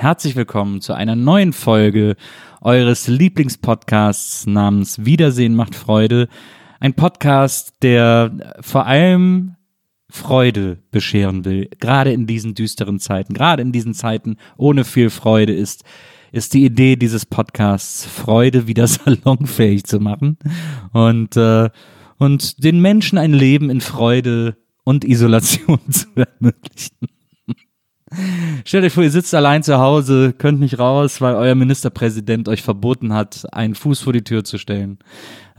Herzlich willkommen zu einer neuen Folge eures Lieblingspodcasts namens Wiedersehen macht Freude. Ein Podcast, der vor allem Freude bescheren will. Gerade in diesen düsteren Zeiten, gerade in diesen Zeiten ohne viel Freude ist, ist die Idee dieses Podcasts, Freude wieder salonfähig zu machen und, äh, und den Menschen ein Leben in Freude und Isolation zu ermöglichen. Stellt euch vor, ihr sitzt allein zu Hause, könnt nicht raus, weil euer Ministerpräsident euch verboten hat, einen Fuß vor die Tür zu stellen.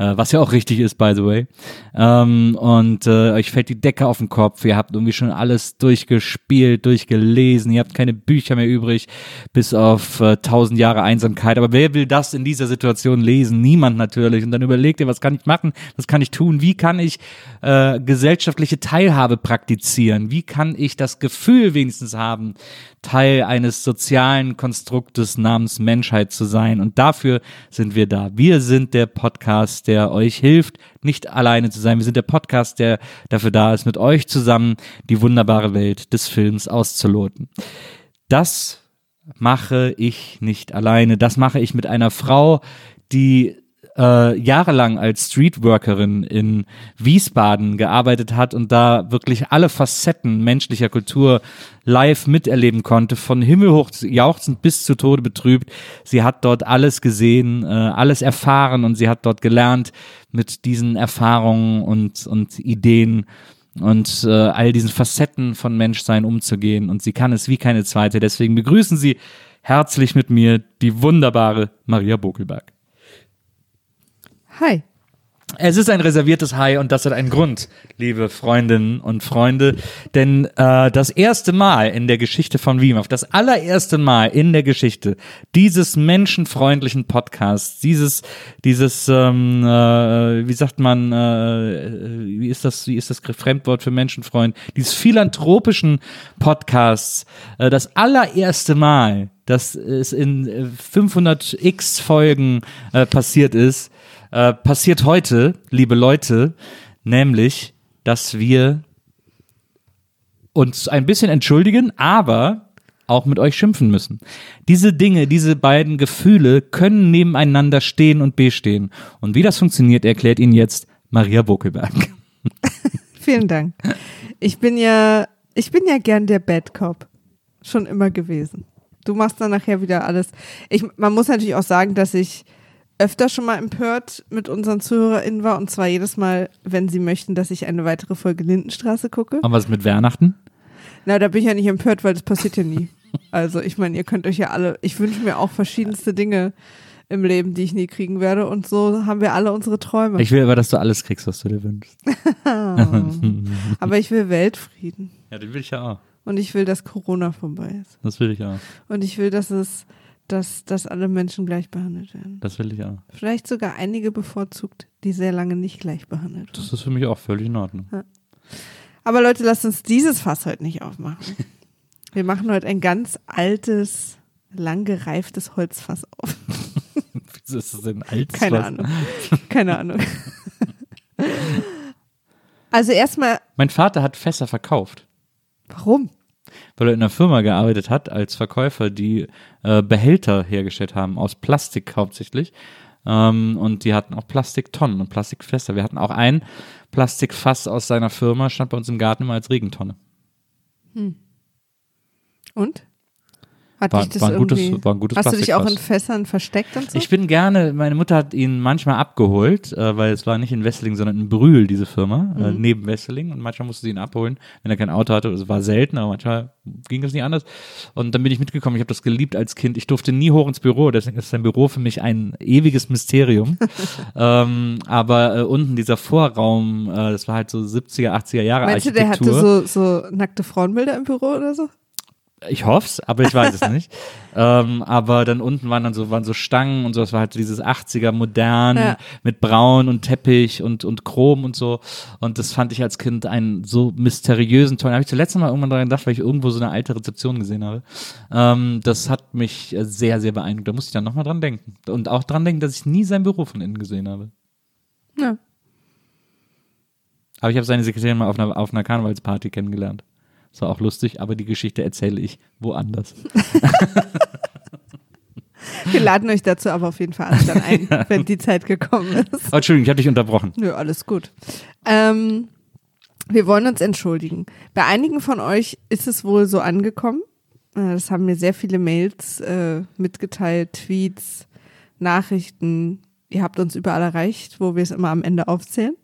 Äh, was ja auch richtig ist, by the way. Ähm, und äh, euch fällt die Decke auf den Kopf. Ihr habt irgendwie schon alles durchgespielt, durchgelesen. Ihr habt keine Bücher mehr übrig, bis auf äh, tausend Jahre Einsamkeit. Aber wer will das in dieser Situation lesen? Niemand natürlich. Und dann überlegt ihr, was kann ich machen? Was kann ich tun? Wie kann ich äh, gesellschaftliche Teilhabe praktizieren? Wie kann ich das Gefühl wenigstens haben, Teil eines sozialen Konstruktes namens Menschheit zu sein. Und dafür sind wir da. Wir sind der Podcast, der euch hilft, nicht alleine zu sein. Wir sind der Podcast, der dafür da ist, mit euch zusammen die wunderbare Welt des Films auszuloten. Das mache ich nicht alleine. Das mache ich mit einer Frau, die äh, jahrelang als Streetworkerin in Wiesbaden gearbeitet hat und da wirklich alle Facetten menschlicher Kultur live miterleben konnte, von himmelhoch jauchzend bis zu Tode betrübt. Sie hat dort alles gesehen, äh, alles erfahren und sie hat dort gelernt, mit diesen Erfahrungen und, und Ideen und äh, all diesen Facetten von Menschsein umzugehen. Und sie kann es wie keine zweite. Deswegen begrüßen Sie herzlich mit mir die wunderbare Maria Bokelberg. Hi. Es ist ein reserviertes Hi und das hat einen Grund, liebe Freundinnen und Freunde. Denn äh, das erste Mal in der Geschichte von WIMAF, das allererste Mal in der Geschichte dieses menschenfreundlichen Podcasts, dieses, dieses, ähm, äh, wie sagt man, äh, wie ist das, wie ist das Fremdwort für Menschenfreund, dieses philanthropischen Podcasts, äh, das allererste Mal, dass es in äh, 500 x Folgen äh, passiert ist, äh, passiert heute, liebe Leute, nämlich, dass wir uns ein bisschen entschuldigen, aber auch mit euch schimpfen müssen. Diese Dinge, diese beiden Gefühle können nebeneinander stehen und bestehen. Und wie das funktioniert, erklärt Ihnen jetzt Maria Bokelberg. Vielen Dank. Ich bin ja, ich bin ja gern der Bad Cop. Schon immer gewesen. Du machst dann nachher wieder alles. Ich, man muss natürlich auch sagen, dass ich öfter schon mal empört mit unseren ZuhörerInnen war und zwar jedes Mal, wenn sie möchten, dass ich eine weitere Folge Lindenstraße gucke. Und was mit Weihnachten? Na, da bin ich ja nicht empört, weil das passiert ja nie. Also ich meine, ihr könnt euch ja alle, ich wünsche mir auch verschiedenste Dinge im Leben, die ich nie kriegen werde und so haben wir alle unsere Träume. Ich will aber, dass du alles kriegst, was du dir wünschst. aber ich will Weltfrieden Ja, den will ich ja auch. und ich will, dass Corona vorbei ist Das will ich auch. und ich will, dass es, dass, dass alle Menschen gleich behandelt werden. Das will ich auch. Vielleicht sogar einige bevorzugt, die sehr lange nicht gleich behandelt wurden. Das ist für mich auch völlig in Ordnung. Aber Leute, lasst uns dieses Fass heute nicht aufmachen. Wir machen heute ein ganz altes, lang gereiftes Holzfass auf. Wieso ist das denn alt? Keine Ahnung. Keine Ahnung. Also erstmal, Mein Vater hat Fässer verkauft. warum? Weil er in einer Firma gearbeitet hat als Verkäufer, die äh, Behälter hergestellt haben, aus Plastik hauptsächlich. Ähm, und die hatten auch Plastiktonnen und Plastikfässer. Wir hatten auch ein Plastikfass aus seiner Firma, stand bei uns im Garten immer als Regentonne. Und? Hat War- dich das war ein gutes- war ein gutes Hast du dich auch in. Fässern versteckt und so? Ich bin gerne, meine Mutter hat ihn manchmal abgeholt, äh, weil es war nicht in Wesseling, sondern in Brühl, diese Firma, äh, Mhm. neben Wesseling. Und manchmal musste sie ihn abholen, wenn er kein Auto hatte. Es war selten, aber manchmal ging das nicht anders. Und dann bin ich mitgekommen. Ich habe das geliebt als Kind. Ich durfte nie hoch ins Büro, deswegen ist sein Büro für mich ein ewiges Mysterium. ähm, aber äh, unten dieser Vorraum, äh, das war halt so 70er, 80er Jahre Meinst du, der hatte Architektur. so, so nackte Frauenbilder im Büro oder so? Ich hoff's, aber ich weiß es nicht. Ähm, aber dann unten waren dann so, waren so Stangen und so, das war halt dieses 80er modern Ja. mit Braun und Teppich und, und Chrom und so. Und das fand ich als Kind einen so mysteriösen, tollen. Da habe ich zuletzt mal irgendwann dran gedacht, weil ich irgendwo so eine alte Rezeption gesehen habe. Ähm, das hat mich sehr, sehr beeindruckt. Da musste ich dann nochmal dran denken. Und auch dran denken, dass ich nie sein Büro von innen gesehen habe. Ja. Aber ich habe seine Sekretärin mal auf einer, auf einer Karnevalsparty kennengelernt. Das war auch lustig, aber die Geschichte erzähle ich woanders. Wir laden euch dazu aber auf jeden Fall dann ein, wenn die Zeit gekommen ist. Oh, Entschuldigung, ich habe dich unterbrochen. Nö, alles gut. Ähm, wir wollen uns entschuldigen. Bei einigen von euch ist es wohl so angekommen. Äh, Das haben mir sehr viele Mails äh, mitgeteilt, Tweets, Nachrichten. Ihr habt uns überall erreicht, wo wir es immer am Ende aufzählen,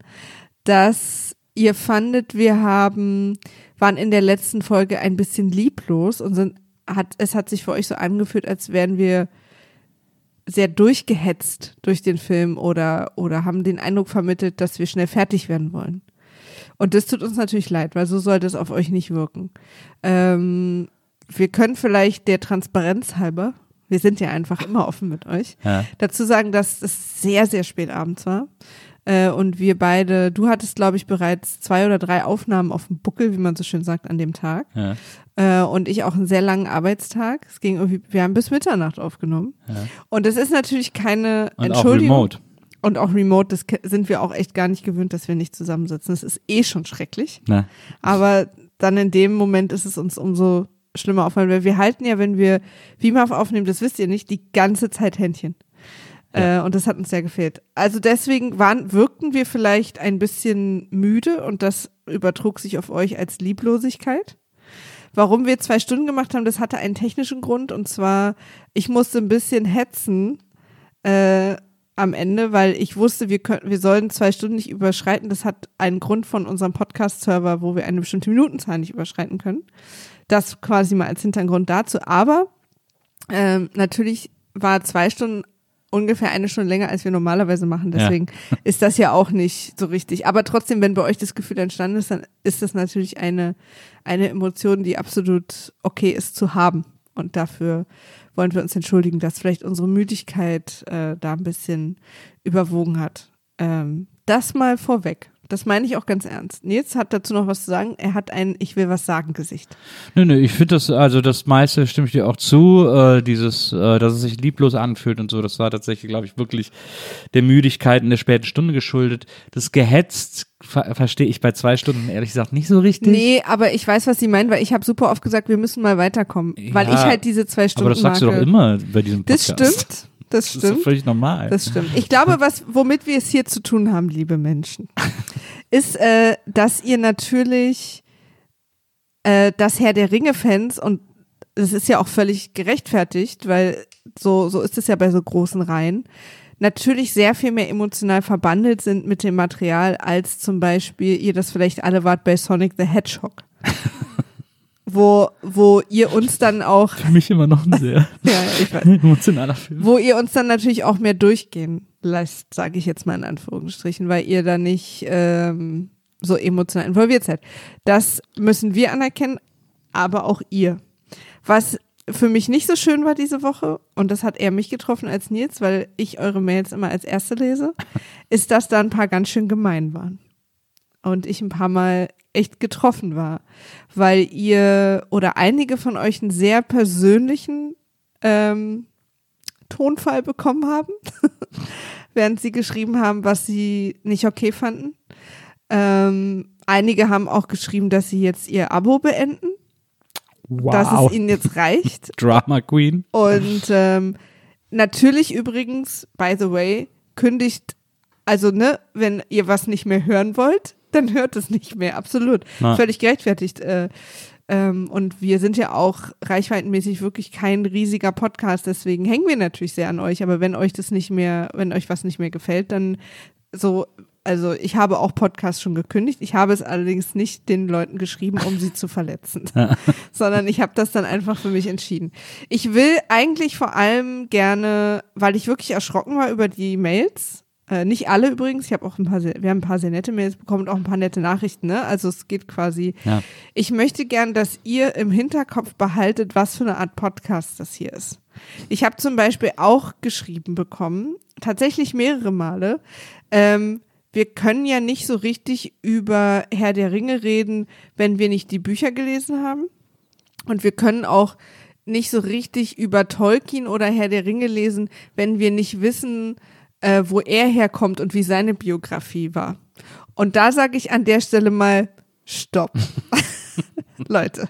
dass ihr fandet, wir haben, waren in der letzten Folge ein bisschen lieblos und sind, hat, es hat sich für euch so angefühlt, als wären wir sehr durchgehetzt durch den Film oder, oder haben den Eindruck vermittelt, dass wir schnell fertig werden wollen. Und das tut uns natürlich leid, weil so sollte es auf euch nicht wirken. Ähm, wir können vielleicht der Transparenz halber, wir sind ja einfach immer offen mit euch, Ja. dazu sagen, dass es sehr, sehr spät abends war. Äh, und wir beide, du hattest, glaube ich, bereits zwei oder drei Aufnahmen auf dem Buckel, wie man so schön sagt, an dem Tag. Ja. Äh, und ich auch einen sehr langen Arbeitstag. Es ging irgendwie, wir haben bis Mitternacht aufgenommen. Ja. Und das ist natürlich keine Und auch Entschuldigung. remote. Und auch remote, das sind wir auch echt gar nicht gewöhnt, dass wir nicht zusammensitzen. Das ist eh schon schrecklich. Na, Aber dann in dem Moment ist es uns umso schlimmer aufgefallen, weil wir halten ja, wenn wir WIMAF aufnehmen, das wisst ihr nicht, die ganze Zeit Händchen. Äh, und das hat uns sehr gefehlt. Also deswegen waren, wirkten wir vielleicht ein bisschen müde und das übertrug sich auf euch als Lieblosigkeit. Warum wir zwei Stunden gemacht haben, das hatte einen technischen Grund und zwar, ich musste ein bisschen hetzen äh, am Ende, weil ich wusste, wir können, wir sollen zwei Stunden nicht überschreiten. Das hat einen Grund von unserem Podcast-Server, wo wir eine bestimmte Minutenzahl nicht überschreiten können. Das quasi mal als Hintergrund dazu. Aber ähm, natürlich war zwei Stunden ungefähr eine Stunde länger, als wir normalerweise machen. Ja. Deswegen ist das ja auch nicht so richtig. Aber trotzdem, wenn bei euch das Gefühl entstanden ist, dann ist das natürlich eine, eine Emotion, die absolut okay ist zu haben. Und dafür wollen wir uns entschuldigen, dass vielleicht unsere Müdigkeit äh, da ein bisschen überwogen hat. Ähm, das mal vorweg. Das meine ich auch ganz ernst. Nils hat dazu noch was zu sagen. Er hat ein Ich will was sagen Gesicht. Nö, nö, ich finde das, also das meiste stimme ich dir auch zu, äh, dieses, äh, dass es sich lieblos anfühlt und so, das war tatsächlich, glaube ich, wirklich der Müdigkeit in der späten Stunde geschuldet. Das gehetzt ver verstehe ich bei zwei Stunden ehrlich gesagt nicht so richtig. Nee, aber ich weiß, was sie meinen, weil ich habe super oft gesagt, wir müssen mal weiterkommen. weil Ja, ich halt diese zwei Stunden Aber das sagst du doch immer bei diesem Das Podcast. stimmt. Das Das ist stimmt. völlig normal. Das stimmt. Ich glaube, was, womit wir es hier zu tun haben, liebe Menschen, ist, äh, dass ihr natürlich äh, das Herr der Ringe-Fans und das ist ja auch völlig gerechtfertigt, weil so, so ist es ja bei so großen Reihen, natürlich sehr viel mehr emotional verbandelt sind mit dem Material, als zum Beispiel ihr das vielleicht alle wart bei Sonic the Hedgehog. wo, wo ihr uns dann auch, Für mich immer noch ein sehr ja, ich weiß, emotionaler Film. wo ihr uns dann natürlich auch mehr durchgehen lasst, sage ich jetzt mal in Anführungsstrichen, weil ihr da nicht ähm, so emotional involviert seid. Das müssen wir anerkennen, aber auch ihr. Was für mich nicht so schön war diese Woche, und das hat eher mich getroffen als Nils, weil ich eure Mails immer als erste lese, ist, dass da ein paar ganz schön gemein waren. Und ich ein paar Mal echt getroffen war, weil ihr oder einige von euch einen sehr persönlichen ähm, Tonfall bekommen haben, während sie geschrieben haben, was sie nicht okay fanden. Ähm, einige haben auch geschrieben, dass sie jetzt ihr Abo beenden, dass Wow. es ihnen jetzt reicht. Drama Queen. Und ähm, natürlich übrigens, by the way, kündigt, also ne, wenn ihr was nicht mehr hören wollt, dann hört es nicht mehr, absolut. Na. Völlig gerechtfertigt. Äh, Ähm, und wir sind ja auch reichweitenmäßig wirklich kein riesiger Podcast, deswegen hängen wir natürlich sehr an euch. Aber wenn euch das nicht mehr, wenn euch was nicht mehr gefällt, dann so, also ich habe auch Podcasts schon gekündigt. Ich habe es allerdings nicht den Leuten geschrieben, um sie zu verletzen, sondern ich habe das dann einfach für mich entschieden. Ich will eigentlich vor allem gerne, weil ich wirklich erschrocken war über die Mails, äh, nicht alle übrigens. Ich habe auch ein paar, sehr, wir haben ein paar sehr nette Mails bekommen und auch ein paar nette Nachrichten. Ne? Also es geht quasi. Ja. Ich möchte gern, dass ihr im Hinterkopf behaltet, was für eine Art Podcast das hier ist. Ich habe zum Beispiel auch geschrieben bekommen, tatsächlich mehrere Male. Ähm, wir können ja nicht so richtig über Herr der Ringe reden, wenn wir nicht die Bücher gelesen haben. Und wir können auch nicht so richtig über Tolkien oder Herr der Ringe lesen, wenn wir nicht wissen, äh, wo er herkommt und wie seine Biografie war. Und da sage ich an der Stelle mal Stopp. Leute.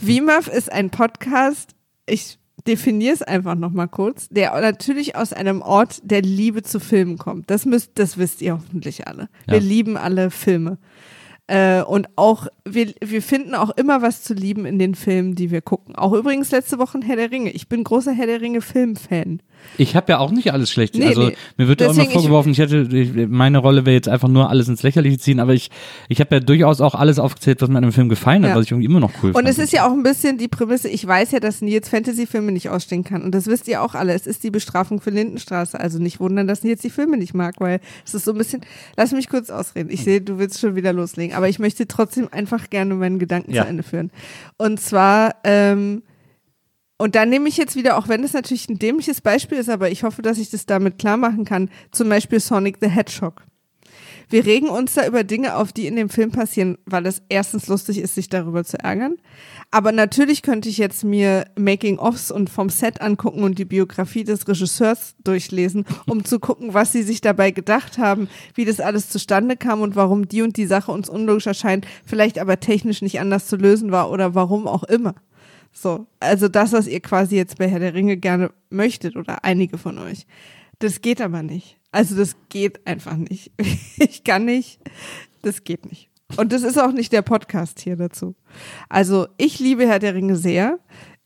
WIMAF ist ein Podcast, ich definiere es einfach nochmal kurz, der natürlich aus einem Ort der Liebe zu Filmen kommt. Das müsst, das wisst ihr hoffentlich alle. Ja. Wir lieben alle Filme. Äh, und auch, wir, wir finden auch immer was zu lieben in den Filmen, die wir gucken. Auch übrigens letzte Woche Herr der Ringe. Ich bin großer Herr der Ringe Filmfan. Ich habe ja auch nicht alles schlecht. Nee, also nee. mir wird ja auch immer Deswegen, ich- vorgeworfen, ich, hätte meine Rolle wäre jetzt einfach nur alles ins Lächerliche ziehen, aber ich ich habe ja durchaus auch alles aufgezählt, was mir an dem Film gefallen hat, Ja. was ich irgendwie immer noch cool Und fand. es ist ja auch ein bisschen die Prämisse, ich weiß ja, dass Nils Fantasy-Filme nicht ausstehen kann. Und das wisst ihr auch alle. Es ist die Bestrafung für Lindenstraße. Also nicht wundern, dass Nils die Filme nicht mag, weil es ist so ein bisschen, lass mich kurz ausreden. Ich sehe, du willst schon wieder loslegen. Aber ich möchte trotzdem einfach gerne meinen Gedanken Ja. zu Ende führen. Und zwar, ähm, und da nehme ich jetzt wieder, auch wenn es natürlich ein dämliches Beispiel ist, aber ich hoffe, dass ich das damit klar machen kann, zum Beispiel Sonic the Hedgehog. Wir regen uns da über Dinge auf, die in dem Film passieren, weil es erstens lustig ist, sich darüber zu ärgern. Aber natürlich könnte ich jetzt mir Making-ofs und vom Set angucken und die Biografie des Regisseurs durchlesen, um zu gucken, was sie sich dabei gedacht haben, wie das alles zustande kam und warum die und die Sache uns unlogisch erscheint, vielleicht aber technisch nicht anders zu lösen war oder warum auch immer. So, also das, was ihr quasi jetzt bei Herr der Ringe gerne möchtet oder einige von euch. Das geht aber nicht. Also das geht einfach nicht. Ich kann nicht. Das geht nicht. Und das ist auch nicht der Podcast hier dazu. Also ich liebe Herr der Ringe sehr.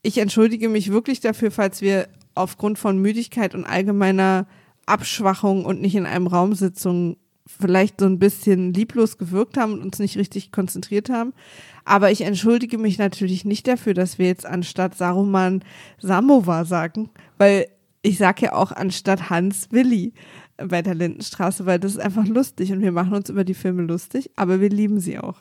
Ich entschuldige mich wirklich dafür, falls wir aufgrund von Müdigkeit und allgemeiner Abschwachung und nicht in einem Raum sitzen, vielleicht so ein bisschen lieblos gewirkt haben und uns nicht richtig konzentriert haben. Aber ich entschuldige mich natürlich nicht dafür, dass wir jetzt anstatt Saruman Samovar sagen, weil ich sage ja auch anstatt Hans Willi bei der Lindenstraße, weil das ist einfach lustig und wir machen uns über die Filme lustig, aber wir lieben sie auch.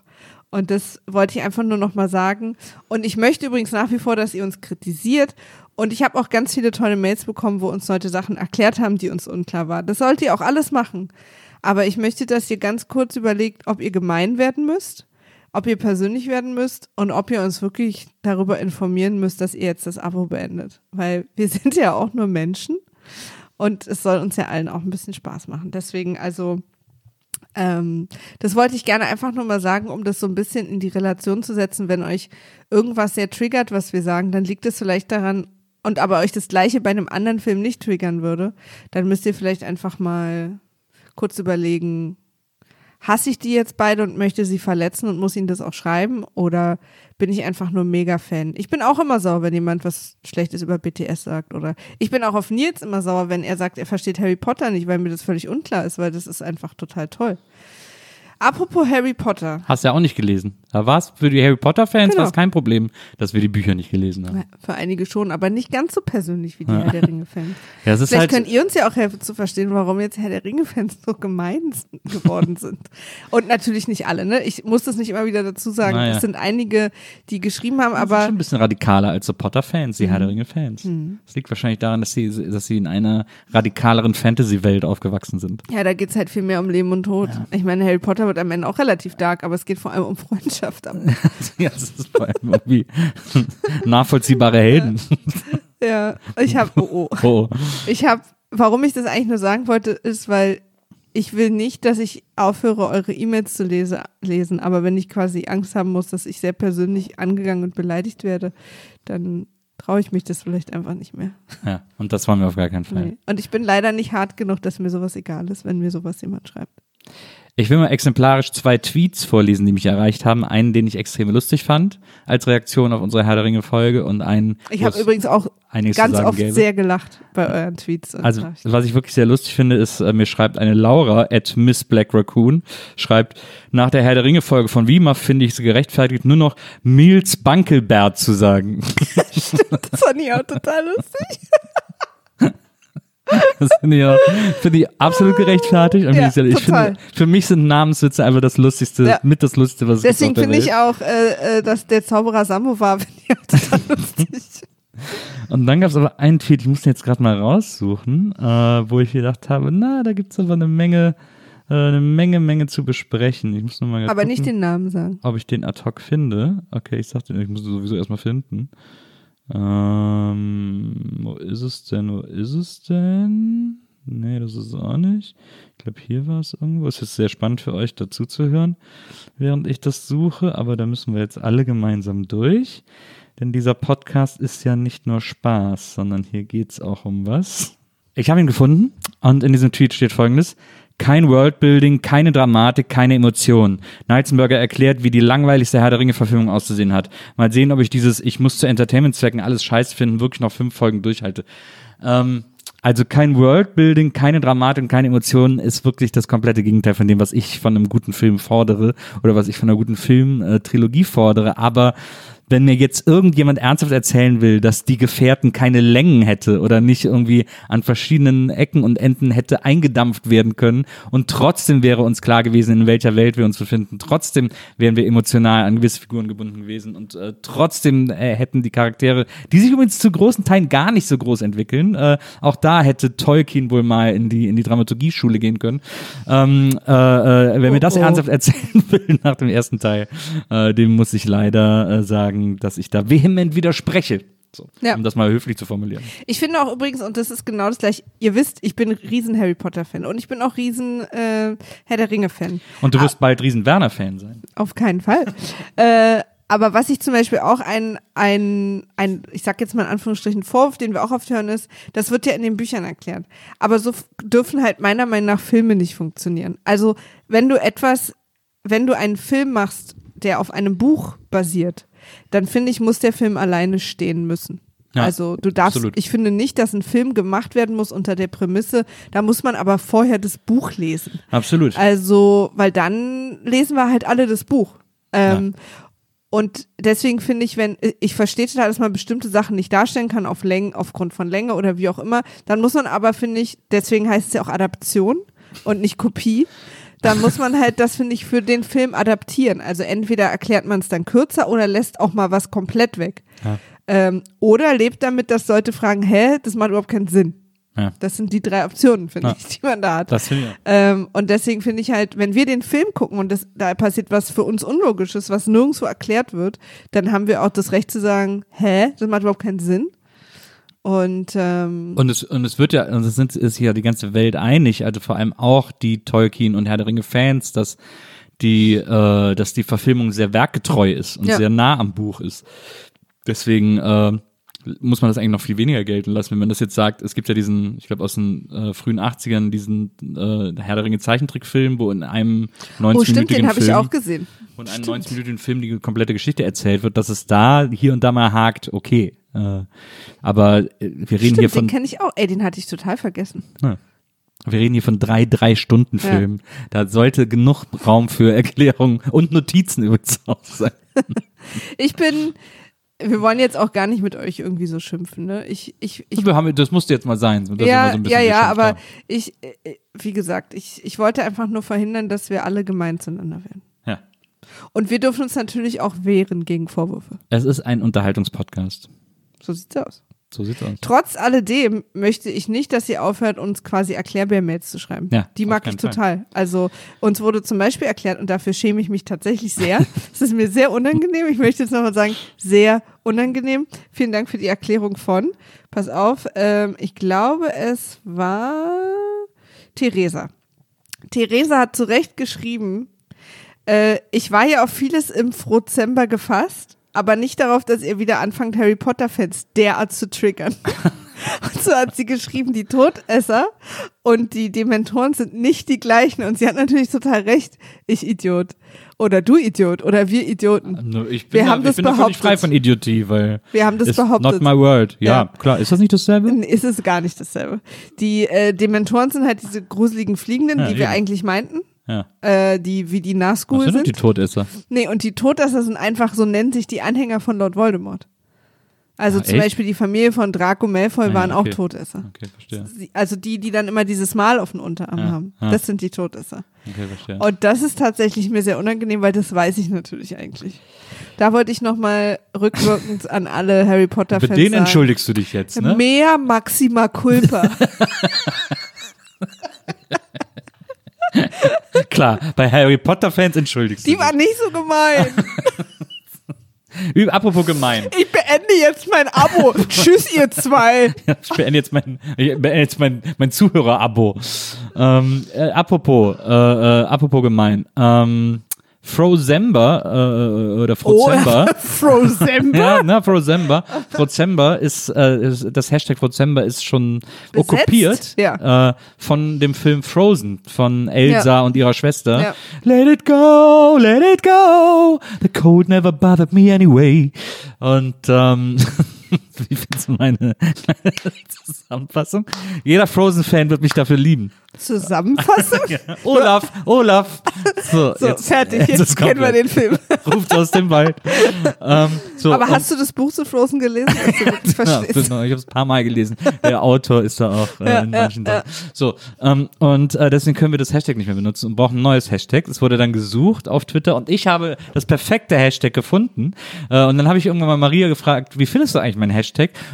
Und das wollte ich einfach nur noch mal sagen. Und ich möchte übrigens nach wie vor, dass ihr uns kritisiert. Und ich habe auch ganz viele tolle Mails bekommen, wo uns Leute Sachen erklärt haben, die uns unklar waren. Das sollt ihr auch alles machen. Aber ich möchte, dass ihr ganz kurz überlegt, ob ihr gemein werden müsst, ob ihr persönlich werden müsst und ob ihr uns wirklich darüber informieren müsst, dass ihr jetzt das Abo beendet. Weil wir sind ja auch nur Menschen und es soll uns ja allen auch ein bisschen Spaß machen. Deswegen also, ähm, das wollte ich gerne einfach nur mal sagen, um das so ein bisschen in die Relation zu setzen. Wenn euch irgendwas sehr triggert, was wir sagen, dann liegt es vielleicht daran, und aber euch das gleiche bei einem anderen Film nicht triggern würde, dann müsst ihr vielleicht einfach mal kurz überlegen, hasse ich die jetzt beide und möchte sie verletzen und muss ihnen das auch schreiben oder bin ich einfach nur mega Fan? Ich bin auch immer sauer, wenn jemand was Schlechtes über BTS sagt oder ich bin auch auf Nils immer sauer, wenn er sagt, er versteht Harry Potter nicht, weil mir das völlig unklar ist, weil das ist einfach total toll. Apropos Harry Potter. Hast ja auch nicht gelesen. Da war es für die Harry Potter-Fans Genau. war's kein Problem, dass wir die Bücher nicht gelesen haben. Für einige schon, aber nicht ganz so persönlich wie die Herr der Ringe-Fans. Ja, es Vielleicht halt, könnt ihr uns ja auch helfen zu verstehen, warum jetzt Herr der Ringe-Fans so gemein geworden sind. Und natürlich nicht alle, ne? Ich muss das nicht immer wieder dazu sagen. Naja. Es sind einige, die geschrieben haben, aber aber schon ein bisschen radikaler als so Potter-Fans, die Herr Mhm. der Ringe-Fans. Das liegt wahrscheinlich daran, dass sie, dass sie in einer radikaleren Fantasy-Welt aufgewachsen sind. ja, da geht's halt viel mehr um Leben und Tod. Ich meine, Harry Potter wird am Ende auch relativ dark, aber es geht vor allem um Freundschaft. ja, das ist vor allem irgendwie nachvollziehbare Helden. ja, ich habe, oh, oh. Oh. Ich habe, warum ich das eigentlich nur sagen wollte, ist, weil ich will nicht, dass ich aufhöre, eure E-Mails zu lese, lesen, aber wenn ich quasi Angst haben muss, dass ich sehr persönlich angegangen und beleidigt werde, dann traue ich mich das vielleicht einfach nicht mehr. Ja, und das wollen wir auf gar keinen Fall. Nee. Und ich bin leider nicht hart genug, dass mir sowas egal ist, wenn mir sowas jemand schreibt. Ich will mal exemplarisch zwei Tweets vorlesen, die mich erreicht haben. Einen, den ich extrem lustig fand, als Reaktion auf unsere Herr der Ringe Folge und einen. Ich habe übrigens auch einiges ganz oft gäbe. sehr gelacht bei euren Tweets. Also, Nachrichten. was ich wirklich sehr lustig finde, ist, äh, mir schreibt eine Laura at Miss Black Raccoon, schreibt, nach der Herr der Ringe Folge von Wima finde ich es gerechtfertigt, nur noch Mils Bankelbert zu sagen. das fand ich auch total lustig. Das finde ich, auch- finde ich absolut gerechtfertigt. Ja, ich, ich finde, für mich sind Namenswitze einfach das Lustigste, Ja. mit das Lustigste, was es Deswegen finde ich auch, äh, äh, dass der Zauberer Sammo war, finde ich auch total lustig. Und dann gab es aber einen Tweet, ich muss den jetzt gerade mal raussuchen, äh, wo ich gedacht habe, na, da gibt es aber eine Menge, äh, eine Menge, Menge zu besprechen. Ich muss nur mal Aber gucken. nicht den Namen sagen. ob ich den ad hoc finde. Okay, ich sagte, ich muss ihn sowieso erstmal finden. Ähm, wo ist es denn? Wo ist es denn? Nee, das ist es auch nicht. Ich glaube, hier war es irgendwo. Es ist sehr spannend für euch dazu zu hören, während ich das suche, aber da müssen wir jetzt alle gemeinsam durch. Denn dieser Podcast ist ja nicht nur Spaß, sondern hier geht es auch um was. Ich habe ihn gefunden und in diesem Tweet steht folgendes. Kein Worldbuilding, keine Dramatik, keine Emotionen. Neitzenberger erklärt, wie die langweiligste Herr der Ringe-Verfilmung auszusehen hat. Mal sehen, ob ich dieses Ich muss zu Entertainment-Zwecken alles scheiß finden, wirklich noch fünf Folgen durchhalte. Ähm, also kein Worldbuilding, keine Dramatik und keine Emotionen ist wirklich das komplette Gegenteil von dem, was ich von einem guten Film fordere oder was ich von einer guten Film-Trilogie fordere. Aber wenn mir jetzt irgendjemand ernsthaft erzählen will, dass die Gefährten keine Längen hätte oder nicht irgendwie an verschiedenen Ecken und Enden hätte eingedampft werden können und trotzdem wäre uns klar gewesen, in welcher Welt wir uns befinden, trotzdem wären wir emotional an gewisse Figuren gebunden gewesen und äh, trotzdem äh, hätten die Charaktere, die sich übrigens zu großen Teilen gar nicht so groß entwickeln, äh, auch da hätte Tolkien wohl mal in die in die Dramaturgie-Schule gehen können. Ähm, äh, äh, wer mir das Oh, oh. ernsthaft erzählen will nach dem ersten Teil, äh, dem muss ich leider äh, sagen, dass ich da vehement widerspreche. So, Ja. Um das mal höflich zu formulieren. Ich finde auch übrigens, und das ist genau das gleiche, ihr wisst, ich bin riesen Harry Potter-Fan und ich bin auch riesen äh, Herr der Ringe-Fan. Und du wirst bald riesen Werner-Fan sein. Auf keinen Fall. äh, aber was ich zum Beispiel auch ein, ein, ein, ich sag jetzt mal in Anführungsstrichen Vorwurf, den wir auch oft hören, ist, das wird ja in den Büchern erklärt. Aber so dürfen halt meiner Meinung nach Filme nicht funktionieren. Also, wenn du etwas, wenn du einen Film machst, der auf einem Buch basiert, dann finde ich, muss der Film alleine stehen müssen. Ja, also du darfst, absolut. ich finde nicht, dass ein Film gemacht werden muss unter der Prämisse, da muss man aber vorher das Buch lesen. Absolut. Also, weil dann lesen wir halt alle das Buch. Ähm, Und deswegen finde ich, wenn, ich verstehe total, dass man bestimmte Sachen nicht darstellen kann auf Längen, aufgrund von Länge oder wie auch immer, dann muss man aber, finde ich, deswegen heißt es ja auch Adaption und nicht Kopie. Dann muss man halt das, finde ich, für den Film adaptieren. Also entweder erklärt man es dann kürzer oder lässt auch mal was komplett weg. Ja. Ähm, oder lebt damit, dass Leute fragen, hä, das macht überhaupt keinen Sinn. Ja. Das sind die drei Optionen, finde Ja. ich, die man da hat. Das ich. Ähm, und deswegen finde ich halt, wenn wir den Film gucken und das, da passiert was für uns Unlogisches, was nirgendwo erklärt wird, dann haben wir auch das Recht zu sagen, hä, das macht überhaupt keinen Sinn. Und ähm, Und es, und es wird ja, und es sind, ist ja die ganze Welt einig, also vor allem auch die Tolkien und Herr der Ringe Fans, dass die, äh, dass die Verfilmung sehr werkgetreu ist und Ja. sehr nah am Buch ist. Deswegen äh, muss man das eigentlich noch viel weniger gelten lassen, wenn man das jetzt sagt. Es gibt ja diesen, ich glaube aus den äh, frühen 80ern, diesen äh, Herr der Ringe Zeichentrickfilm, wo in einem 90-minütigen oh stimmt, den habe ich auch gesehen. und einem 90-minütigen Film die komplette Geschichte erzählt wird, dass es da hier und da mal hakt, okay. Äh, aber äh, wir reden hier Stimmt, von den kenne ich auch. Ey, den hatte ich total vergessen. wir reden hier von drei, drei Stunden Filmen. Da sollte genug Raum für Erklärungen und Notizen übrigens auch sein. Ich bin, wir wollen jetzt auch gar nicht mit euch irgendwie so schimpfen, ne? Ich, ich, ich wir haben, das musste jetzt mal sein. ja, so ja, ja, aber haben. ich, wie gesagt, ich, ich wollte einfach nur verhindern, dass wir alle gemein zueinander werden. Ja. Und wir dürfen uns natürlich auch wehren gegen Vorwürfe. Es ist ein Unterhaltungspodcast. So sieht's aus. So sieht's aus. Trotz alledem möchte ich nicht, dass ihr aufhört, uns quasi Erklärbär-Mails zu schreiben. Ja, Die mag ich keinen Fall. total. Also uns wurde zum Beispiel erklärt, und dafür schäme ich mich tatsächlich sehr. Es ist mir sehr unangenehm. Ich möchte jetzt nochmal sagen, sehr unangenehm. Vielen Dank für die Erklärung von. Pass auf, ähm, ich glaube, es war Theresa. Theresa hat zu Recht geschrieben, äh, ich war ja auf vieles im Frozember gefasst, aber nicht darauf, dass ihr wieder anfangt, Harry Potter-Fans derart zu triggern. Und so hat sie geschrieben, die Todesser und die Dementoren sind nicht die gleichen. Und sie hat natürlich total recht. Ich Idiot. Oder du Idiot. Oder wir Idioten. No, Ich bin, Wir da, haben ich das bin behauptet. frei von Idiotie, weil Wir haben das behauptet. not my world. Ja, Ja. klar. Ist das nicht dasselbe? Ist es gar nicht dasselbe. Die äh, Dementoren sind halt diese gruseligen Fliegenden, Ja, die wir eben. eigentlich meinten. Ja. Äh, die wie die Nazgul sind denn die sind. Todesser? Nee, und die Todesser sind einfach, so nennen sich die Anhänger von Lord Voldemort. Also Ah, zum echt? Beispiel die Familie von Draco Malfoy Ah, waren okay. auch Todesser. Okay, verstehe. Also die, die dann immer dieses Mal auf den Unterarm Ja, haben. ja. Das sind die Todesser. Okay, verstehe. Und das ist tatsächlich mir sehr unangenehm, weil das weiß ich natürlich eigentlich. Da wollte ich nochmal rückwirkend an alle Harry Potter-Fans denen sagen. entschuldigst du dich jetzt, ne? Mehr Maxima Culpa. Klar, bei Harry Potter-Fans entschuldigst Die du war nicht so gemein. Apropos gemein. Ich beende jetzt mein Abo. Tschüss, ihr zwei. Ich beende jetzt mein, ich beende jetzt mein, mein Zuhörer-Abo. Ähm, äh, apropos, äh, äh, apropos gemein. Ähm, Frozember äh, oder Frozember. Oh, Frozember. Ja, ne, Frozember. Frozember ist, äh, ist, das Hashtag Frozember ist schon Besetzt? okkupiert Ja. äh, von dem Film Frozen von Elsa Ja. und ihrer Schwester. Ja. Let it go, let it go. The code never bothered me anyway. Und ähm, wie findest du meine Zusammenfassung? Jeder Frozen-Fan wird mich dafür lieben. Zusammenfassung? Olaf, Olaf. So, So, fertig. Jetzt ist kennen wir den Film. Ruft aus dem Wald. ähm, so, Aber hast du das Buch zu Frozen gelesen, du Ja, genau, ich habe es ein paar Mal gelesen. Der Autor ist da auch äh, Ja, in ja, manchen Sachen. So, ähm, und äh, deswegen können wir das Hashtag nicht mehr benutzen und brauchen ein neues Hashtag. Es wurde dann gesucht auf Twitter und ich habe das perfekte Hashtag gefunden. Äh, und dann habe ich irgendwann mal Maria gefragt, wie findest du eigentlich meinen Hashtag?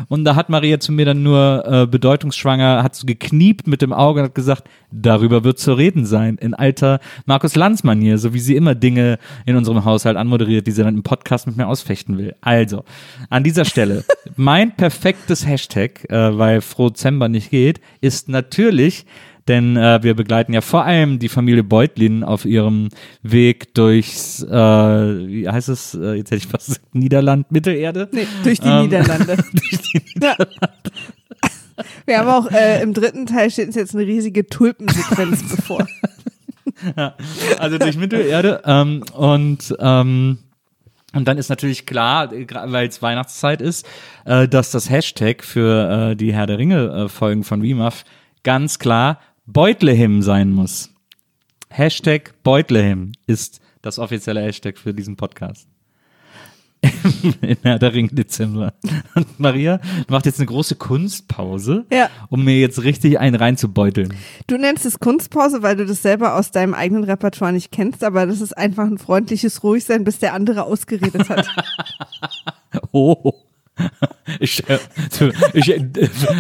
Und da hat Maria zu mir dann nur äh, bedeutungsschwanger, hat so gekniept mit dem Auge und hat gesagt, darüber wird zu reden sein. In alter Markus Lanz-Manier, so wie sie immer Dinge in unserem Haushalt anmoderiert, die sie dann im Podcast mit mir ausfechten will. Also, an dieser Stelle, mein perfektes Hashtag, äh, weil Frozember nicht geht, ist natürlich, denn äh, wir begleiten ja vor allem die Familie Beutlin auf ihrem Weg durchs, äh, wie heißt es, äh, jetzt hätte ich fast gesagt, Niederland, Mittelerde. Nee, durch die Ähm, Niederlande. durch die Ja. Wir haben auch äh, im dritten Teil steht uns jetzt eine riesige Tulpensequenz bevor. also durch Mittelerde ähm, und ähm, und dann ist natürlich klar, weil es Weihnachtszeit ist, äh, dass das Hashtag für äh, die Herr der Ringe äh, von WIMAF ganz klar Beutlehim sein muss. Hashtag Beutlehim ist das offizielle Hashtag für diesen Podcast. In Herr der Ringe Dezember. Und Maria macht jetzt eine große Kunstpause, Ja. um mir jetzt richtig einen reinzubeuteln. Du nennst es Kunstpause, weil du das selber aus deinem eigenen Repertoire nicht kennst, aber das ist einfach ein freundliches Ruhigsein, bis der andere ausgeredet hat. Oh. Ich, äh, ich, äh,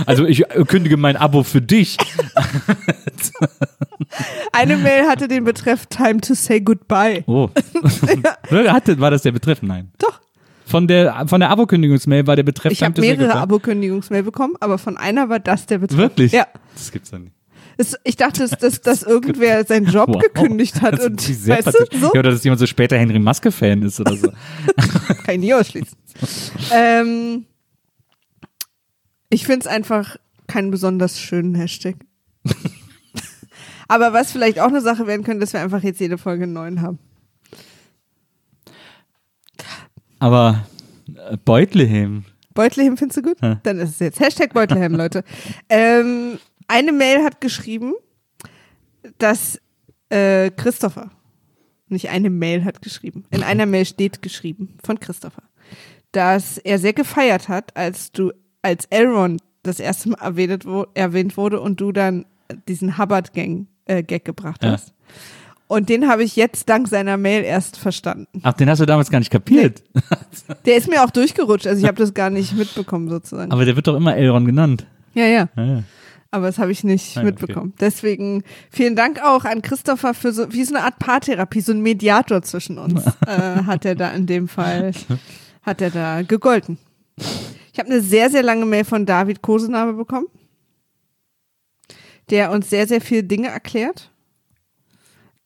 also ich kündige mein Abo für dich. Eine Mail hatte den Betreff Time to say goodbye. Oh. Hatte, war das der Betreff? Nein. Doch. Von der, von der Abo-Kündigungsmail war der Betreff Ich habe mehrere? Abo-Kündigungsmail bekommen, aber von einer war das der Betreff. Wirklich? Ja. Das gibt's doch nicht. Es, ich dachte, dass, dass, dass irgendwer seinen Job Wow. gekündigt hat und weißt du, so Ja, oder dass jemand so später Henry Maske-Fan ist oder so. kann ich nie ausschließen. ähm, ich finde es einfach keinen besonders schönen Hashtag. Aber was vielleicht auch eine Sache werden könnte, dass wir einfach jetzt jede Folge einen neuen haben. Aber äh, Beutlehim. Beutlehim findest du gut? Ja. Dann ist es jetzt Hashtag Beutlehim, Leute. Ähm, eine Mail hat geschrieben, dass äh, Christopher, nicht eine Mail hat geschrieben, in einer Mail steht geschrieben von Christopher, dass er sehr gefeiert hat, als du, als Elrond das erste Mal erwähnt, wo, erwähnt wurde und du dann diesen Hubbard-Gang-Gag gebracht Ja. hast. Und den habe ich jetzt dank seiner Mail erst verstanden. Ach, den hast du damals gar nicht kapiert. Der ist mir auch durchgerutscht, also ich habe das gar nicht mitbekommen sozusagen. Aber der wird doch immer Elrond genannt. ja, ja. Ja, ja. Aber das habe ich nicht ja, mitbekommen. Deswegen vielen Dank auch an Christopher für so, wie so eine Art Paartherapie, so ein Mediator zwischen uns, äh, hat er da in dem Fall, hat er da gegolten. Ich habe eine sehr, sehr lange Mail von David Kosenabe bekommen, der uns sehr, sehr viele Dinge erklärt.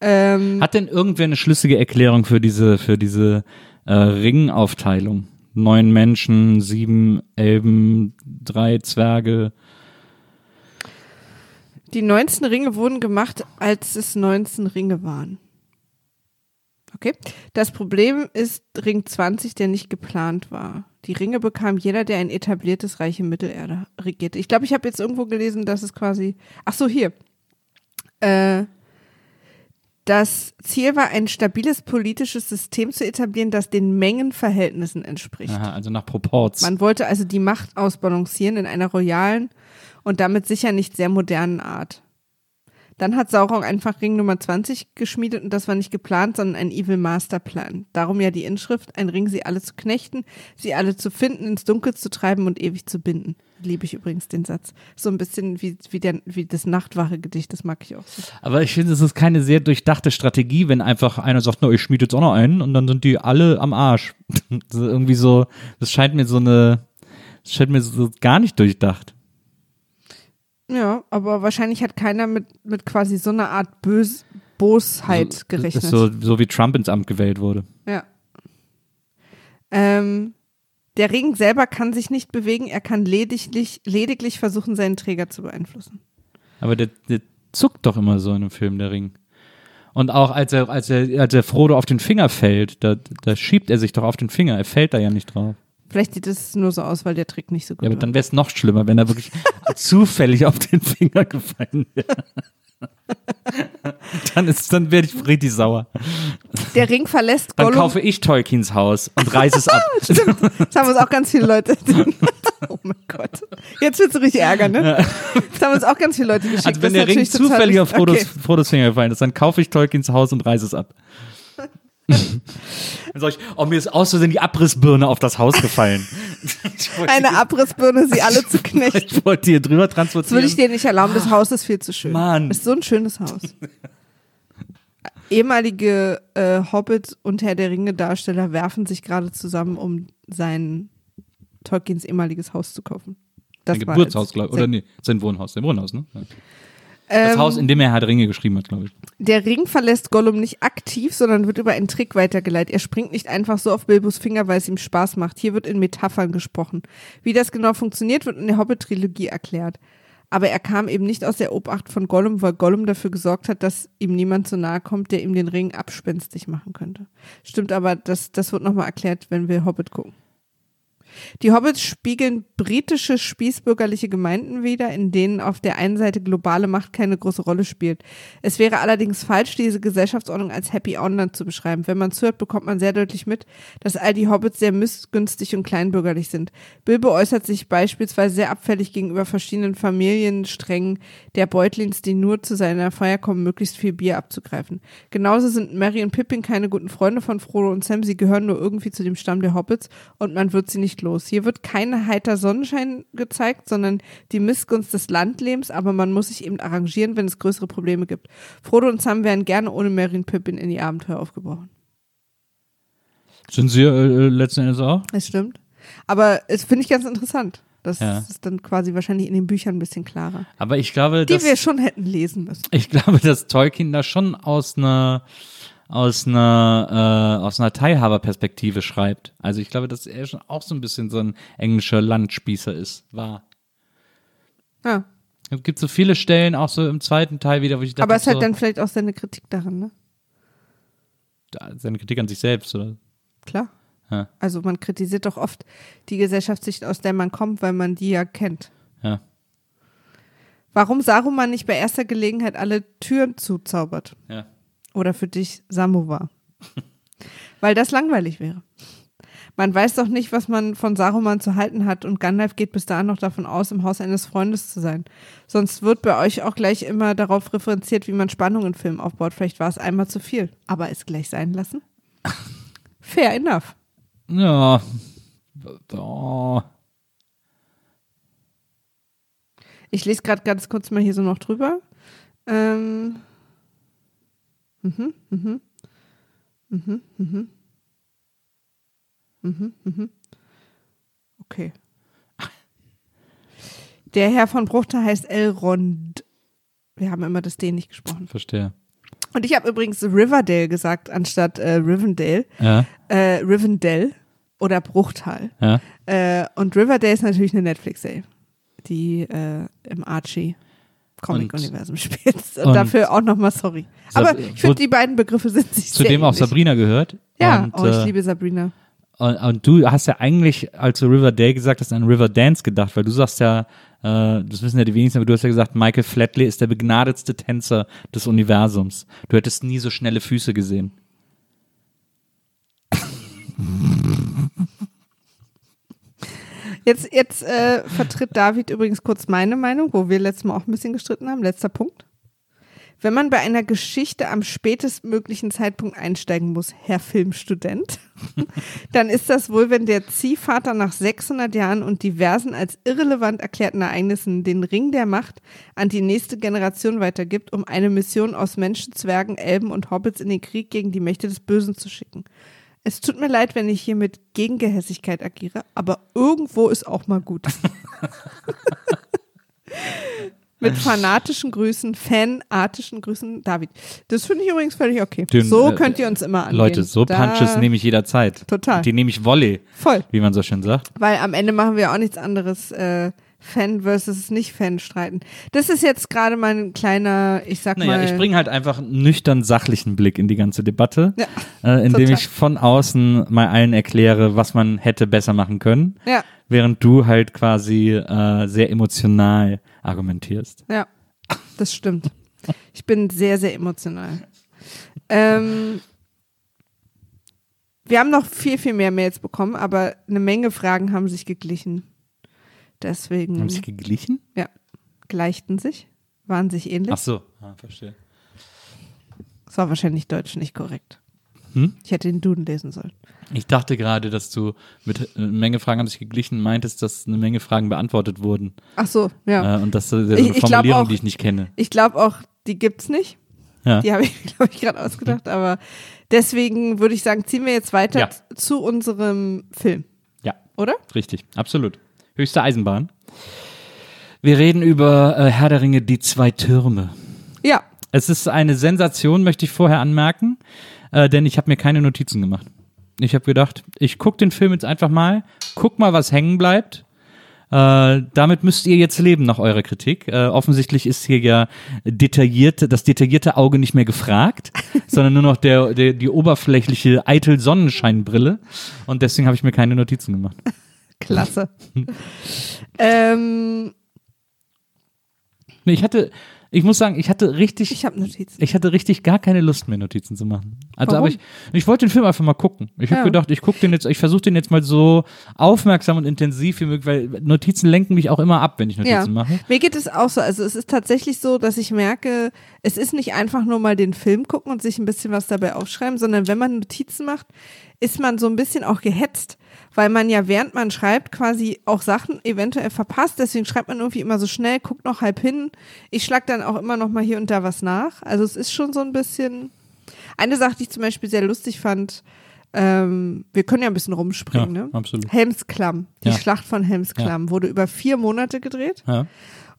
Ähm, Hat denn irgendwer eine schlüssige Erklärung für diese, für diese äh, Ringaufteilung? neun Menschen, sieben Elben, drei Zwerge. Die 19 Ringe wurden gemacht, als es 19 Ringe waren. Okay. Das Problem ist Ring 20, der nicht geplant war. Die Ringe bekam jeder, der ein etabliertes Reich in Mittelerde regierte. Ich glaube, ich habe jetzt irgendwo gelesen, dass es quasi. Ach so, hier. Äh, das Ziel war, ein stabiles politisches System zu etablieren, das den Mengenverhältnissen entspricht. Aha, also nach Proports. Man wollte also die Macht ausbalancieren in einer royalen und damit sicher nicht sehr modernen Art. Dann hat Sauron einfach Ring Nummer 20 geschmiedet und das war nicht geplant, sondern ein Evil Masterplan. Darum ja die Inschrift, ein Ring, sie alle zu knechten, sie alle zu finden, ins Dunkel zu treiben und ewig zu binden. Liebe ich übrigens den Satz. So ein bisschen wie, wie, der, wie das Nachtwache-Gedicht, das mag ich auch so. Aber ich finde, es ist keine sehr durchdachte Strategie, wenn einfach einer sagt, na, ich schmiede jetzt auch noch einen und dann sind die alle am Arsch. Irgendwie so, das scheint mir so eine, das scheint mir so gar nicht durchdacht. Ja, aber wahrscheinlich hat keiner mit, mit quasi so einer Art Bös Bosheit Das gerechnet. so, so wie Trump ins Amt gewählt wurde. Ja. Ähm, der Ring selber kann sich nicht bewegen, er kann lediglich, lediglich versuchen, seinen Träger zu beeinflussen. Aber der, der zuckt doch immer so in einem Film, der Ring. Und auch als er, als er, als er Frodo auf den Finger fällt, da, da schiebt er sich doch auf den Finger. Er fällt da ja nicht drauf. Vielleicht sieht es nur so aus, weil der Trick nicht so gut Ja, aber war. dann wäre es noch schlimmer, wenn er wirklich zufällig auf den Finger gefallen wäre. dann ist, dann werde ich richtig sauer. Der Ring verlässt Dann Gollum. kaufe ich Tolkiens Haus und reiße es ab. Das haben uns auch ganz viele Leute. oh mein Gott. Jetzt wird's richtig ärgern, ne? Das haben uns auch ganz viele Leute geschickt. Also wenn der ist Ring zufällig auf. Frodos, Okay. Frodos Finger gefallen ist, dann kaufe ich Tolkiens Haus und reiße es ab. Dann sag ich, oh, mir ist aus Versehen die Abrissbirne auf das Haus gefallen. Eine Abrissbirne, sie alle zu knechten. Ich wollte hier drüber Das transportieren. würde ich dir nicht erlauben, das Haus ist viel zu schön. Mann. Ist so ein schönes Haus. Ehemalige äh, Hobbit und Herr der Ringe Darsteller werfen sich gerade zusammen, um sein Tolkiens ehemaliges Haus zu kaufen. Das Sein Geburtshaus, glaube ich. Oder nee, sein Wohnhaus. Sein Wohnhaus, ne? Ja. Das Ähm, Haus, in dem er Herr Ringe geschrieben hat, glaube ich. Der Ring verlässt Gollum nicht aktiv, sondern wird über einen Trick weitergeleitet. Er springt nicht einfach so auf Bilbos Finger, weil es ihm Spaß macht. Hier wird in Metaphern gesprochen. Wie das genau funktioniert, wird in der Hobbit-Trilogie erklärt. Aber er kam eben nicht aus der Obacht von Gollum, weil Gollum dafür gesorgt hat, dass ihm niemand so nahe kommt, der ihm den Ring abspenstig machen könnte. Stimmt aber, das, das wird nochmal erklärt, wenn wir Hobbit gucken. Die Hobbits spiegeln britische spießbürgerliche Gemeinden wider, in denen auf der einen Seite globale Macht keine große Rolle spielt. Es wäre allerdings falsch, diese Gesellschaftsordnung als Happy Online zu beschreiben. Wenn man zuhört, bekommt man sehr deutlich mit, dass all die Hobbits sehr missgünstig und kleinbürgerlich sind. Bilbo äußert sich beispielsweise sehr abfällig gegenüber verschiedenen Familiensträngen der Beutlins, die nur zu seiner Feier kommen, möglichst viel Bier abzugreifen. Genauso sind Mary und Pippin keine guten Freunde von Frodo und Sam, sie gehören nur irgendwie zu dem Stamm der Hobbits und man wird sie nicht los. Hier wird kein heiter Sonnenschein gezeigt, sondern die Missgunst des Landlebens, aber man muss sich eben arrangieren, wenn es größere Probleme gibt. Frodo und Sam wären gerne ohne und Pippin in die Abenteuer aufgebrochen. Sind sie äh, letzten Endes auch? Das stimmt. Aber es finde ich ganz interessant. Das Ja. ist dann quasi wahrscheinlich in den Büchern ein bisschen klarer. Aber ich glaube, Die dass, wir schon hätten lesen müssen. ich glaube, dass Tolkien da schon aus einer aus einer äh, aus einer Teilhaberperspektive schreibt. Also ich glaube, dass er schon auch so ein bisschen so ein englischer Landspießer ist. War. Ja. Es gibt so viele Stellen, auch so im zweiten Teil wieder, wo ich dachte, Aber es hat so, dann vielleicht auch seine Kritik daran, ne? seine Kritik an sich selbst, oder? Klar. Ja. Also man kritisiert doch oft die Gesellschaftssicht, aus der man kommt, weil man die ja kennt. Ja. Warum Saruman nicht bei erster Gelegenheit alle Türen zuzaubert? Ja. Oder für dich Samovar? weil das langweilig wäre. Man weiß doch nicht, was man von Saruman zu halten hat und Gandalf geht bis dahin noch davon aus, im Haus eines Freundes zu sein. Sonst wird bei euch auch gleich immer darauf referenziert, wie man Spannung in Filmen aufbaut. Vielleicht war es einmal zu viel, aber es gleich sein lassen? Fair enough. Ja. Oh. Ich lese gerade ganz kurz mal hier so noch drüber. Ähm. Mhm, mhm. Mhm, mhm. Mhm, mhm. Okay. Der Herr von Bruchter heißt Elrond. Wir haben immer das D nicht gesprochen. Verstehe. Und ich habe übrigens Riverdale gesagt, anstatt äh, Rivendale. Ja. Äh, Rivendell. oder Bruchtal. Ja. Äh, und Riverdale ist natürlich eine Netflix-Serie, die äh, im Archie Comic-Universum spielt. Und, und- dafür auch nochmal sorry. Sab- Aber ich finde, die beiden Begriffe sind sich sehr Zudem auch ähnlich. Sabrina gehört. Ja, und, oh, ich äh, liebe Sabrina. Und, und du hast ja eigentlich, als du Riverdale gesagt hast, an Riverdance gedacht, weil du sagst ja, äh, das wissen ja die wenigsten, aber du hast ja gesagt, Michael Flatley ist der begnadetste Tänzer des Universums. Du hättest nie so schnelle Füße gesehen. Jetzt, jetzt äh, vertritt David übrigens kurz meine Meinung, wo wir letztes Mal auch ein bisschen gestritten haben. Letzter Punkt. Wenn man bei einer Geschichte am spätestmöglichen Zeitpunkt einsteigen muss, Herr Filmstudent, dann ist das wohl, wenn der Ziehvater nach 600 Jahren und diversen als irrelevant erklärten Ereignissen den Ring der Macht an die nächste Generation weitergibt, um eine Mission aus Menschen, Zwergen, Elben und Hobbits in den Krieg gegen die Mächte des Bösen zu schicken. Es tut mir leid, wenn ich hier mit Gegengehässigkeit agiere, aber irgendwo ist auch mal gut. mit fanatischen Grüßen, fanatischen Grüßen, David. Das finde ich übrigens völlig okay. Den, so äh, könnt ihr uns immer angehen. Leute, so Da- Punches nehme ich jederzeit. Total. Die nehme ich Volley, Voll. wie man so schön sagt. Weil am Ende machen wir auch nichts anderes, äh, Fan versus Nicht-Fan streiten. Das ist jetzt gerade mein kleiner, ich sag Naja, mal. ich bringe halt einfach einen nüchtern sachlichen Blick in die ganze Debatte, Ja, äh, indem total. ich von außen mal allen erkläre, was man hätte besser machen können, ja, während du halt quasi äh, sehr emotional argumentierst. ja, das stimmt. Ich bin sehr, sehr emotional. Ähm, wir haben noch viel, viel mehr Mails bekommen, aber eine Menge Fragen haben sich geglichen. Deswegen, Haben sie geglichen? ja, gleichten sich, waren sich ähnlich. Ach so, ah, verstehe. Das war wahrscheinlich deutsch nicht korrekt. Hm? Ich hätte den Duden lesen sollen. Ich dachte gerade, dass du mit äh, eine Menge Fragen haben sich geglichen meintest, dass eine Menge Fragen beantwortet wurden. Ach so, ja. Äh, und das ist so eine Ich- ich Formulierung, auch- die ich nicht kenne. Ich glaube auch, die gibt's nicht. Ja. Die habe ich, glaube ich, gerade ausgedacht. Aber deswegen würde ich sagen, ziehen wir jetzt weiter Ja. zu unserem Film, ja, oder? richtig, absolut. Höchste Eisenbahn. Wir reden über äh, Herr der Ringe, die zwei Türme. Ja. Es ist eine Sensation, möchte ich vorher anmerken, äh, denn ich habe mir keine Notizen gemacht. Ich habe gedacht, ich gucke den Film jetzt einfach mal, guck mal, was hängen bleibt. Äh, damit müsst ihr jetzt leben nach eurer Kritik. Äh, offensichtlich ist hier ja detailliert, das detaillierte Auge nicht mehr gefragt, sondern nur noch der, der, die oberflächliche eitel Sonnenscheinbrille. Und deswegen habe ich mir keine Notizen gemacht. Klasse. ähm, Nee, ich hatte, ich muss sagen, ich hatte richtig, ich habe Notizen. Ich hatte richtig gar keine Lust mehr, Notizen zu machen. Also, Warum? aber ich, ich wollte den Film einfach mal gucken. Ich habe Ja. gedacht, ich gucke den jetzt, ich versuche den jetzt mal so aufmerksam und intensiv wie möglich, weil Notizen lenken mich auch immer ab, wenn ich Notizen Ja, mache. mir geht es auch so. Also es ist tatsächlich so, dass ich merke, es ist nicht einfach nur mal den Film gucken und sich ein bisschen was dabei aufschreiben, sondern wenn man Notizen macht, ist man so ein bisschen auch gehetzt, weil man ja während man schreibt quasi auch Sachen eventuell verpasst. Deswegen schreibt man irgendwie immer so schnell, guckt noch halb hin. Ich schlag dann auch immer noch mal hier und da was nach. Also es ist schon so ein bisschen. Eine Sache, die ich zum Beispiel sehr lustig fand, ähm, wir können ja ein bisschen rumspringen, Ja, ne? absolut. Helmsklamm, die Ja. Schlacht von Helmsklamm wurde über vier Monate gedreht Ja,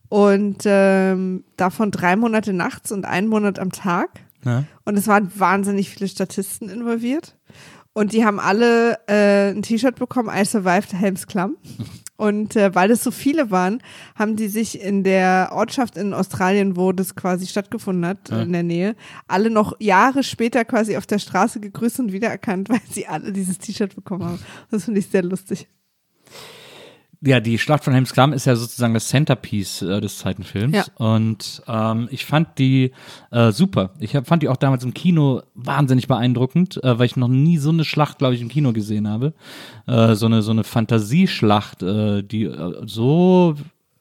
und ähm, davon drei Monate nachts und einen Monat am Tag. ja. Und es waren wahnsinnig viele Statisten involviert. Und die haben alle äh, ein T-Shirt bekommen, I survived Helms Klamm. Und äh, weil es so viele waren, haben die sich in der Ortschaft in Australien, wo das quasi stattgefunden hat, Ja. in der Nähe, alle noch Jahre später quasi auf der Straße gegrüßt und wiedererkannt, weil sie alle dieses T-Shirt bekommen haben. Das finde ich sehr lustig. Ja, die Schlacht von Helms Klamm ist ja sozusagen das Centerpiece äh, des zweiten Films. Ja. Und ähm, ich fand die äh, super. Ich hab, fand die auch damals im Kino wahnsinnig beeindruckend, äh, weil ich noch nie so eine Schlacht, glaube ich, im Kino gesehen habe. Äh, so eine so eine Fantasieschlacht, äh, die äh, so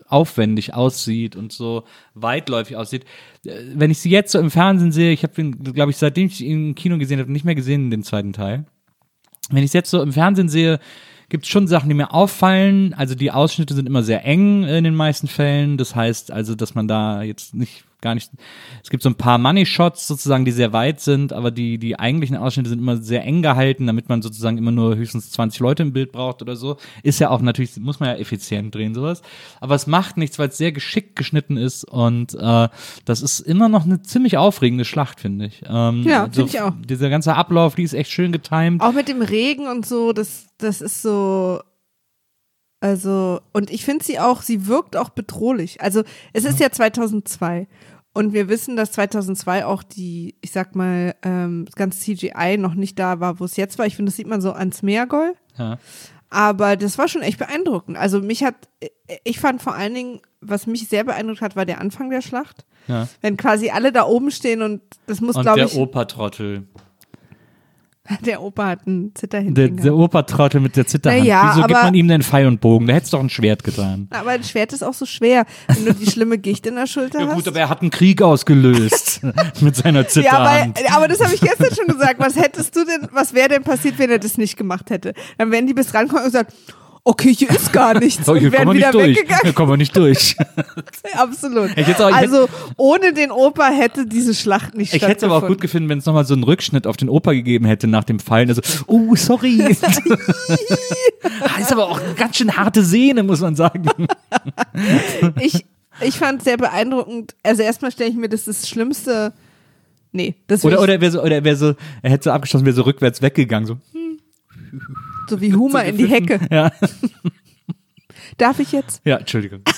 aufwendig aussieht und so weitläufig aussieht. Äh, Wenn ich sie jetzt so im Fernsehen sehe, ich habe ihn, glaube ich, seitdem ich ihn im Kino gesehen habe, nicht mehr gesehen in dem zweiten Teil. Wenn ich es jetzt so im Fernsehen sehe, gibt es schon Sachen, die mir auffallen. Also die Ausschnitte sind immer sehr eng in den meisten Fällen. Das heißt also, dass man da jetzt nicht gar nicht. Es gibt so ein paar Money Shots sozusagen, die sehr weit sind, aber die die eigentlichen Ausschnitte sind immer sehr eng gehalten, damit man sozusagen immer nur höchstens 20 Leute im Bild braucht oder so. Ist ja auch natürlich muss man ja effizient drehen sowas, aber es macht nichts, weil es sehr geschickt geschnitten ist und äh, das ist immer noch eine ziemlich aufregende Schlacht, finde ich. Ähm, Ja, finde ich auch. Dieser ganze Ablauf, die ist echt schön getimed. Auch mit dem Regen und so, das, das ist so. Also, und ich finde sie auch, sie wirkt auch bedrohlich. Also, es ist ja 2002. Und wir wissen, dass 2002 auch die, ich sag mal, ähm, das ganze CGI noch nicht da war, wo es jetzt war. Ich finde, das sieht man so ans Meergol. Ja. Aber das war schon echt beeindruckend. Also mich hat, ich fand vor allen Dingen, was mich sehr beeindruckt hat, war der Anfang der Schlacht. Ja. Wenn quasi alle da oben stehen und das muss, Und glaube der ich, Opertrottel. der Opa hat einen Zitter Der, der Opertrottel mit der Zitterhand. Naja, Wieso gibt aber- man ihm denn Pfeil und Bogen? Da hättest du doch ein Schwert getan. Aber ein Schwert ist auch so schwer, wenn du die schlimme Gicht in der Schulter Ja hast. gut, aber er hat einen Krieg ausgelöst mit seiner ja, Zitterhand. aber, aber das habe ich gestern schon gesagt. Was hättest du denn, was wäre denn passiert, wenn er das nicht gemacht hätte? Dann wären die bis rankommen und gesagt, okay, hier ist gar nichts. Oh, und hier wären kommen wir wieder nicht durch. weggegangen. Hier kommen wir nicht durch. Absolut. Auch- also ohne den Opa hätte diese Schlacht nicht Ich hätte es aber auch gut gefunden, wenn es nochmal so einen Rückschnitt auf den Opa gegeben hätte nach dem Fallen. Also, oh, sorry. Ist aber auch eine ganz schön harte Sehne, muss man sagen. Ich, ich fand es sehr beeindruckend. Also erstmal stelle ich mir das das Schlimmste. Nee, das Oder, oder er wäre so, oder er wäre so, er hätte so abgeschossen, wäre so rückwärts weggegangen. So. Ich, so wie Humor in die Hecke. Ja, Darf ich jetzt? ja, Entschuldigung.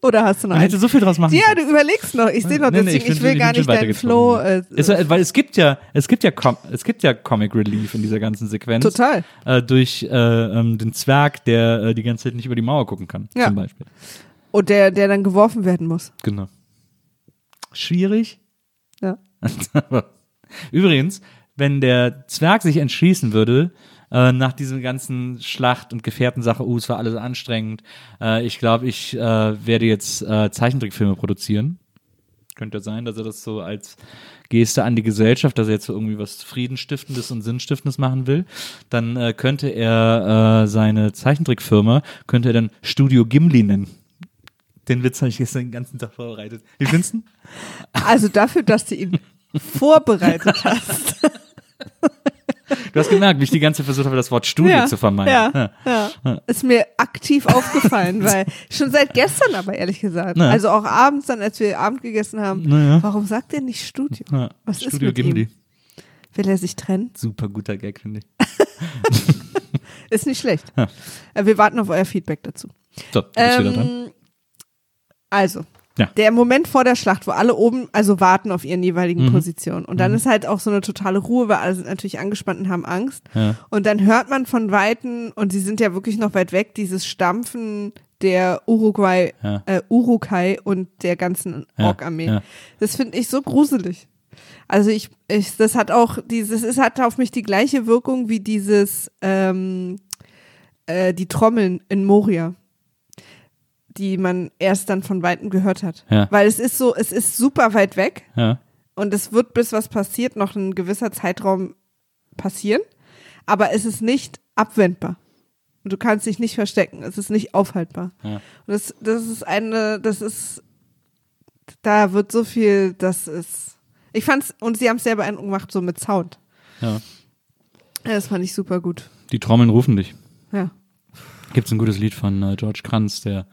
Oder hast du noch Man einen? hätte so viel draus machen Ja, können. du überlegst noch. Ich sehe noch, Nee, nee, deswegen, ich, find, will gar nicht deinen Flow. Äh, weitergezogen. Ist, weil es gibt ja, es gibt ja, Com es gibt ja Comic Relief in dieser ganzen Sequenz. total. Äh, durch äh, ähm, den Zwerg, der äh, die ganze Zeit nicht über die Mauer gucken kann, Ja. zum Beispiel. Und der, der dann geworfen werden muss. Genau. Schwierig. Ja. Übrigens, wenn der Zwerg sich entschließen würde, äh, nach diesem ganzen Schlacht- und Gefährtensache, uh, es war alles anstrengend, äh, ich glaube, ich äh, werde jetzt äh, Zeichentrickfilme produzieren. Könnte sein, dass er das so als Geste an die Gesellschaft, dass er jetzt so irgendwie was Friedensstiftendes und Sinnstiftendes machen will, dann äh, könnte er äh, seine Zeichentrickfirma, könnte er dann Studio Gimli nennen. Den Witz habe ich gestern den ganzen Tag vorbereitet. Wie findest du? Also dafür, dass du ihn vorbereitet hast. Du hast gemerkt, wie ich die ganze Zeit versucht habe, das Wort Studio zu vermeiden. Ja, ja. Ist mir aktiv aufgefallen, weil schon seit gestern aber ehrlich gesagt. Ja. Also auch abends dann, als wir Abend gegessen haben. Naja. Warum sagt er nicht Studio? Ja. Was ist Studio mit Gimli. ihm? Will er sich trennen? Super guter Gag, finde ich. Ist nicht schlecht. Äh, Wir warten auf euer Feedback dazu. So. Ähm, also, Ja. der Moment vor der Schlacht, wo alle oben also warten auf ihren jeweiligen Mhm. Positionen. Und dann ist halt auch so eine totale Ruhe, weil alle sind natürlich angespannt und haben Angst. Ja. Und dann hört man von Weitem, und sie sind ja wirklich noch weit weg, dieses Stampfen der Uruguay, Ja. äh, Urukai und der ganzen Ork-Armee. Das finde ich so gruselig. Also ich, ich, das hat auch dieses, es hat auf mich die gleiche Wirkung wie dieses, ähm, äh, die Trommeln in Moria, die man erst dann von Weitem gehört hat. Ja. Weil es ist so, es ist super weit weg Ja. und es wird, bis was passiert, noch ein gewisser Zeitraum passieren, aber es ist nicht abwendbar. Und du kannst dich nicht verstecken, es ist nicht aufhaltbar. Ja. Und das, das ist eine, das ist, da wird so viel, das ist, ich fand's, und sie haben es sehr beeindruckend gemacht, so mit Sound. ja. Das fand ich super gut. Die Trommeln rufen dich. Ja. Gibt es ein gutes Lied von äh, George Kranz, der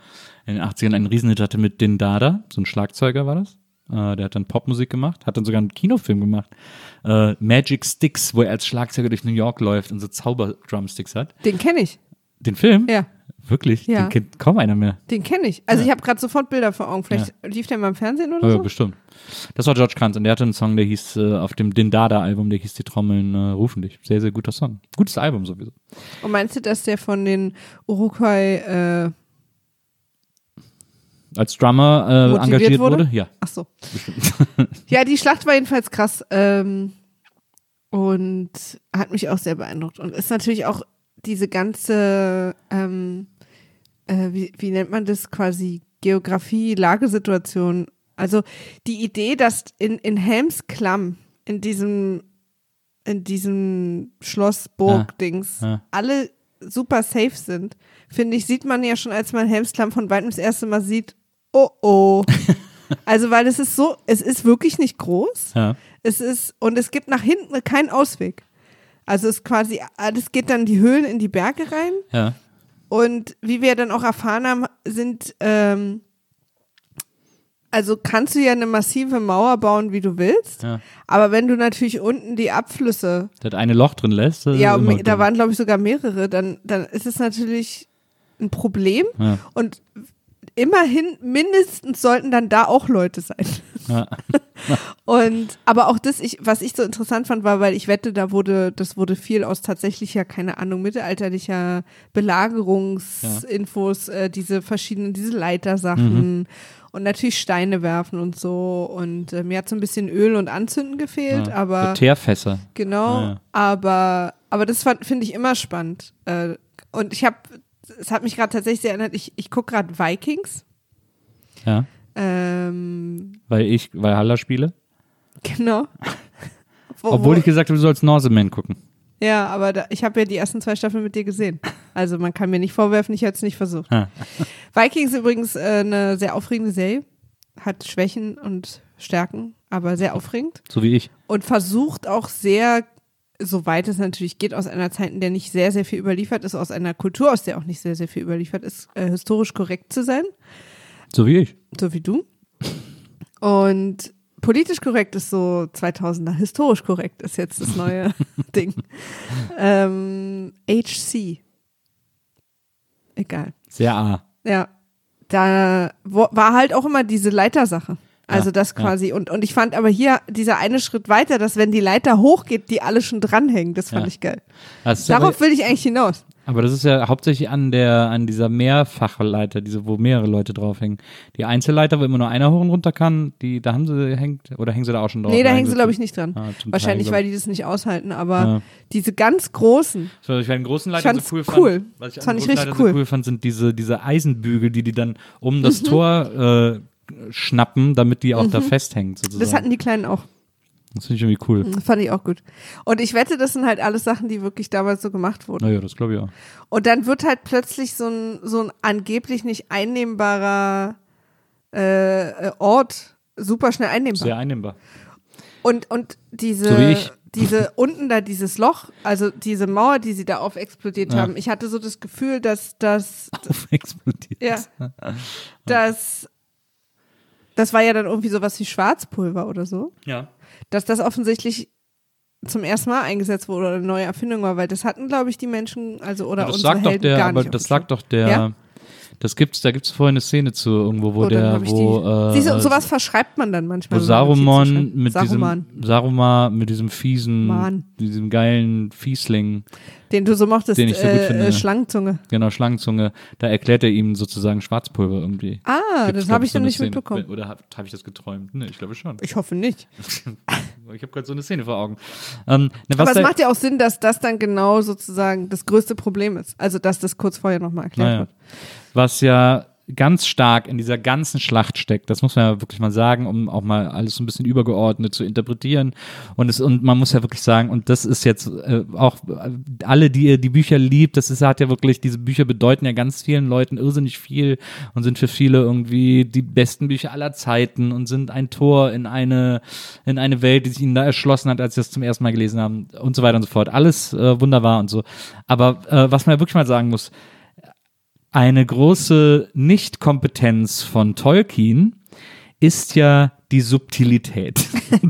in den 80ern einen Riesenhit hatte mit Din Dada, so ein Schlagzeuger war das. Äh, der hat dann Popmusik gemacht, hat dann sogar einen Kinofilm gemacht. Äh, Magic Sticks, wo er als Schlagzeuger durch New York läuft und so Zauber-Drumsticks hat. Den kenne ich. Den Film? Ja, Wirklich? Ja. Den kennt kaum einer mehr. den kenne ich. Also ich habe gerade sofort Bilder vor Augen. Vielleicht lief der mal im Fernsehen oder ja, so? bestimmt. Das war George Kranz und der hatte einen Song, der hieß äh, auf dem Din Dada Album, der hieß Die Trommeln äh, rufen dich. Sehr, sehr guter Song. Gutes Album sowieso. Und meinst du, dass der von den Uruguay, äh, Als Drummer äh, engagiert wurde? wurde? Ja. ach so. ja, die Schlacht war jedenfalls krass. Ähm, und hat mich auch sehr beeindruckt. Und ist natürlich auch diese ganze, ähm, äh, wie, wie nennt man das quasi, Geografie, Lagesituation. Also die Idee, dass in, in Helms Klamm, in diesem, in diesem Schloss, Burg, Dings, ja. alle super safe sind, finde ich, sieht man ja schon, als man Helms Klamm von weitem das erste Mal sieht, oh oh. Also, weil es ist so, es ist wirklich nicht groß. Ja. Es ist, und es gibt nach hinten keinen Ausweg. Also es ist quasi, alles geht dann die Höhlen in die Berge rein. Ja. Und wie wir dann auch erfahren haben, sind, ähm, also kannst du ja eine massive Mauer bauen, wie du willst. Ja. Aber wenn du natürlich unten die Abflüsse, Das eine Loch drin lässt. ja, da waren glaube ich sogar mehrere, dann, dann ist es natürlich ein Problem. Ja. Und immerhin, mindestens sollten dann da auch Leute sein. Ja. Und aber auch das, ich, was ich so interessant fand, war, weil ich wette, da wurde, das wurde viel aus tatsächlicher, keine Ahnung, mittelalterlicher Belagerungsinfos, äh, diese verschiedenen, diese Leitersachen und natürlich Steine werfen und so. Und äh, mir hat so ein bisschen Öl und Anzünden gefehlt, Ja. aber So Teerfässer. genau, Ja, ja. aber aber das finde ich immer spannend. Äh, und ich habe, es hat mich gerade tatsächlich sehr erinnert, ich, ich gucke gerade Vikings. Ja. Ähm, Weil ich, weil Haller spiele. genau. Wo- Obwohl wo- ich gesagt habe, du sollst Norseman gucken. Ja, aber da, ich habe ja die ersten zwei Staffeln mit dir gesehen. Also man kann mir nicht vorwerfen, ich hätte es nicht versucht. Ah. Vikings ist übrigens äh, eine sehr aufregende Serie. Hat Schwächen und Stärken, aber sehr aufregend. So wie ich. Und versucht auch sehr, soweit es natürlich geht, aus einer Zeit, in der nicht sehr, sehr viel überliefert ist, aus einer Kultur, aus der auch nicht sehr, sehr viel überliefert ist, äh, historisch korrekt zu sein. So wie ich. So wie du. Und politisch korrekt ist so 2000er, historisch korrekt ist jetzt das neue Ding. Ähm, HC. Egal. Sehr A. Ja, da war halt auch immer diese Leitersache. Also Ja, das ja. quasi. Und, und ich fand aber hier dieser eine Schritt weiter, dass wenn die Leiter hochgeht, die alle schon dranhängen. Das fand Ja. ich geil. Ist Darauf aber, will ich eigentlich hinaus. aber das ist ja hauptsächlich an der, an dieser Mehrfachleiter, diese, wo mehrere Leute draufhängen. Die Einzelleiter, wo immer nur einer hoch und runter kann, die, da haben sie, hängt, oder hängen sie da auch schon drauf? nee, da hängen sie, glaube ich, nicht dran. Ah, Wahrscheinlich, Teil, weil die das nicht aushalten. Aber Ja. diese ganz großen, So, ich bei den großen fand's so cool, cool. fand. Was ich Das an fand ich richtig cool. so cool fand, sind diese, diese Eisenbügel, die die dann um Mhm. das Tor äh, schnappen, damit die auch da festhängt, sozusagen. das hatten die Kleinen auch. das finde ich irgendwie cool. Das fand ich auch gut. Und ich wette, das sind halt alles Sachen, die wirklich damals so gemacht wurden. Naja, das glaube ich auch. Und dann wird halt plötzlich so ein, so ein angeblich nicht einnehmbarer äh, äh, Ort super schnell einnehmbar. Sehr einnehmbar. Und, und diese, So diese unten da, dieses Loch, also diese Mauer, die sie da auf explodiert Ja. haben, ich hatte so das Gefühl, dass das, Auf explodiert. ja, dass, das war ja dann irgendwie sowas wie Schwarzpulver oder so, ja. dass das offensichtlich zum ersten Mal eingesetzt wurde oder eine neue Erfindung war, weil das hatten, glaube ich, die Menschen, also oder das unsere sagt doch Helden der, gar aber nicht. das sagt doch der, Ja? Das gibt's, da gibt's vorhin eine Szene zu irgendwo, wo Oh, der, wo, die, äh, Siehst du, sowas verschreibt man dann wo manchmal. Notizen Saruman mit Saruman, diesem, Saruma mit diesem fiesen, Mann. diesem geilen Fiesling, den du so mochtest, den ich so gut äh, finde. äh, Schlangenzunge. genau, Schlangenzunge, da erklärt er ihm sozusagen Schwarzpulver irgendwie. Ah, Gibt's, das habe ich so noch nicht Szene. mitbekommen. Oder habe hab ich das geträumt? Ne, ich glaube schon. Ich hoffe nicht. Ich habe gerade so eine Szene vor Augen. Ähm, ne, Aber es macht ja auch Sinn, dass das dann genau sozusagen das größte Problem ist. Also, dass das kurz vorher nochmal erklärt Naja. wird. was ja ganz stark in dieser ganzen Schlacht steckt. Das muss man ja wirklich mal sagen, um auch mal alles so ein bisschen übergeordnet zu interpretieren. Und es, und man muss ja wirklich sagen, und das ist jetzt äh, auch äh, alle, die ihr die Bücher liebt, das ist, hat ja wirklich, diese Bücher bedeuten ja ganz vielen Leuten irrsinnig viel und sind für viele irgendwie die besten Bücher aller Zeiten und sind ein Tor in eine, in eine Welt, die sich ihnen da erschlossen hat, als sie das zum ersten Mal gelesen haben und so weiter und so fort. Alles äh, wunderbar und so. Aber äh, was man ja wirklich mal sagen muss, eine große Nichtkompetenz von Tolkien ist ja die Subtilität.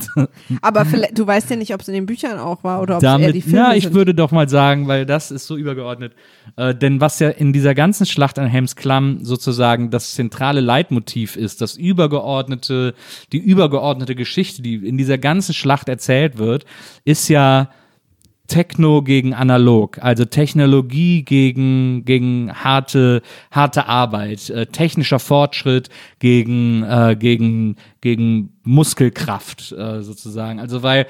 Aber vielleicht, du weißt ja nicht, ob es in den Büchern auch war oder ob es eher die Damit, Filme ja, ich sind. würde doch mal sagen, weil das ist so übergeordnet. Äh, denn was ja in dieser ganzen Schlacht an Helms Klamm sozusagen das zentrale Leitmotiv ist, das übergeordnete, die übergeordnete Geschichte, die in dieser ganzen Schlacht erzählt wird, ist ja Techno gegen analog, also Technologie gegen, gegen harte, harte Arbeit, äh, technischer Fortschritt gegen, äh, gegen, gegen Muskelkraft äh, sozusagen. Also weil,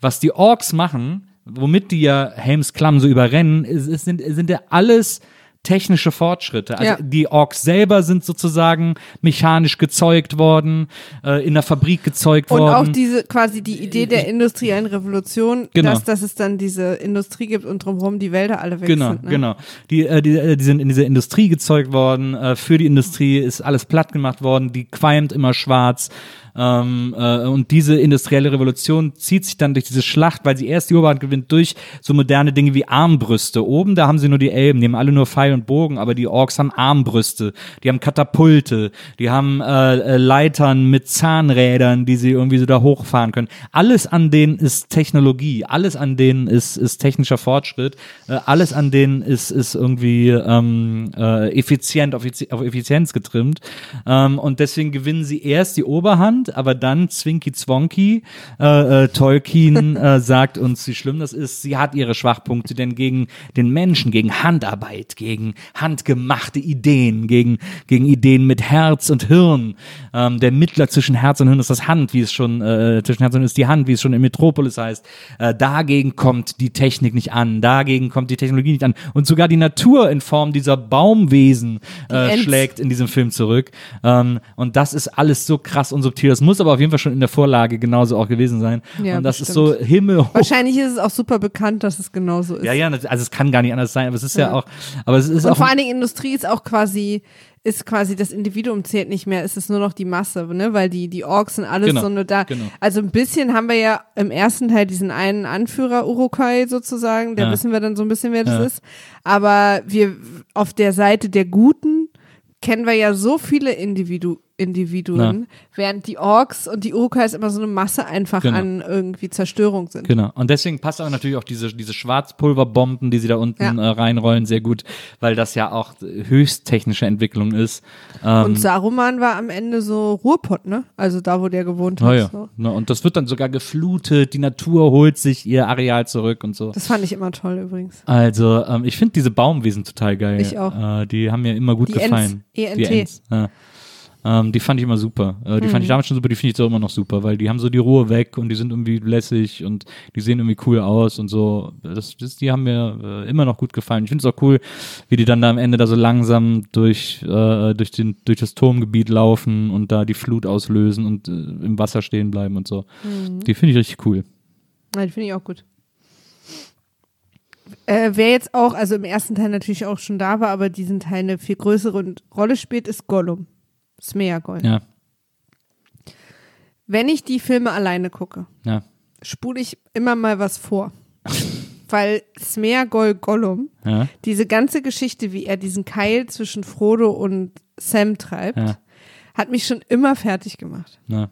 was die Orks machen, womit die ja Helms Klamm so überrennen, ist, ist, sind, sind ja alles technische Fortschritte. Also Ja. die Orks selber sind sozusagen mechanisch gezeugt worden, äh, in der Fabrik gezeugt Und worden. auch diese quasi die Idee der industriellen Revolution, Genau. dass, dass es dann diese Industrie gibt und drumherum die Wälder alle weg Genau, sind. Ne? genau. Die, äh, die, äh, die sind in dieser Industrie gezeugt worden. Äh, für die Industrie ist alles platt gemacht worden. Die qualmt immer schwarz. Ähm, äh, und diese industrielle Revolution zieht sich dann durch diese Schlacht, weil sie erst die Oberhand gewinnt durch so moderne Dinge wie Armbrüste. Oben, da haben sie nur die Elben, die haben alle nur Pfeil und Bogen, aber die Orks haben Armbrüste, die haben Katapulte, die haben äh, äh, Leitern mit Zahnrädern, die sie irgendwie so da hochfahren können. Alles an denen ist Technologie, alles an denen ist, ist technischer Fortschritt, äh, alles an denen ist, ist irgendwie ähm, äh, effizient, auf, Effizi- auf Effizienz getrimmt. Ähm, und deswegen gewinnen sie erst die Oberhand, aber dann Zwinky Zwonky, äh, äh, Tolkien äh, sagt uns, wie schlimm das ist. Sie hat ihre Schwachpunkte, denn gegen den Menschen, gegen Handarbeit, gegen handgemachte Ideen, gegen, gegen Ideen mit Herz und Hirn. Ähm, der Mittler zwischen Herz und Hirn ist das Hand, wie es schon, äh, zwischen Herz und Hirn ist die Hand, wie es schon in Metropolis heißt. Äh, dagegen kommt die Technik nicht an, dagegen kommt die Technologie nicht an. Und sogar die Natur in Form dieser Baumwesen äh, schlägt in diesem Film zurück. Ähm, und das ist alles so krass und subtil. Das muss aber auf jeden Fall schon in der Vorlage genauso auch gewesen sein. Ja, und das ist bestimmt. so himmelhoch. Wahrscheinlich ist es auch super bekannt, dass es genauso ist. Ja, ja, also es kann gar nicht anders sein, aber es ist ja, Ja. auch, aber es ist Und auch. vor allen Dingen Industrie ist auch quasi, ist quasi das Individuum zählt nicht mehr, es ist nur noch die Masse, ne? Weil die, die Orks sind alles Genau, so nur da. genau. Also ein bisschen haben wir ja im ersten Teil diesen einen Anführer Urukai sozusagen, da Ja. wissen wir dann so ein bisschen, wer das Ja. ist. Aber wir auf der Seite der Guten kennen wir ja so viele Individu Individuen, während die Orks und die Urukais immer so eine Masse einfach Genau. an irgendwie Zerstörung sind. Genau. Und deswegen passt aber natürlich auch diese, diese Schwarzpulverbomben, die sie da unten Ja. äh, reinrollen, sehr gut, weil das ja auch höchst technische Entwicklung ist. Ähm, Und Saruman war am Ende so Ruhrpott, ne? Also da, wo der gewohnt hat. ja. So. Ne, Und das wird dann sogar geflutet, die Natur holt sich ihr Areal zurück und so. Das fand ich immer toll übrigens. Also, ähm, ich finde diese Baumwesen total geil. Ich auch. Äh, die haben mir immer gut Die gefallen. Ents, Die ENT. Ents, ja. Ähm, die fand ich immer super. Äh, die fand Mhm. ich damals schon super, die finde ich auch immer noch super, weil die haben so die Ruhe weg und die sind irgendwie lässig und die sehen irgendwie cool aus und so. Das, das, die haben mir äh, immer noch gut gefallen. Ich finde es auch cool, wie die dann da am Ende da so langsam durch, äh, durch, den, durch das Turmgebiet laufen und da die Flut auslösen und äh, im Wasser stehen bleiben und so. Mhm. Die finde ich richtig cool. Nein, finde ich auch gut. Äh, wer jetzt auch, also im ersten Teil natürlich auch schon da war, aber diesen Teil eine viel größere Rolle spielt, ist Gollum. Smeagol. Ja, Wenn ich die Filme alleine gucke, ja, spule ich immer mal was vor. Weil Smeagol Gollum, ja, diese ganze Geschichte, wie er diesen Keil zwischen Frodo und Sam treibt, Ja. hat mich schon immer fertig gemacht. ja.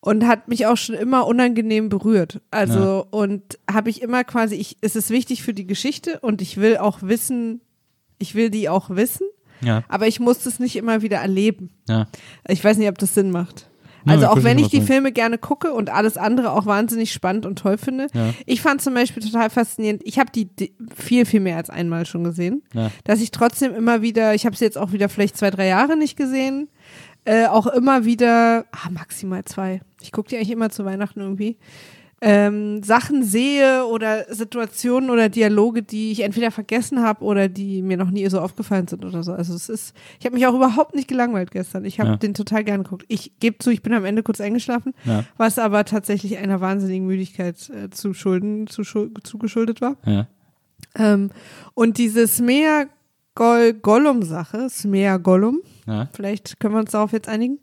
und hat mich auch schon immer unangenehm berührt. Also und habe ich immer quasi, ich, es ist wichtig für die Geschichte und ich will auch wissen, ich will die auch wissen, ja, aber ich muss das nicht immer wieder erleben. ja. Ich weiß nicht, ob das Sinn macht. Ja, Also ich auch wenn ich die. Filme gerne gucke und alles andere auch wahnsinnig spannend und toll finde. Ja. Ich fand zum Beispiel total faszinierend, ich habe die di- viel, viel mehr als einmal schon gesehen, Ja. dass ich trotzdem immer wieder, ich habe sie jetzt auch wieder vielleicht zwei, drei Jahre nicht gesehen, äh, auch immer wieder, ah, maximal zwei, ich gucke die eigentlich immer zu Weihnachten irgendwie, ähm, Sachen sehe oder Situationen oder Dialoge, die ich entweder vergessen habe oder die mir noch nie so aufgefallen sind oder so. Also es ist, ich habe mich auch überhaupt nicht gelangweilt gestern. Ich habe Ja. den total gern geguckt. Ich gebe zu, ich bin am Ende kurz eingeschlafen, Ja. was aber tatsächlich einer wahnsinnigen Müdigkeit äh, zu Schulden zu, schul- zugeschuldet war. ja. Ähm, und diese Smeagol-Gollum-Sache, Smeagolum, ja. vielleicht können wir uns darauf jetzt einigen,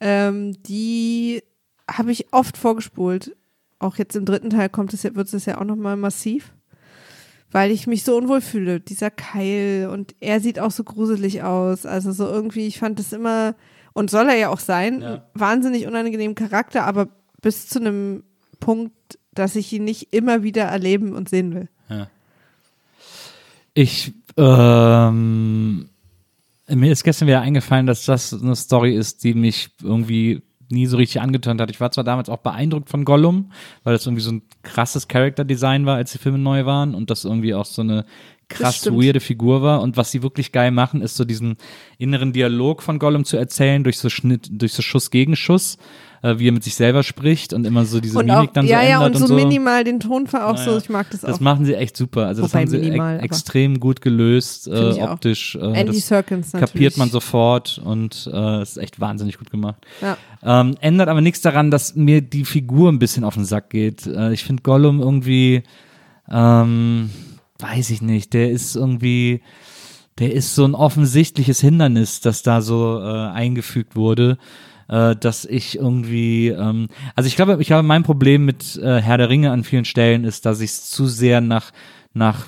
ähm, die habe ich oft vorgespult. Auch jetzt im dritten Teil kommt es ja, wird es ja auch nochmal massiv, weil ich mich so unwohl fühle. Dieser Keil und er sieht auch so gruselig aus. Also so irgendwie, ich fand das immer, und soll er ja auch sein, Ja. wahnsinnig unangenehmen Charakter, aber bis zu einem Punkt, dass ich ihn nicht immer wieder erleben und sehen will. Ich, ähm, mir ist gestern wieder eingefallen, dass das eine Story ist, die mich irgendwie nie so richtig angetönt hat. Ich war zwar damals auch beeindruckt von Gollum, weil das irgendwie so ein krasses Charakter-Design war, als die Filme neu waren und das irgendwie auch so eine krass weirde Figur war. Und was sie wirklich geil machen, ist so diesen inneren Dialog von Gollum zu erzählen, durch so Schnitt, durch so Schuss gegen Schuss, äh, wie er mit sich selber spricht und immer so diese Und Mimik auch, dann ja, so ja, ändert und so, und so. minimal den Tonfall auch Naja. so. Ich mag das, Das auch. machen sie echt super. Also das Wobei haben sie minimal, e aber- extrem gut gelöst, äh, optisch. Äh, Andy das Serkins natürlich. kapiert man sofort und äh, es ist echt wahnsinnig gut gemacht. Ja. Ähm, ändert aber nichts daran, dass mir die Figur ein bisschen auf den Sack geht. Äh, ich finde Gollum irgendwie, ähm, weiß ich nicht, der ist irgendwie, der ist so ein offensichtliches Hindernis, das da so äh, eingefügt wurde, äh, dass ich irgendwie, ähm, also ich glaube, ich glaube, mein Problem mit äh, Herr der Ringe an vielen Stellen ist, dass ich es zu sehr nach nach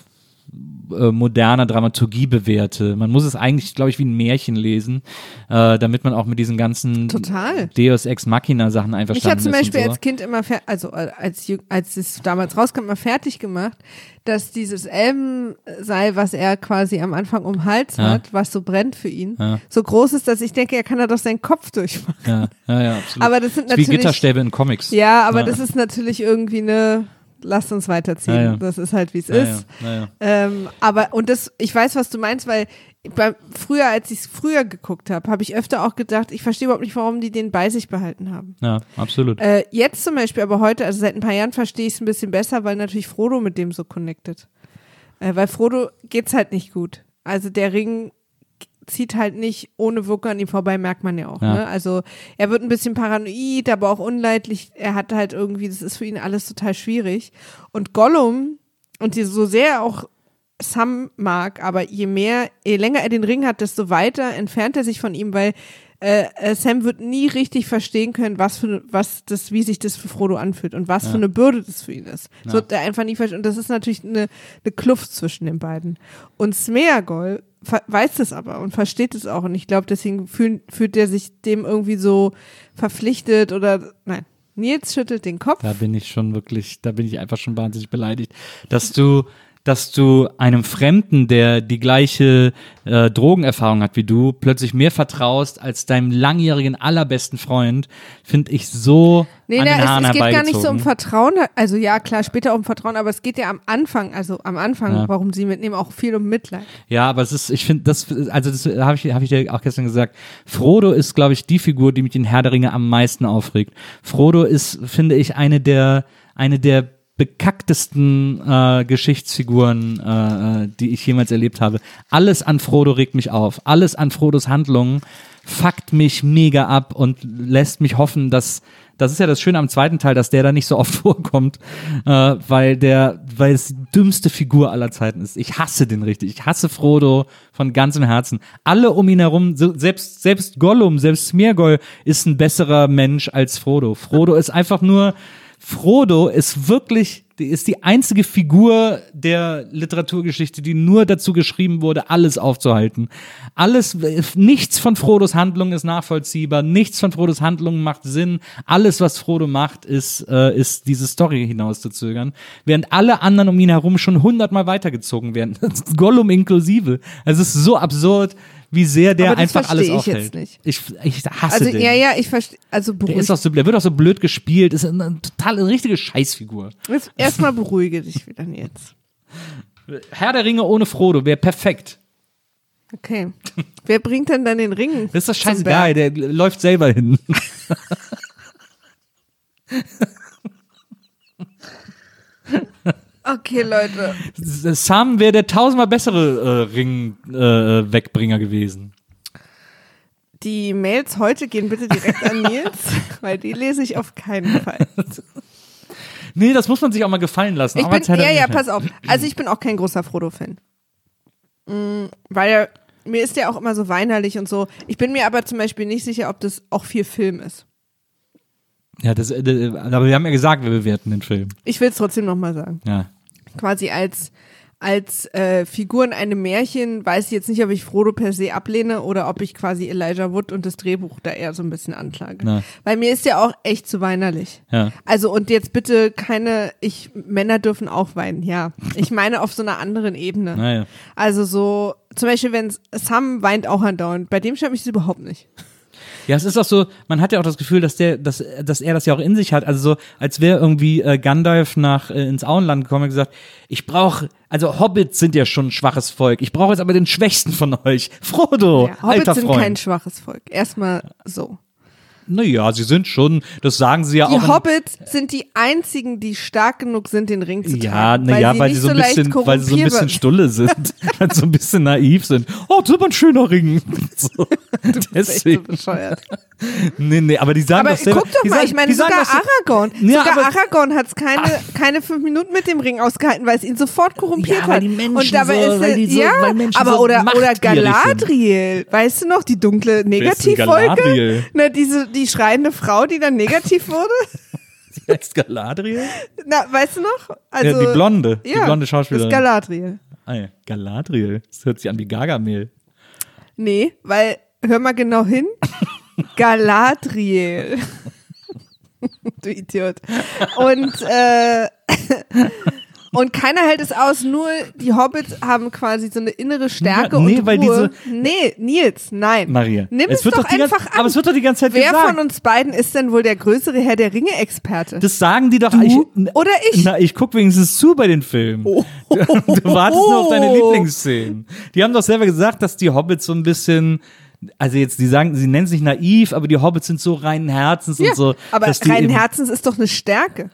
äh, moderner Dramaturgie bewerte. Man muss es eigentlich, glaube ich, wie ein Märchen lesen, äh, damit man auch mit diesen ganzen Total. Deus Ex Machina Sachen Mich einverstanden hat zum. Beispiel so. als Kind immer, also äh, als, als es damals rauskam, immer fertig gemacht, dass dieses Elbenseil, was er quasi am Anfang um Hals Ja. hat, was so brennt für ihn, Ja. so groß ist, dass ich denke, er kann da doch seinen Kopf durchmachen. ja, ja, ja, absolut. Aber das sind wie natürlich- Gitterstäbe in Comics. Ja, aber das ist natürlich irgendwie eine, lasst uns weiterziehen. Ja. Das ist halt, wie es ist. Ähm, aber, und das, ich weiß, was du meinst, weil beim, früher, als ich es früher geguckt habe, habe ich öfter auch gedacht, ich verstehe überhaupt nicht, warum die den bei sich behalten haben. ja, absolut. Äh, jetzt zum Beispiel, aber heute, also seit ein paar Jahren verstehe ich es ein bisschen besser, weil natürlich Frodo mit dem so connected. Äh, weil Frodo geht's halt nicht gut. Also der Ring zieht halt nicht ohne Wirkung an ihm vorbei, merkt man ja auch. Ja. Ne? Also er wird ein bisschen paranoid, aber auch unleidlich. Er hat halt irgendwie, das ist für ihn alles total schwierig. Und Gollum, und die, so sehr auch Sam mag, aber je mehr, je länger er den Ring hat, desto weiter entfernt er sich von ihm, weil äh, äh, Sam wird nie richtig verstehen können, was für was das, wie sich das für Frodo anfühlt und was für eine Bürde das für ihn ist. Das Ja. wird er einfach nie verstehen. Und das ist natürlich eine, eine Kluft zwischen den beiden. Und Smeagol weiß das aber und versteht es auch. Und ich glaube, deswegen fühlt, fühlt er sich dem irgendwie so verpflichtet oder nein. Nils schüttelt den Kopf. Da bin ich schon wirklich, da bin ich einfach schon wahnsinnig beleidigt, dass du, dass du einem Fremden, der die gleiche äh, Drogenerfahrung hat wie du, plötzlich mehr vertraust als deinem langjährigen allerbesten Freund, finde ich so Nee, an Haaren es, es geht gar nicht so um. Vertrauen. Also ja, klar, später um Vertrauen, aber es geht ja am Anfang, also am Anfang, Ja. warum sie mitnehmen, auch viel um Mitleid. Ja, aber es ist, ich finde, das, also das habe ich, hab ich dir auch gestern gesagt. Frodo ist, glaube ich, die Figur, die mich in Herr der Ringe am meisten aufregt. Frodo ist, finde ich, eine der, eine der bekacktesten äh, Geschichtsfiguren, äh, äh, die ich jemals erlebt habe. Alles an Frodo regt mich auf. Alles an Frodos Handlungen fuckt mich mega ab und lässt mich hoffen, dass das ist ja das Schöne am zweiten Teil, dass der da nicht so oft vorkommt, äh, weil der, weil es die dümmste Figur aller Zeiten ist. Ich hasse den richtig. Ich hasse Frodo von ganzem Herzen. Alle um ihn herum, selbst, selbst Gollum, selbst Smeargol ist ein besserer Mensch als Frodo. Frodo ist einfach nur, Frodo ist wirklich, ist die einzige Figur der Literaturgeschichte, die nur dazu geschrieben wurde, alles aufzuhalten. Alles, nichts von Frodos Handlungen ist nachvollziehbar, nichts von Frodos Handlungen macht Sinn. Alles, was Frodo macht, ist, äh, ist diese Story hinauszuzögern. Während alle anderen um ihn herum schon hundertmal weitergezogen werden. Gollum inklusive. Es ist so absurd, wie sehr der das einfach alles verstehe ich aufhält. jetzt nicht. Ich, ich hasse Also den. ja, ja, ich verstehe, also Der beruhig, ist auch so, der wird auch so blöd gespielt, ist eine, eine total eine richtige Scheißfigur. Erstmal beruhige dich wieder jetzt. Herr der Ringe ohne Frodo wäre perfekt. Okay. Wer bringt denn dann den Ring? Das ist zum scheißegal, der läuft selber hin. Okay, Leute. Sam wäre der tausendmal bessere äh, Ring-Wegbringer gewesen. Die Mails heute gehen bitte direkt an Nils, weil die lese ich auf keinen Fall. Nee, das muss man sich auch mal gefallen lassen. Ich auch bin, ja, ja, pass auf. Also ich bin auch kein großer Frodo-Fan. Mm, weil er, mir ist der auch immer so weinerlich und so. Ich bin mir aber zum Beispiel nicht sicher, ob das auch viel Film ist. Ja, das, äh, aber wir haben ja gesagt, wir bewerten den Film. Ich will es trotzdem nochmal sagen. Ja. Quasi als, als äh, Figur in einem Märchen weiß ich jetzt nicht, ob ich Frodo per se ablehne oder ob ich quasi Elijah Wood und das Drehbuch da eher so ein bisschen anklage. Na. Weil mir ist der auch echt zu weinerlich. Ja. Also und jetzt bitte keine, ich, Männer dürfen auch weinen, ja. Ich meine auf so einer anderen Ebene. Naja. Also so, zum Beispiel, wenn Sam weint auch andauernd. Bei dem stört mich das überhaupt nicht. Ja, es ist auch so, man hat ja auch das Gefühl, dass der, dass, dass er das ja auch in sich hat. Also so, als wäre irgendwie äh, Gandalf nach äh, ins Auenland gekommen und gesagt, ich brauche, also Hobbits sind ja schon ein schwaches Volk. Ich brauche jetzt aber den Schwächsten von euch. Frodo, Ja, Hobbits alter sind Freund. kein schwaches Volk. Erstmal so. Naja, sie sind schon, das sagen sie ja Die auch. in- Hobbits sind die einzigen, die stark genug sind, den Ring zu tragen. ja, naja, weil, sie so ein leicht bisschen, weil sie so ein bisschen stulle sind, weil sie so ein bisschen naiv sind. Oh, das ist aber ein schöner Ring. So. So Deswegen. bescheuert. Nee, nee, aber die sagen Aber doch selber, guck doch die mal, sagen, ich meine, die sogar so- Aragorn, Ja, sogar Aragorn hat es keine, keine fünf Minuten mit dem Ring ausgehalten, weil es ihn sofort korrumpiert Ja, weil hat. die Menschen Und dabei so- ist weil er, die so- ja, weil Menschen aber so oder, oder Galadriel, weißt du noch, die dunkle Negativfolge? Na, diese, die schreiende Frau, die dann negativ wurde? Die heißt Galadriel? Na, weißt du noch? Also, ja, die Blonde, die ja, blonde Das Schauspielerin. ist Galadriel. Ah, ja. Galadriel. Das hört sich an wie Gargamel. Nee, weil, hör mal genau hin. Galadriel. du Idiot. Und, äh, und keiner hält es aus, nur die Hobbits haben quasi so eine innere Stärke Ja, nee, und weil Ruhe. diese- nee, Nils, nein. Maria. Nimm es es, wird doch, die ganze- einfach an. aber es wird doch die ganze Zeit Wer gesagt. von uns beiden ist denn wohl der größere Herr der Ringe-Experte? Das sagen die doch. Du Ich, oder ich? Na, ich guck wenigstens zu bei den Filmen. Du, du wartest nur auf deine Lieblingsszenen. Die haben doch selber gesagt, dass die Hobbits so ein bisschen also jetzt, die sagen, sie nennen sich naiv, aber die Hobbits sind so reinen Herzens ja, und so. aber reinen Herzens ist doch eine Stärke.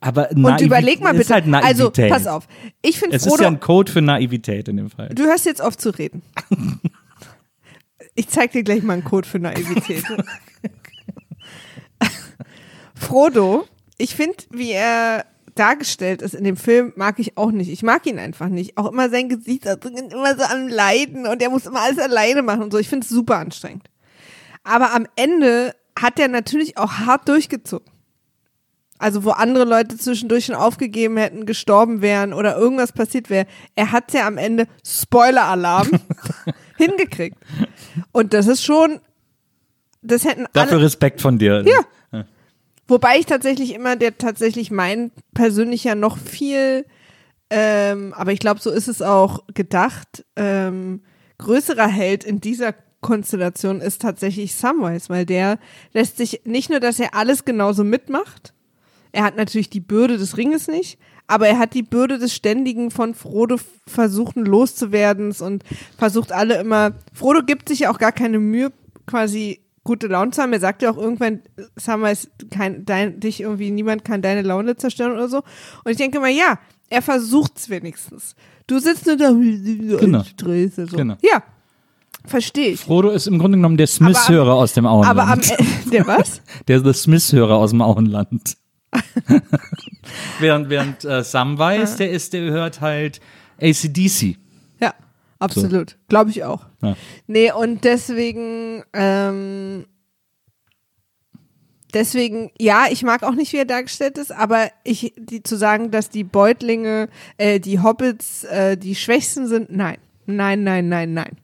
Aber Und Naivi- überleg mal ist bitte. Halt also, pass auf. Ich finde Es ist Frodo, ja ein Code für Naivität in dem Fall. du hörst jetzt auf zu reden. Ich zeig dir gleich mal einen Code für Naivität. Frodo, ich finde, wie er dargestellt ist in dem Film, mag ich auch nicht. Ich mag ihn einfach nicht. Auch immer sein Gesichtsausdruck ist immer so am Leiden und er muss immer alles alleine machen und so. Ich finde es super anstrengend. Aber am Ende hat er natürlich auch hart durchgezogen. Also wo andere Leute zwischendurch schon aufgegeben hätten, gestorben wären oder irgendwas passiert wäre. Er hat ja am Ende, Spoiler-Alarm, hingekriegt. Und das ist schon, das hätten Dafür alle, Respekt von dir. Ja. Wobei ich tatsächlich immer der tatsächlich mein persönlicher noch viel, ähm, aber ich glaube, so ist es auch gedacht, ähm, größerer Held in dieser Konstellation ist tatsächlich Samwise, weil der lässt sich nicht nur, dass er alles genauso mitmacht, er hat natürlich die Bürde des Ringes nicht, aber er hat die Bürde des ständigen von Frodo versuchen loszuwerdens und versucht alle immer. Frodo gibt sich ja auch gar keine Mühe, quasi gute Laune zu haben. Er sagt ja auch irgendwann, Samwise, kein, dein, dich irgendwie, niemand kann deine Laune zerstören oder so. Und ich denke immer, ja, er versucht's wenigstens. Du sitzt nur da, Genau. Stress, so. Genau. Ja, verstehe ich. Frodo ist im Grunde genommen der Smith-Hörer aus dem Auenland. Aber am Ende, der was? der The Smith-Hörer aus dem Auenland. während während äh, Samwise, der ist, der hört halt ACDC. Ja, absolut. Glaube ich auch. Ja. Nee, und deswegen, ähm, deswegen, ja, ich mag auch nicht, wie er dargestellt ist, aber ich, die, zu sagen, dass die Beutlinge, äh, die Hobbits, äh, die Schwächsten sind, nein. Nein, nein, nein, nein.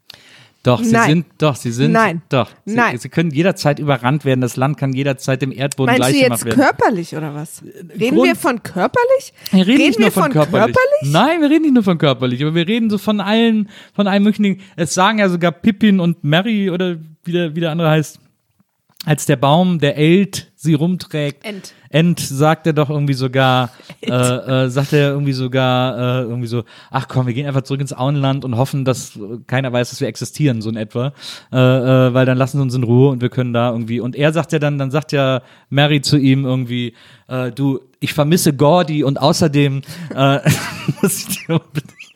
Doch, sie Nein. sind, doch, sie sind, Nein. doch. Sie, Nein. sie können jederzeit überrannt werden. Das Land kann jederzeit dem Erdboden Meinst du gleich gemacht jetzt körperlich oder was? Reden Grund- wir von körperlich? Wir reden, nicht wir nur von, körperlich. Nein, wir reden nicht nur von körperlich, aber wir reden so von allen, von allen möglichen Dingen. Es sagen ja sogar Pippin und Mary oder wie der, wie der andere heißt, als der Baum, der Elt sie rumträgt. Ent. Ent sagt er doch irgendwie sogar, äh, äh, sagt er irgendwie sogar, äh, irgendwie so, ach komm, wir gehen einfach zurück ins Auenland und hoffen, dass keiner weiß, dass wir existieren, so in etwa. Äh, äh, weil dann lassen sie uns in Ruhe und wir können da irgendwie. Und er sagt ja dann, dann sagt ja Mary zu ihm irgendwie, äh, du, ich vermisse Gordy und außerdem äh, muss ich dir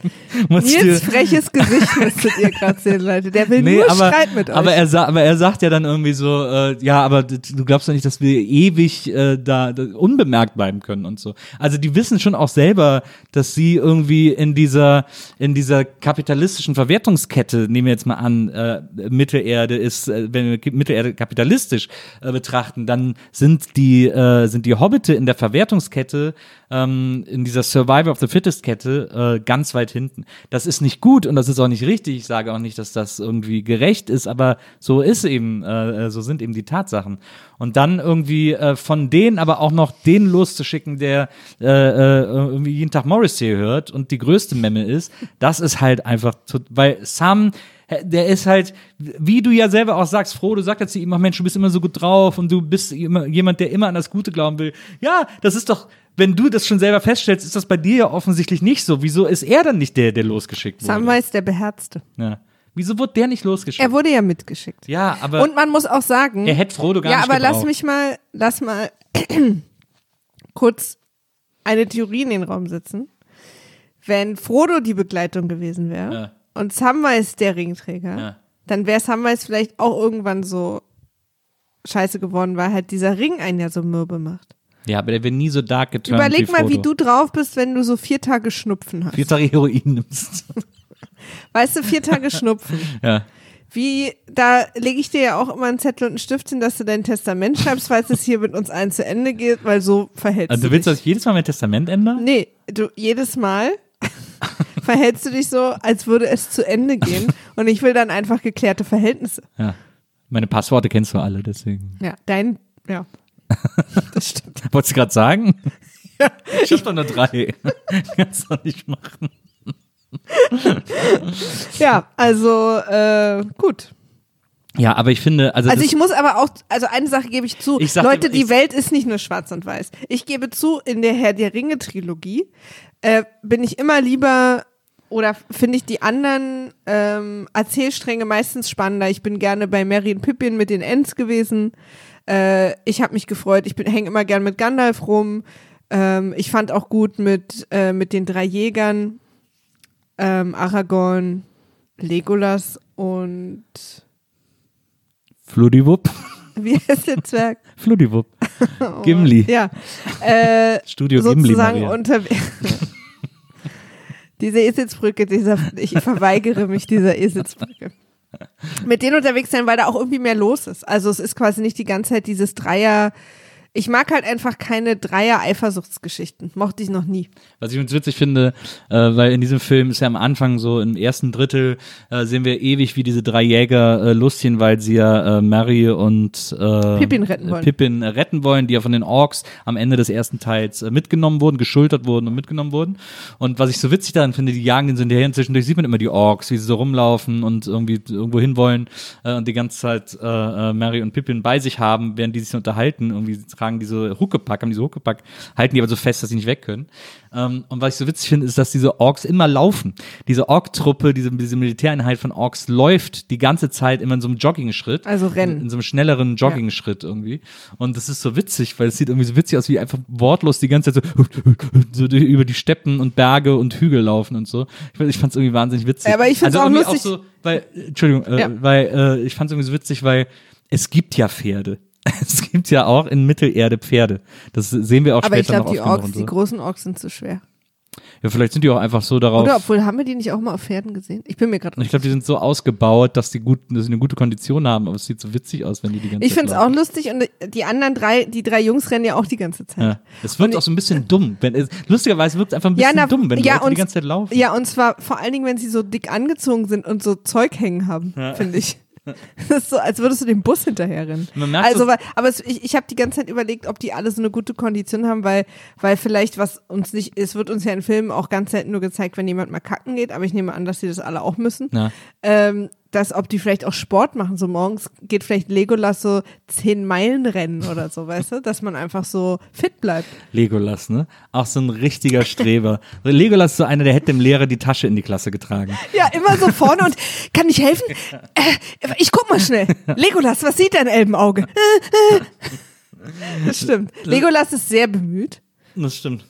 Nils freches Gesicht müsstet ihr gerade sehen, Leute. Der will Nee, nur aber, Streit mit euch. aber er aber er sagt ja dann irgendwie so, äh, ja, aber du glaubst doch nicht, dass wir ewig äh, da, da unbemerkt bleiben können und so. Also die wissen schon auch selber, dass sie irgendwie in dieser in dieser kapitalistischen Verwertungskette, nehmen wir jetzt mal an, äh, Mittelerde ist, äh, wenn wir Mittelerde kapitalistisch äh, betrachten, dann sind die äh, sind die Hobbite in der Verwertungskette ähm, in dieser Survivor of the Fittest Kette äh, ganz weit hinten. Das ist nicht gut und das ist auch nicht richtig. Ich sage auch nicht, dass das irgendwie gerecht ist, aber so ist eben, äh, so sind eben die Tatsachen. Und dann irgendwie äh, von denen aber auch noch den loszuschicken, der äh, äh, irgendwie jeden Tag Morrissey hört und die größte Memme ist, das ist halt einfach, weil Sam der ist halt, wie du ja selber auch sagst, Frodo sagt ja zu ihm, ach Mensch, du bist immer so gut drauf und du bist immer, jemand, der immer an das Gute glauben will. Ja, das ist doch, wenn du das schon selber feststellst, ist das bei dir ja offensichtlich nicht so. Wieso ist er dann nicht der, der losgeschickt wurde? Samwise der Beherzte. Ja. Wieso wurde der nicht losgeschickt? Er wurde ja mitgeschickt. ja, aber Und man muss auch sagen, er hätte Frodo gar ja, nicht aber lass gebraucht. mich mal, lass mal kurz eine Theorie in den Raum setzen. Wenn Frodo die Begleitung gewesen wäre Ja. Und Samwise der Ringträger, Ja. dann wäre Samwise vielleicht auch irgendwann so scheiße geworden, weil halt dieser Ring einen ja so mürbe macht. Ja, aber der wird nie so dark geturnt Überleg wie mal, wie Frodo. du drauf bist, wenn du so vier Tage Schnupfen hast. vier Tage Heroin nimmst. Weißt du, vier Tage Schnupfen. ja. Wie, da lege ich dir ja auch immer einen Zettel und einen Stift hin, dass du dein Testament schreibst, falls es hier mit uns allen zu Ende geht, weil so verhältst Also du du willst, dich. dass ich jedes Mal mein Testament ändere? Nee, du jedes Mal verhältst du dich so, als würde es zu Ende gehen und ich will dann einfach geklärte Verhältnisse. Ja. Meine Passworte kennst du alle, deswegen. Ja, dein, ja. Das stimmt. Wolltest du gerade sagen? Ich hab doch nur drei. Kannst du nicht machen. Ja, also äh, gut. Ja, aber ich finde, also, Also ich muss aber auch, also eine Sache gebe ich zu. Ich Leute, immer, die ich- Welt ist nicht nur schwarz und weiß. Ich gebe zu, in der Herr der Ringe Trilogie äh, bin ich immer lieber oder finde ich die anderen ähm, Erzählstränge meistens spannender. Ich bin gerne bei Merry und Pippin mit den Ents gewesen. Äh, ich habe mich gefreut. Ich hänge immer gern mit Gandalf rum. Ähm, ich fand auch gut mit, äh, mit den drei Jägern. Ähm, Aragorn, Legolas und Fludiwupp. wie heißt der Zwerg? Fludiwupp. Gimli. Ja. Äh, Studio Gimli. sozusagen Maria. Diese Eselsbrücke, dieser ich verweigere mich dieser Eselsbrücke. Mit denen unterwegs sein, weil da auch irgendwie mehr los ist. Also es ist quasi nicht die ganze Zeit dieses Dreier. Ich mag halt einfach keine Dreier-Eifersuchtsgeschichten. Mochte ich noch nie. Was ich uns witzig finde, äh, weil in diesem Film ist ja am Anfang so im ersten Drittel äh, sehen wir ewig, wie diese drei Jäger äh, lustchen, weil sie ja äh, Mary und äh, Pippin retten wollen. Pippin äh, retten wollen, die ja von den Orks am Ende des ersten Teils äh, mitgenommen wurden, geschultert wurden und mitgenommen wurden. Und was ich so witzig daran finde, die jagen den so hinterher und zwischendurch sieht man immer die Orks, wie sie so rumlaufen und irgendwie irgendwo hinwollen äh, und die ganze Zeit äh, äh, Mary und Pippin bei sich haben, während die sich unterhalten. Irgendwie tragen diese Huckepack, haben diese Huckepack, halten die aber so fest, dass sie nicht weg können. Ähm, und was ich so witzig finde, ist, dass diese Orks immer laufen. Diese Ork-Truppe, diese, diese Militäreinheit von Orks läuft die gange Zeit immer in so einem Jogging-Schritt. Also rennen. In, in so einem schnelleren Jogging-Schritt irgendwie. Und das ist so witzig, weil es sieht irgendwie so witzig aus, wie einfach wortlos die ganze Zeit so, so über die Steppen und Berge und Hügel laufen und so. Ich, ich fand es irgendwie wahnsinnig witzig. Ja, aber ich find's also auch lustig. so, weil, Entschuldigung, äh, Ja. weil äh, ich fand es irgendwie so witzig, weil es gibt ja Pferde. Es gibt ja auch in Mittelerde Pferde. Das sehen wir auch Aber ich später glaube, die noch oft genug Orks, so. die großen Orks sind zu schwer. Ja, vielleicht sind die auch einfach so darauf. Oder obwohl, haben wir die nicht auch mal auf Pferden gesehen? Ich bin mir gerade ich glaube, die sind so ausgebaut, dass die, gut, dass sie eine gute Kondition haben, aber es sieht so witzig aus, wenn die die ganze Ich Zeit finde es auch lustig und die anderen drei, die drei Jungs rennen ja auch die ganze Zeit. Ja. Es wirkt Und auch so ein bisschen dumm. Wenn es, lustigerweise wirkt es einfach ein bisschen na, dumm, wenn ja, Leute die und- ganze Zeit laufen. Ja, und zwar vor allen Dingen, wenn sie so dick angezogen sind und so Zeug hängen haben, finde ich. Das ist so, als würdest du dem Bus hinterherrennen. Also, so- weil, aber es, ich, ich habe die ganze Zeit überlegt, ob die alle so eine gute Kondition haben, weil, weil vielleicht was uns nicht, es wird uns ja in Filmen auch ganz selten nur gezeigt, wenn jemand mal kacken geht, aber ich nehme an, dass sie das alle auch müssen. Ähm, dass ob die vielleicht auch Sport machen, so morgens geht vielleicht Legolas so zehn Meilen rennen oder so, weißt du, dass man einfach so fit bleibt. Legolas, ne? Auch so ein richtiger Streber. Legolas ist so einer, der hätte dem Lehrer die Tasche in die Klasse getragen. Ja, immer so vorne und kann ich helfen? Äh, ich guck mal schnell. Legolas, was sieht dein Elbenauge? Das stimmt. Legolas ist sehr bemüht. Das stimmt.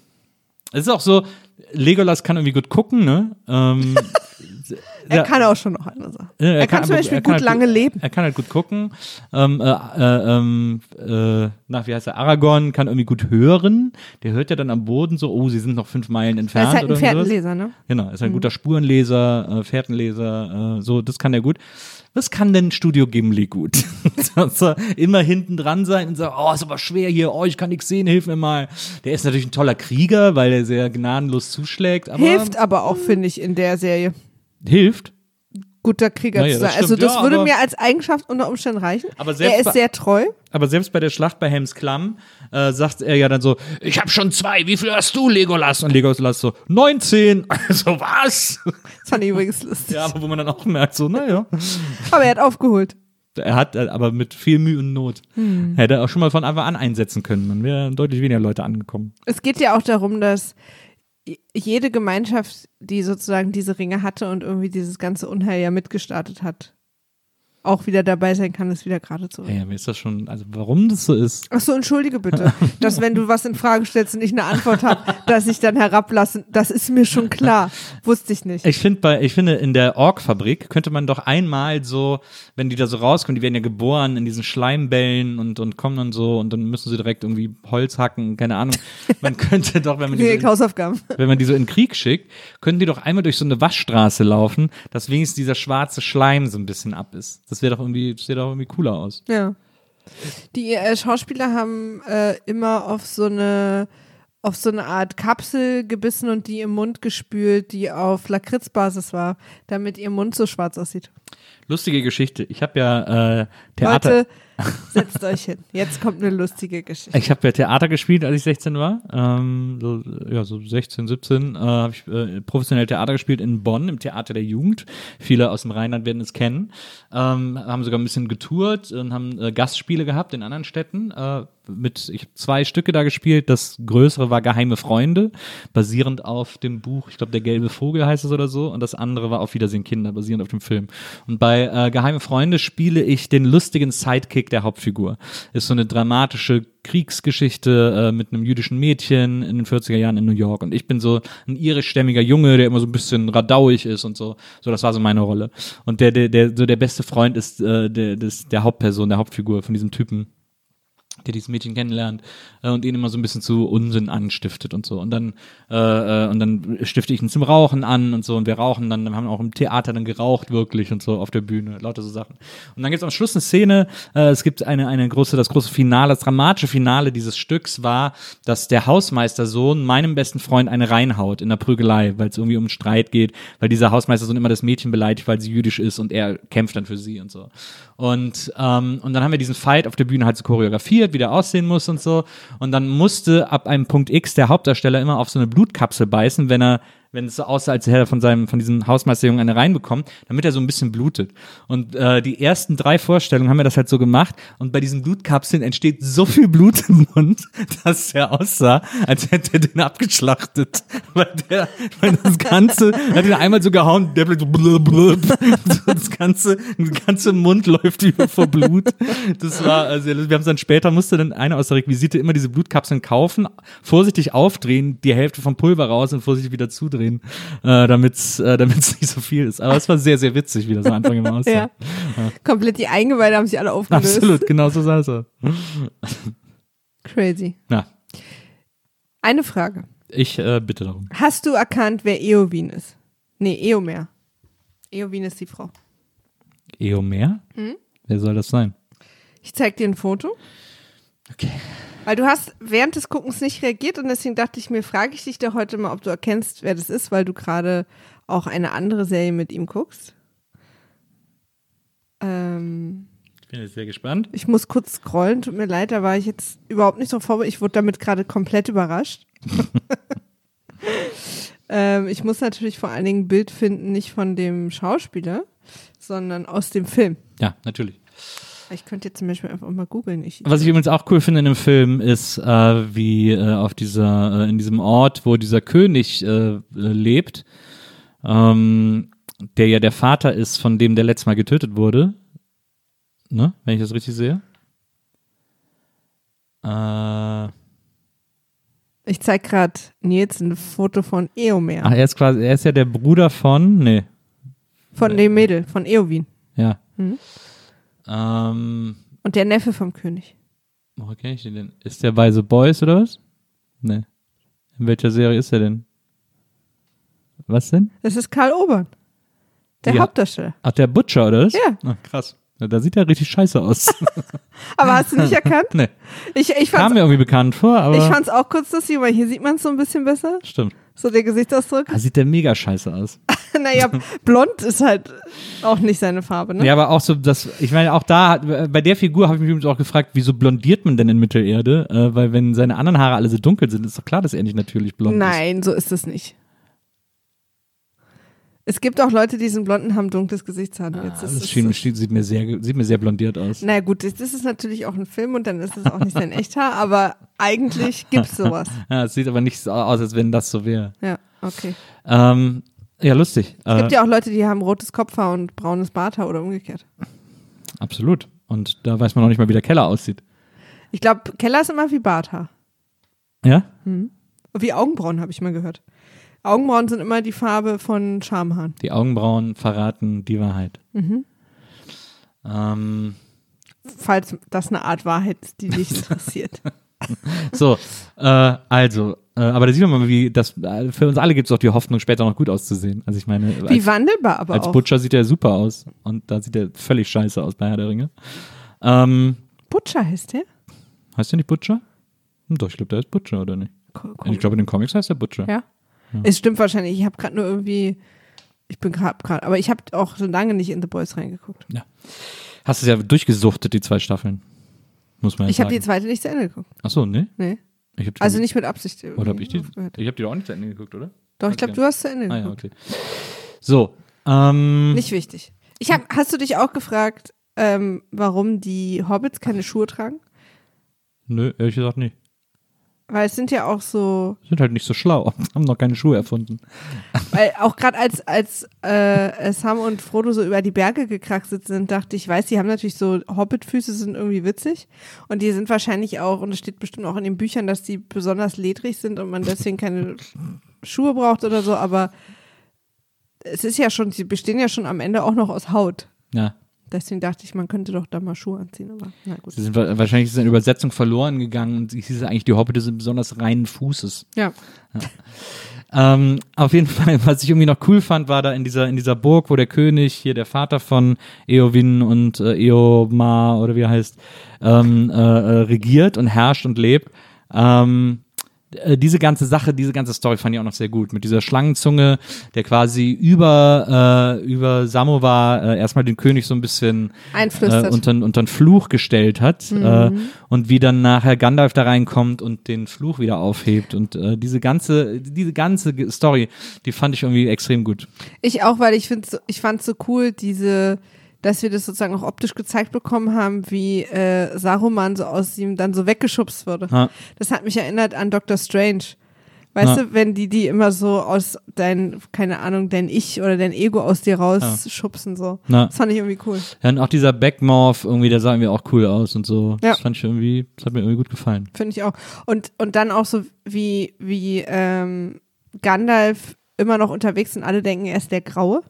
Es ist auch so, Legolas kann irgendwie gut gucken, ne? Ähm, Er ja, kann auch schon noch andere Sachen. Ja, er, kann zum aber- Beispiel er kann gut halt lange leben. Er kann halt gut gucken. Ähm, äh, äh, ähm, äh, nach, wie heißt er? Aragorn kann irgendwie gut hören. Der hört ja dann am Boden so, oh, sie sind noch fünf Meilen Er entfernt. ist halt ein. Pferdenleser, ne? Genau, ist ein guter Spurenleser, äh, Fährtenleser, äh, so, das kann er gut. Was kann denn Studio Gimli gut? Er immer hinten dran sein und sagt, oh, ist aber schwer hier, oh, ich kann nichts sehen, hilf mir mal. Der ist natürlich ein toller Krieger, weil er sehr gnadenlos zuschlägt, aber Hilft aber auch, finde ich, in der Serie. Hilft. guter Krieger Naja, zu das sein. Also das Ja, würde mir als Eigenschaft unter Umständen reichen. Aber selbst er ist bei- sehr treu. Aber selbst bei der Schlacht bei Helms Klamm äh, sagt er ja dann so, ich habe schon zwei, wie viel hast du, Legolas? Und Legolas so, 19. Also was? Das fand ich übrigens lustig. Ja, aber wo man dann auch merkt, so, naja. Aber er hat aufgeholt. Er hat äh, aber mit viel Mühe und Not. Hm. Hätte er auch schon mal von Anfang an einsetzen können. Dann wären deutlich weniger Leute angekommen. Es geht ja auch darum, dass jede Gemeinschaft, die sozusagen diese Ringe hatte und irgendwie dieses ganze Unheil ja mitgestartet hat, auch wieder dabei sein kann, es wieder gerade zu rücken. Ja, mir ist das schon, also warum das so ist. Ach so, entschuldige bitte, dass wenn du was in Frage stellst und ich eine Antwort habe, dass ich dann herablasse, das ist mir schon klar. Wusste ich nicht. Ich finde bei, ich finde in der Ork-Fabrik könnte man doch einmal so, wenn die da so rauskommen, die werden ja geboren in diesen Schleimbällen und, und kommen dann so und dann müssen sie direkt irgendwie Holz hacken, keine Ahnung. Man könnte doch, wenn man die so in, Hausaufgaben. wenn man die so in Krieg schickt, könnten die doch einmal durch so eine Waschstraße laufen, dass wenigstens dieser schwarze Schleim so ein bisschen ab ist. Das wäre doch irgendwie, sähe doch irgendwie cooler aus. Ja. Die äh, Schauspieler haben äh, immer auf so eine auf so eine Art Kapsel gebissen und die im Mund gespült, die auf Lakritzbasis war, damit ihr Mund so schwarz aussieht. Lustige Geschichte. Ich habe ja äh, Theater. Leute, setzt euch hin. Jetzt kommt eine lustige Geschichte. Ich habe ja Theater gespielt, als ich 16 war. Ähm, so, ja, so 16, 17 äh, habe ich äh, professionell Theater gespielt in Bonn, im Theater der Jugend. Viele aus dem Rheinland werden es kennen. Ähm, haben sogar ein bisschen getourt und haben äh, Gastspiele gehabt in anderen Städten. Äh, mit, ich habe zwei Stücke da gespielt. Das größere war Geheime Freunde, basierend auf dem Buch, ich glaube, Der gelbe Vogel heißt es oder so. Und das andere war Auf Wiedersehen Kinder, basierend auf dem Film. Und bei äh, Geheime Freunde spiele ich den lustigen Sidekick der Hauptfigur. Ist so eine dramatische Kriegsgeschichte äh, mit einem jüdischen Mädchen in den 40er Jahren in New York. Und ich bin so ein irischstämmiger Junge, der immer so ein bisschen radauig ist und so. So, das war so meine Rolle. Und der, der, der, so der beste Freund ist äh, der, des, der Hauptperson, der Hauptfigur von diesem Typen der dieses Mädchen kennenlernt äh, und ihn immer so ein bisschen zu Unsinn anstiftet und so. Und dann, äh, äh, und dann stifte ich ihn zum Rauchen an und so und wir rauchen dann, wir haben auch im Theater dann geraucht wirklich und so auf der Bühne, lauter so Sachen. Und dann gibt es am Schluss eine Szene, äh, es gibt eine, eine große, das große Finale, das dramatische Finale dieses Stücks war, dass der Hausmeistersohn meinem besten Freund eine reinhaut in der Prügelei, weil es irgendwie um Streit geht, weil dieser Hausmeistersohn immer das Mädchen beleidigt, weil sie jüdisch ist und er kämpft dann für sie und so. Und, ähm, und dann haben wir diesen Fight auf der Bühne halt so choreografiert, wie der aussehen muss und so. Und dann musste ab einem Punkt X der Hauptdarsteller immer auf so eine Blutkapsel beißen, wenn er wenn es so aussah, als hätte er von seinem, von diesem Hausmeisterjungen eine reinbekommen, damit er so ein bisschen blutet. Und äh, die ersten drei Vorstellungen haben wir das halt so gemacht. Und bei diesen Blutkapseln entsteht so viel Blut im Mund, dass er aussah, als hätte er den abgeschlachtet. Weil der, weil das Ganze, hat ihn einmal so gehauen, der blub, blub. So das ganze, der ganze Mund läuft über vor Blut. Das war, also wir haben es dann später, musste dann einer aus der Requisite immer diese Blutkapseln kaufen, vorsichtig aufdrehen, die Hälfte vom Pulver raus und vorsichtig wieder zudrehen, äh, damit es äh, damit's nicht so viel ist. Aber es war sehr, sehr witzig, wie das am Anfang immer aussah. Ja. Komplett die Eingeweide haben sich alle aufgelöst. Absolut, genau so sah es aus. Crazy. Ja, Eine Frage. ich äh, bitte darum. Hast du erkannt, wer Eowyn ist? Nee, Eomer. Eowyn ist die Frau. Eomer? Hm? Wer soll das sein? Ich zeig dir ein Foto. Okay. Weil du hast während des Guckens nicht reagiert und deswegen dachte ich mir, frage ich dich doch heute mal, ob du erkennst, wer das ist, weil du gerade auch eine andere Serie mit ihm guckst. Ähm, Ich bin jetzt sehr gespannt. ich muss kurz scrollen, tut mir leid, da war ich jetzt überhaupt nicht so vorbereitet. Ich wurde damit gerade komplett überrascht. ähm, ich muss natürlich vor allen Dingen ein Bild finden, nicht von dem Schauspieler, sondern aus dem Film. Ja, natürlich. Ich könnte jetzt zum Beispiel einfach mal googeln. Was ich übrigens auch cool finde in dem Film ist, äh, wie äh, auf dieser, äh, in diesem Ort, wo dieser König äh, lebt, ähm, der ja der Vater ist, von dem der letztes Mal getötet wurde. Ne? Wenn ich das richtig sehe. Äh, ich zeige gerade Nils ein Foto von Eomer. ach, er ist quasi, er ist ja der Bruder von, nee, Von dem Mädel, von Eowyn. ja. Mhm. Ähm, Und der Neffe vom König. woher kenne ich den denn? Ist der bei The Boys oder was? Nee. In welcher Serie ist er denn? Was denn? Das ist Karl Obern. Der Ja. Hauptdarsteller. Ach, der Butcher, oder was? Ja. Ach, krass. Ja, da sieht er richtig scheiße aus. Aber hast du nicht erkannt? nee. Ich, ich Kam fand's, mir irgendwie bekannt vor, aber. ich fand's auch kurz lustig, weil hier sieht man es so ein bisschen besser. stimmt. So der Gesichtsausdruck. Da sieht der mega scheiße aus. naja, blond ist halt auch nicht seine Farbe, ne? Ja, aber auch so, das, ich meine, auch da, bei der Figur habe ich mich übrigens auch gefragt, wieso blondiert man denn in Mittelerde? Äh, weil wenn seine anderen Haare alle so dunkel sind, ist doch klar, dass er nicht natürlich blond ist. Nein, so ist es nicht. Es gibt auch Leute, die diesen blonden haben dunkles Gesichtshaar. Jetzt Ah, das es- schien, schien, sieht, mir sehr, sieht mir sehr blondiert aus. Na gut, das, das ist natürlich auch ein Film und dann ist es auch nicht sein Echthaar, aber eigentlich gibt's sowas. Ja, es sieht aber nicht so aus, als wenn das so wäre. Ja, okay. Ähm, ja, lustig. Es gibt Äh, ja auch Leute, die haben rotes Kopfhaar und braunes Barthaar oder umgekehrt. absolut. Und da weiß man noch nicht mal, wie der Keller aussieht. Ich glaube, Keller ist immer wie Barthaar. Ja? Wie Augenbrauen, habe ich mal gehört. Augenbrauen sind immer die Farbe von Schamhaaren. Die Augenbrauen verraten die Wahrheit. Mhm. Ähm, Falls das eine Art Wahrheit ist, die dich interessiert. so, äh, also, äh, aber da sieht man mal, wie das, äh, für uns alle gibt es auch die Hoffnung, später noch gut auszusehen. Also ich meine, Wie als, wandelbar aber als auch. Butcher sieht er super aus. Und da sieht er völlig scheiße aus bei Herr der Ringe. Ähm, Butcher heißt der? heißt der nicht Butcher? Hm, doch, ich glaube, der ist Butcher, oder nicht? Ko- Ich glaube, in den Comics heißt der Butcher. Ja. Es stimmt wahrscheinlich. Ich habe gerade nur irgendwie. Ich bin gerade, grad, aber ich habe auch schon lange nicht in The Boys reingeguckt. Hast du es ja durchgesuchtet, die zwei Staffeln. Muss man ja Ich habe die zweite nicht zu Ende geguckt. Achso, ne? Nee. Ich hab die, Also nicht mit Absicht. Oder habe ich die? Ich habe die doch auch nicht zu Ende geguckt, oder? Doch, ich glaube, Okay. du hast zu Ende Ah ja, geguckt. okay. So, ähm, Nicht wichtig. Ich hab, hast du dich auch gefragt, ähm, warum die Hobbits keine Schuhe tragen? nö, ehrlich gesagt nicht. Weil es sind ja auch so, Sind halt nicht so schlau. Haben noch keine Schuhe erfunden. weil auch gerade als, als äh, Sam und Frodo so über die Berge gekraxelt sind, dachte ich, weiß, die haben natürlich so Hobbitfüße, sind irgendwie witzig. Und die sind wahrscheinlich auch, und es steht bestimmt auch in den Büchern, dass die besonders ledrig sind und man deswegen keine Schuhe braucht oder so, aber es ist ja schon, sie bestehen ja schon am Ende auch noch aus Haut. Ja. Deswegen dachte ich, man könnte doch da mal Schuhe anziehen, aber na gut. Sie sind wa- wahrscheinlich ist eine Übersetzung verloren gegangen und es hieß eigentlich, die Hobbite sind besonders reinen Fußes. Ja. Ähm, auf jeden Fall, was ich irgendwie noch cool fand, war da in dieser, in dieser Burg, wo der König, hier der Vater von Eowyn und äh, Eomar oder wie er heißt, ähm, äh, äh, regiert und herrscht und lebt. Ähm, äh, diese ganze Sache, diese ganze Story fand ich auch noch sehr gut. Mit dieser Schlangenzunge, der quasi über, äh, über Samovar äh, erstmal den König so ein bisschen äh, unter, unter einen Fluch gestellt hat äh, und wie dann nachher Gandalf da reinkommt und den Fluch wieder aufhebt und äh, diese ganze diese ganze Story, die fand ich irgendwie extrem gut. Ich auch, weil ich finde, ich fand so cool, diese, dass wir das sozusagen auch optisch gezeigt bekommen haben, wie äh, Saruman so aus ihm dann so weggeschubst wurde. Ja. Das hat mich erinnert an Doctor Strange. Weißt Ja. du, wenn die die immer so aus dein, keine Ahnung, dein Ich oder dein Ego aus dir rausschubsen so. Ja. Das fand ich irgendwie cool. Ja, und auch dieser Backmorph irgendwie, der sah irgendwie auch cool aus und so. Ja. Das fand ich irgendwie, das hat mir irgendwie gut gefallen. Finde ich auch. Und, und dann auch so wie, wie ähm, Gandalf immer noch unterwegs sind, alle denken, er ist der Graue.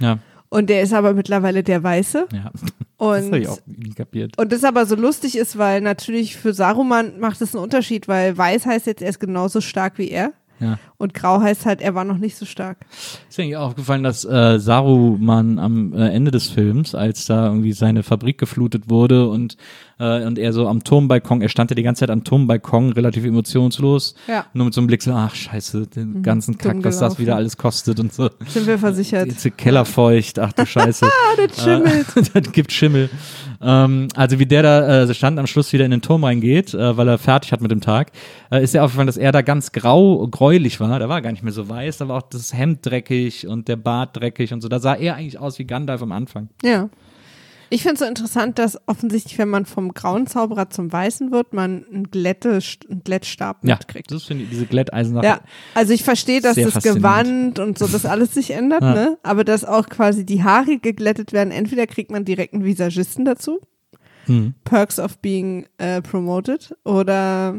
Ja, Und der ist aber mittlerweile der Weiße. ja. das Und habe ich auch nie kapiert. Und das aber so lustig ist, weil natürlich für Saruman macht es einen Unterschied, weil Weiß heißt jetzt, er ist genauso stark wie er. Ja. Und Grau heißt halt, er war noch nicht so stark. Ist mir eigentlich auch aufgefallen, dass äh, Saruman am äh, Ende des Films, als da irgendwie seine Fabrik geflutet wurde und, äh, und er so am Turmbalkon, er stand ja die ganze Zeit am Turmbalkon, relativ emotionslos, Ja. nur mit so einem Blick so, ach scheiße, den ganzen Kack, dumm was das wieder alles kostet und so. Sind wir versichert. Jetzt Kellerfeucht, ach du Scheiße. Ah, das schimmelt. Äh, das gibt Schimmel. Ähm, also wie der da äh, stand am Schluss wieder in den Turm reingeht, äh, weil er fertig hat mit dem Tag, äh, ist ja aufgefallen, dass er da ganz grau, gräulich war. Da war gar nicht mehr so weiß, da war auch das Hemd dreckig und der Bart dreckig und so. Da sah er eigentlich aus wie Gandalf am Anfang. Ja. Ich finde es so interessant, dass offensichtlich, wenn man vom grauen Zauberer zum weißen wird, man einen, Glätte, einen Glättstab Ja, mitkriegt. das finde ich, diese Glätteisensache. Ja, also ich verstehe, dass das. Gewand und so, das alles sich ändert, Ja. ne? Aber dass auch quasi die Haare geglättet werden. Entweder kriegt man direkt einen Visagisten dazu, Hm. Perks of being äh, promoted, oder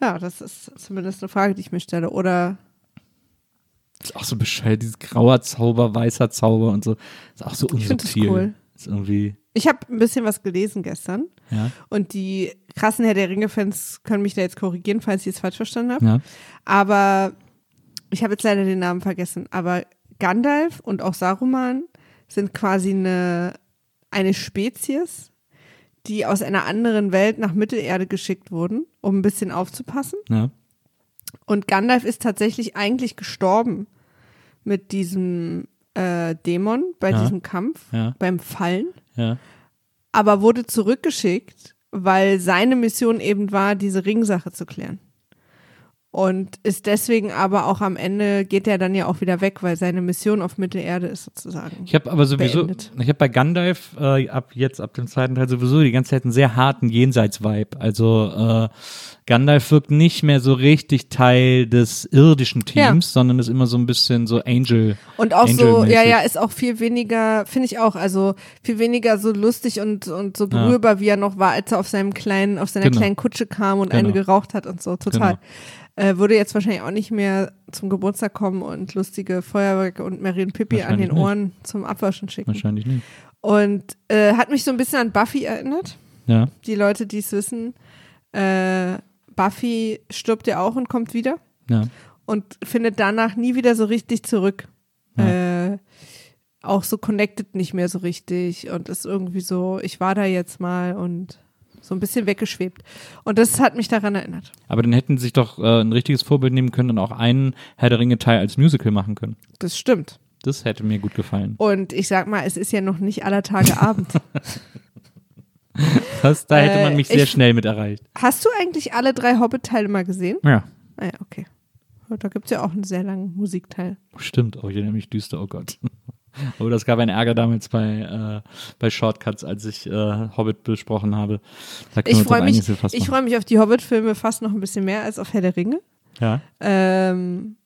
ja, das ist zumindest eine Frage, die ich mir stelle. Oder Ist auch so bescheuert, dieses grauer Zauber, weißer Zauber und so. Ist auch so Ich find das unsubtil. cool. Ist irgendwie, ich habe ein bisschen was gelesen gestern ja, und die krassen Herr der Ringe-Fans können mich da jetzt korrigieren, falls ich es falsch verstanden habe. ja. Aber ich habe jetzt leider den Namen vergessen. Aber Gandalf und auch Saruman sind quasi eine, eine Spezies, die aus einer anderen Welt nach Mittelerde geschickt wurden, um ein bisschen aufzupassen. ja. Und Gandalf ist tatsächlich eigentlich gestorben mit diesem äh, Dämon bei Ja. diesem Kampf, Ja. beim Fallen, Ja. aber wurde zurückgeschickt, weil seine Mission eben war, diese Ringsache zu klären. Und ist deswegen aber auch am Ende geht er dann ja auch wieder weg, weil seine Mission auf Mittelerde ist sozusagen. Ich habe aber sowieso, Beendet. ich habe bei Gandalf äh, ab jetzt, ab dem zweiten Teil sowieso die ganze Zeit einen sehr harten Jenseits-Vibe. Also äh, Gandalf wirkt nicht mehr so richtig Teil des irdischen Teams, sondern ist immer so ein bisschen so Angel. Und auch so, ja, ja, ist auch viel weniger, finde ich auch, also viel weniger so lustig und, und so berührbar, wie er noch war, als er auf seinem kleinen, auf seiner Genau. kleinen Kutsche kam und Genau. eine geraucht hat und so, total. Genau. Äh, würde jetzt wahrscheinlich auch nicht mehr zum Geburtstag kommen und lustige Feuerwerke und Mary und Pippi an den Ohren zum Abwaschen schicken. Wahrscheinlich nicht. Und äh, hat mich so ein bisschen an Buffy erinnert. Ja. Die Leute, die es wissen. Äh, Buffy stirbt ja auch und kommt wieder Ja. und findet danach nie wieder so richtig zurück. Äh, auch so connected nicht mehr so richtig und ist irgendwie so, ich war da jetzt mal und so ein bisschen weggeschwebt. Und das hat mich daran erinnert. Aber dann hätten sie sich doch äh, ein richtiges Vorbild nehmen können und auch einen Herr der Ringe-Teil als Musical machen können. Das stimmt. Das hätte mir gut gefallen. Und ich sag mal, es ist ja noch nicht aller Tage Abend. Das, da hätte man Äh, mich sehr ich- schnell mit erreicht. Hast du eigentlich alle drei Hobbit-Teile mal gesehen? Ja. Ah ja, okay. Da gibt es ja auch einen sehr langen Musikteil. Stimmt, oh, ich erinnere mich düster, oh Gott. Aber das gab einen Ärger damals bei, äh, bei Shortcuts, als ich äh, Hobbit besprochen habe. Ich freue mich, ich freue mich auf die Hobbit-Filme fast noch ein bisschen mehr als auf Herr der Ringe. Ja, ähm,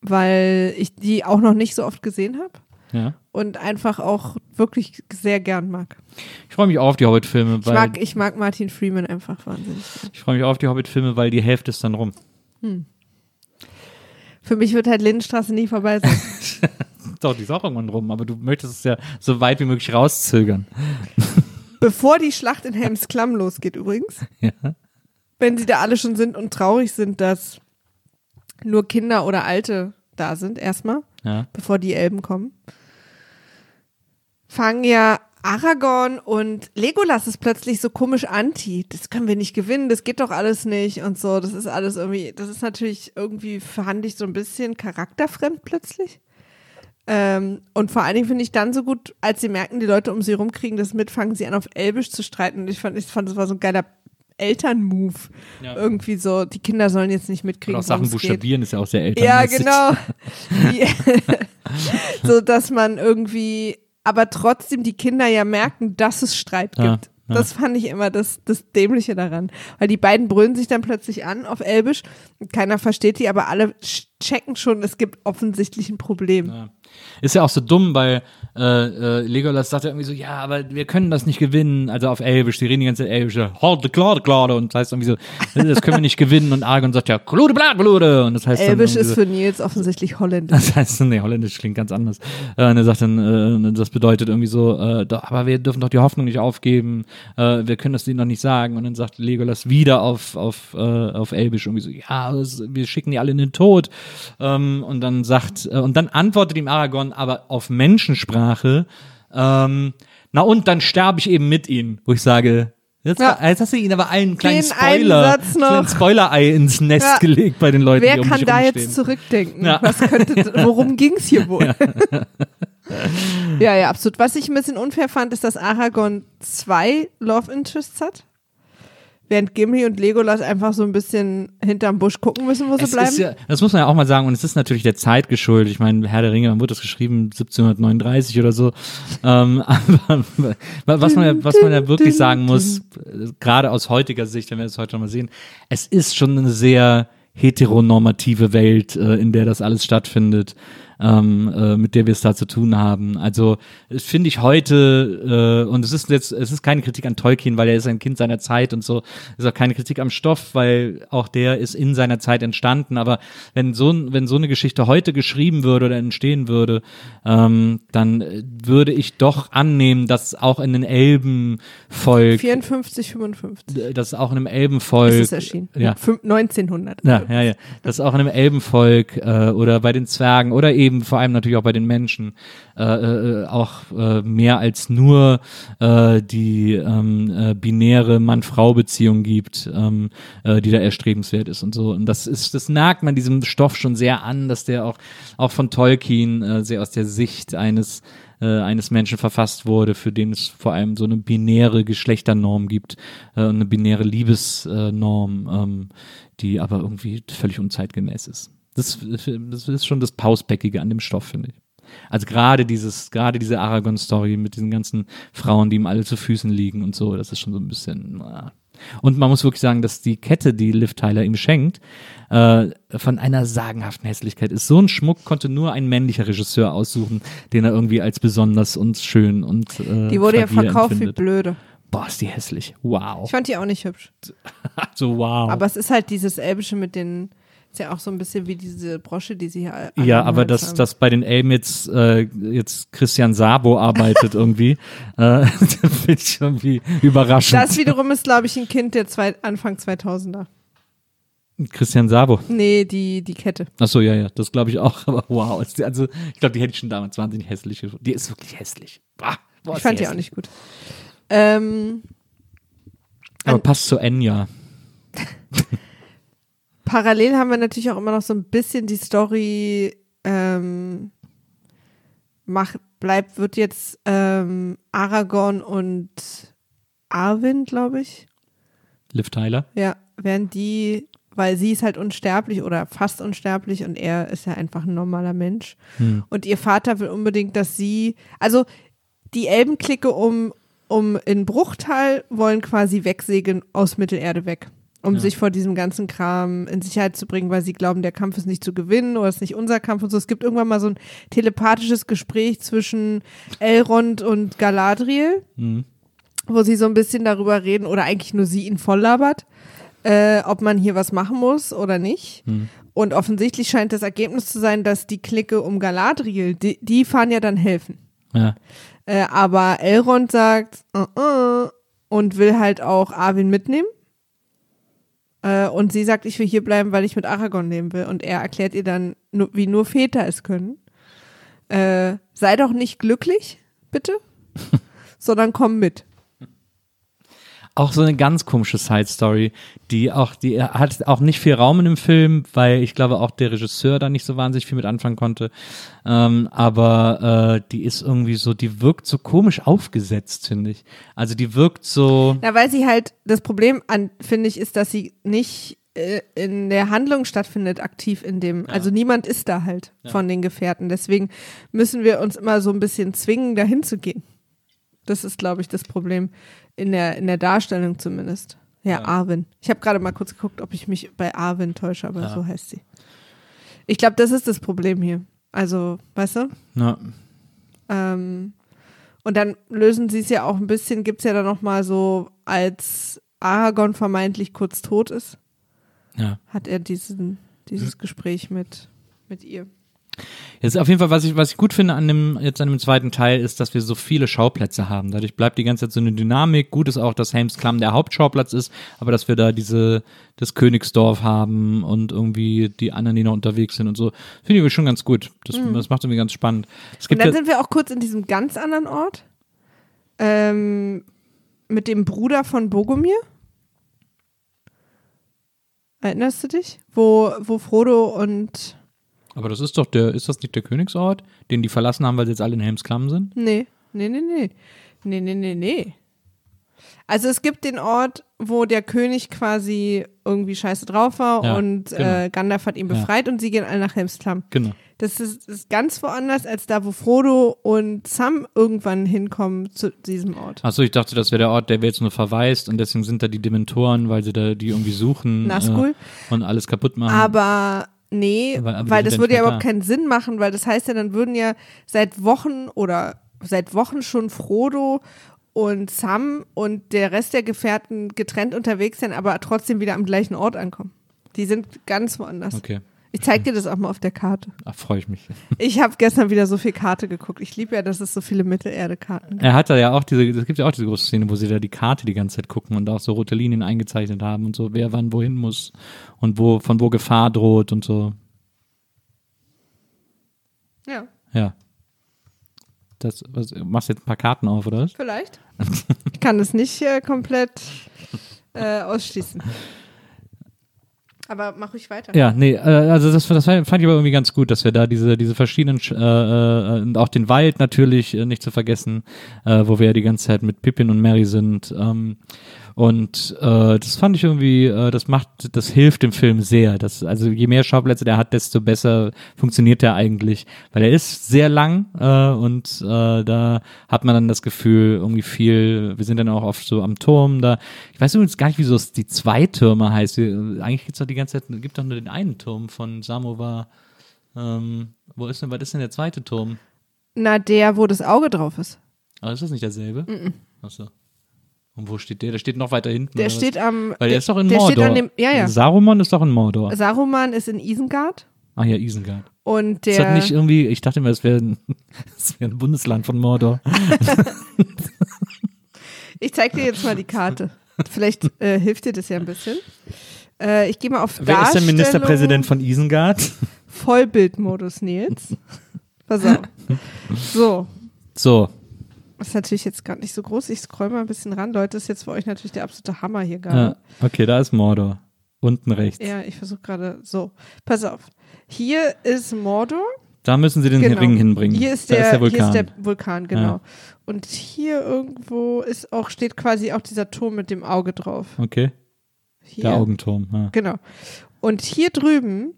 weil ich die auch noch nicht so oft gesehen habe ja. und einfach auch wirklich sehr gern mag. Ich freue mich auch auf die Hobbit-Filme, Ich weil mag, ich mag Martin Freeman einfach wahnsinnig. ich freue mich auch auf die Hobbit-Filme, weil die Hälfte ist dann rum. Für mich wird halt Lindenstraße nie vorbei sein. Doch, die ist auch irgendwann rum, aber du möchtest es ja so weit wie möglich rauszögern. Bevor die Schlacht in Helms Klamm losgeht übrigens, Ja. wenn sie da alle schon sind und traurig sind, dass nur Kinder oder Alte da sind, erstmal, Ja. bevor die Elben kommen, fangen ja Aragorn und Legolas ist plötzlich so komisch anti. Das können wir nicht gewinnen, das geht doch alles nicht und so. Das ist alles irgendwie, das ist natürlich irgendwie, fand ich so ein bisschen charakterfremd plötzlich. Ähm, und vor allen Dingen finde ich dann so gut, als sie merken, die Leute um sie rum kriegen das mit, fangen sie an auf Elbisch zu streiten. Und ich fand, ich fand, das war so ein geiler Elternmove. Ja. Irgendwie so, die Kinder sollen jetzt nicht mitkriegen, Und auch Sachen es geht. buchstabieren ist ja auch sehr Ja, elternmäßig. genau. Die, so dass man irgendwie, aber trotzdem die Kinder ja merken, dass es Streit Ja, gibt. Das fand ich immer das, das Dämliche daran. Weil die beiden brüllen sich dann plötzlich an auf Elbisch. Keiner versteht die, aber alle checken schon, es gibt offensichtlich ein Problem. Ja. Ist ja auch so dumm, weil äh, äh, Legolas sagt ja irgendwie so, ja, aber wir können das nicht gewinnen. Also auf Elbisch, die reden die ganze Zeit Elbisch, ja, Horde, Klade, Klade. Und das heißt irgendwie so, das können wir nicht gewinnen. Und Argon sagt ja, Klude, bla, Klude. Und das heißt Elbisch ist für Nils offensichtlich holländisch. Das heißt, nee, Holländisch klingt ganz anders. Äh, und er sagt dann, äh, das bedeutet irgendwie so, äh, doch, aber wir dürfen doch die Hoffnung nicht aufgeben, äh, wir können das denen noch nicht sagen. Und dann sagt Legolas wieder auf, auf, äh, auf Elbisch irgendwie so, ja, das, wir schicken die alle in den Tod. Ähm, und dann sagt, äh, und dann antwortet ihm Aragorn aber auf Menschensprache, ähm, na und dann sterbe ich eben mit ihnen, wo ich sage, Jetzt, Ja. jetzt hast du ihnen aber einen kleinen Den einen Spoiler, kleinen Spoiler-Ei ins Nest Ja. gelegt bei den Leuten, Wer die um kann da rumstehen. jetzt zurückdenken? Ja. Was könnte, worum ging's hier wohl? Ja. ja, absolut. Was ich ein bisschen unfair fand, ist, dass Aragorn zwei Love Interests hat. Während Gimli und Legolas einfach so ein bisschen hinterm Busch gucken müssen, wo sie Es bleiben. ja, das muss man ja auch mal sagen, und es ist natürlich der Zeit geschuldet. Ich meine, Herr der Ringe, wann wurde das geschrieben? 1739 oder so. Ähm, aber was man ja, was man ja wirklich sagen muss, gerade aus heutiger Sicht, wenn wir das heute noch mal sehen, es ist schon eine sehr heteronormative Welt, äh, in der das alles stattfindet, ähm, äh, mit der wir es da zu tun haben. Also das finde ich heute, äh, und es ist jetzt, es ist keine Kritik an Tolkien, weil er ist ein Kind seiner Zeit und so, es ist auch keine Kritik am Stoff, weil auch der ist in seiner Zeit entstanden. Aber wenn so, ein- wenn so eine Geschichte heute geschrieben würde oder entstehen würde, ähm, dann würde ich doch annehmen, dass auch in den Elbenvolk, 54, 55 dass auch in einem Elbenvolk, ist es erschienen. ja, Fün- 1900. ja, ja, ja. Das auch in einem Elbenvolk äh, oder bei den Zwergen oder eben eben vor allem natürlich auch bei den Menschen äh, äh, auch äh, mehr als nur äh, die ähm, äh, binäre Mann-Frau-Beziehung gibt, ähm, äh, die da erstrebenswert ist und so. Und das ist, das merkt man diesem Stoff schon sehr an, dass der auch, auch von Tolkien äh, sehr aus der Sicht eines äh, eines Menschen verfasst wurde, für den es vor allem so eine binäre Geschlechternorm gibt, äh, eine binäre Liebesnorm, ähm, die aber irgendwie völlig unzeitgemäß ist. Das, das ist schon das Pausbäckige an dem Stoff, finde ich. Also gerade dieses, gerade diese Aragon-Story mit diesen ganzen Frauen, die ihm alle zu Füßen liegen und so, das ist schon so ein bisschen. na. Und man muss wirklich sagen, dass die Kette, die Liv Tyler ihm schenkt, äh, von einer sagenhaften Hässlichkeit ist. So ein Schmuck konnte nur ein männlicher Regisseur aussuchen, den er irgendwie als besonders und schön und äh, Die wurde ja verkauft wie empfindet. blöde. Boah, ist die hässlich. Wow. Ich fand die auch nicht hübsch. Also wow. Aber es ist halt dieses Elbische mit den, ist ja auch so ein bisschen wie diese Brosche, die sie hier Ja, aber dass, haben. dass bei den Elben jetzt, äh, jetzt Christian Sabo arbeitet irgendwie, äh, finde ich irgendwie überraschend. Das wiederum ist, glaube ich, ein Kind der zwei, Anfang 2000er. Christian Sabo. Nee, die, die Kette. Achso, ja, ja, das glaube ich auch. Aber wow, die- also ich glaube, die hätte ich schon damals wahnsinnig hässlich. Die ist wirklich hässlich. Bah, boah, Ich fand die auch hässlich. nicht gut. Ähm, Aber passt zu Enya. Parallel haben wir natürlich auch immer noch so ein bisschen die Story, ähm, macht, bleibt, wird jetzt ähm, Aragorn und Arwen, glaube ich, Liv Tyler. ja, werden die, weil sie ist halt unsterblich oder fast unsterblich und er ist ja einfach ein normaler Mensch. Hm. Und ihr Vater will unbedingt, dass sie, also die Elbenklicke um, um in Bruchtal wollen quasi wegsegeln aus Mittelerde weg, um Ja. sich vor diesem ganzen Kram in Sicherheit zu bringen, weil sie glauben, der Kampf ist nicht zu gewinnen oder ist nicht unser Kampf und so. Es gibt irgendwann mal so ein telepathisches Gespräch zwischen Elrond und Galadriel, Hm. wo sie so ein bisschen darüber reden oder eigentlich nur sie ihn volllabert, äh, ob man hier was machen muss oder nicht. Hm. Und offensichtlich scheint das Ergebnis zu sein, dass die Clique um Galadriel, die, die fahren ja dann helfen. Ja. Äh, aber Elrond sagt uh -uh, und will halt auch Arwen mitnehmen. Äh, und sie sagt, ich will hier bleiben, weil ich mit Aragorn leben will. Und er erklärt ihr dann, wie nur Väter es können. Äh, sei doch nicht glücklich, bitte, sondern komm mit. Auch so eine ganz komische Side-Story, die auch, die hat auch nicht viel Raum in dem Film, weil ich glaube auch der Regisseur da nicht so wahnsinnig viel mit anfangen konnte. Ähm, aber äh, die ist irgendwie so, die wirkt so komisch aufgesetzt, finde ich. Also die wirkt so. Na, weil sie halt, das Problem an, finde ich, ist, dass sie nicht äh, in der Handlung stattfindet, aktiv in dem, also niemand ist da halt von den Gefährten. Deswegen müssen wir uns immer so ein bisschen zwingen, dahin zu gehen. Das ist, glaube ich, das Problem in der, in der Darstellung zumindest. Ja, Ja. Arwen. Ich habe gerade mal kurz geguckt, ob ich mich bei Arwen täusche, aber Ja. so heißt sie. Ich glaube, das ist das Problem hier. Also, weißt du? Na, Ähm, und dann lösen sie es ja auch ein bisschen, gibt es ja dann nochmal so, als Aragorn vermeintlich kurz tot ist, ja. hat er diesen, dieses Gespräch mit, mit ihr. Jetzt auf jeden Fall, was ich, was ich gut finde an dem, jetzt an dem zweiten Teil, ist, dass wir so viele Schauplätze haben. Dadurch bleibt die ganze Zeit so eine Dynamik. Gut ist auch, dass Helms Klamm der Hauptschauplatz ist, aber dass wir da diese, das Königsdorf haben und irgendwie die anderen, die noch unterwegs sind und so. Finde ich schon ganz gut. Das, das macht irgendwie ganz spannend. Und dann ja, sind wir auch kurz in diesem ganz anderen Ort ähm, mit dem Bruder von Bogomir. Erinnerst du dich? Wo, wo Frodo und aber das ist doch der, ist das nicht der Königsort, den die verlassen haben, weil sie jetzt alle in Helms Klamm sind? Nee, nee, nee, nee. Nee, nee, nee, nee. Also es gibt den Ort, wo der König quasi irgendwie scheiße drauf war Ja, und genau. äh, Gandalf hat ihn Ja. befreit und sie gehen alle nach Helmsklamm. Genau. Das ist, ist ganz woanders als da, wo Frodo und Sam irgendwann hinkommen zu diesem Ort. Achso, ich dachte, das wäre der Ort, der wäre jetzt nur verwaist und deswegen sind da die Dementoren, weil sie da die irgendwie suchen äh, und alles kaputt machen. Aber nee, Aber- weil das würde ja überhaupt da. keinen Sinn machen, weil das heißt ja, dann würden ja seit Wochen oder seit Wochen schon Frodo und Sam und der Rest der Gefährten getrennt unterwegs sein, aber trotzdem wieder am gleichen Ort ankommen. Die sind ganz woanders. okay, Ich zeig dir das auch mal auf der Karte. ach, freue ich mich. Ich habe gestern wieder so viel Karte geguckt. Ich liebe ja, dass es so viele Mittelerde-Karten gibt. Er hat da ja auch diese, es gibt ja auch diese große Szene, wo sie da die Karte die ganze Zeit gucken und auch so rote Linien eingezeichnet haben und so, wer wann wohin muss und wo, von wo Gefahr droht und so. Ja, Ja. Das, was, machst du jetzt ein paar Karten auf, oder was? vielleicht. ich kann es nicht äh, komplett äh, ausschließen. Aber mach ruhig weiter. Ja, nee, äh, also das, das fand ich aber irgendwie ganz gut, dass wir da diese, diese verschiedenen, Sch- äh, äh, und auch den Wald natürlich äh, nicht zu vergessen, äh, wo wir ja die ganze Zeit mit Pippin und Mary sind. Ähm, und äh, das fand ich irgendwie, äh, das macht, das hilft dem Film sehr. Das, also je mehr Schauplätze der hat, desto besser funktioniert der eigentlich. Weil er ist sehr lang äh, und äh, da hat man dann das Gefühl, irgendwie viel, wir sind dann auch oft so am Turm da. Ich weiß übrigens gar nicht, wieso es die zwei Türme heißt. Wir- Eigentlich gibt's doch die ganze Zeit, gibt doch nur den einen Turm von Samovar. Ähm, wo ist denn, was ist denn der zweite Turm? Na, der, wo das Auge drauf ist. Aber ist das nicht derselbe? Achso. Und wo steht der? Der steht noch weiter hinten. Der steht am. Weil der ist doch in der Mordor. Steht an dem, ja, ja. Saruman ist doch in Mordor. Saruman ist in Isengard Ach ja, Isengard. und Ist das der. nicht irgendwie, ich dachte immer, es wäre ein, es wäre ein Bundesland von Mordor. Ich zeig dir jetzt mal die Karte. Vielleicht äh, hilft dir das ja ein bisschen. Äh, ich gehe mal auf Wer ist der Ministerpräsident von Isengard? Vollbildmodus, Nils. Pass auf. So, So, das ist natürlich jetzt gerade nicht so groß. Ich scroll mal ein bisschen ran. Leute, das ist jetzt für euch natürlich der absolute Hammer hier ja, gerade. okay, da ist Mordor. Unten rechts. Ja, ich versuche gerade so. Pass auf. Hier ist Mordor. Da müssen sie den Genau. Ring hinbringen. Hier ist der, ist der Vulkan. Hier ist der Vulkan, genau. Ja. Und hier irgendwo ist auch, steht quasi auch dieser Turm mit dem Auge drauf. okay, Hier. der Augenturm. Ja. Genau. Und hier drüben,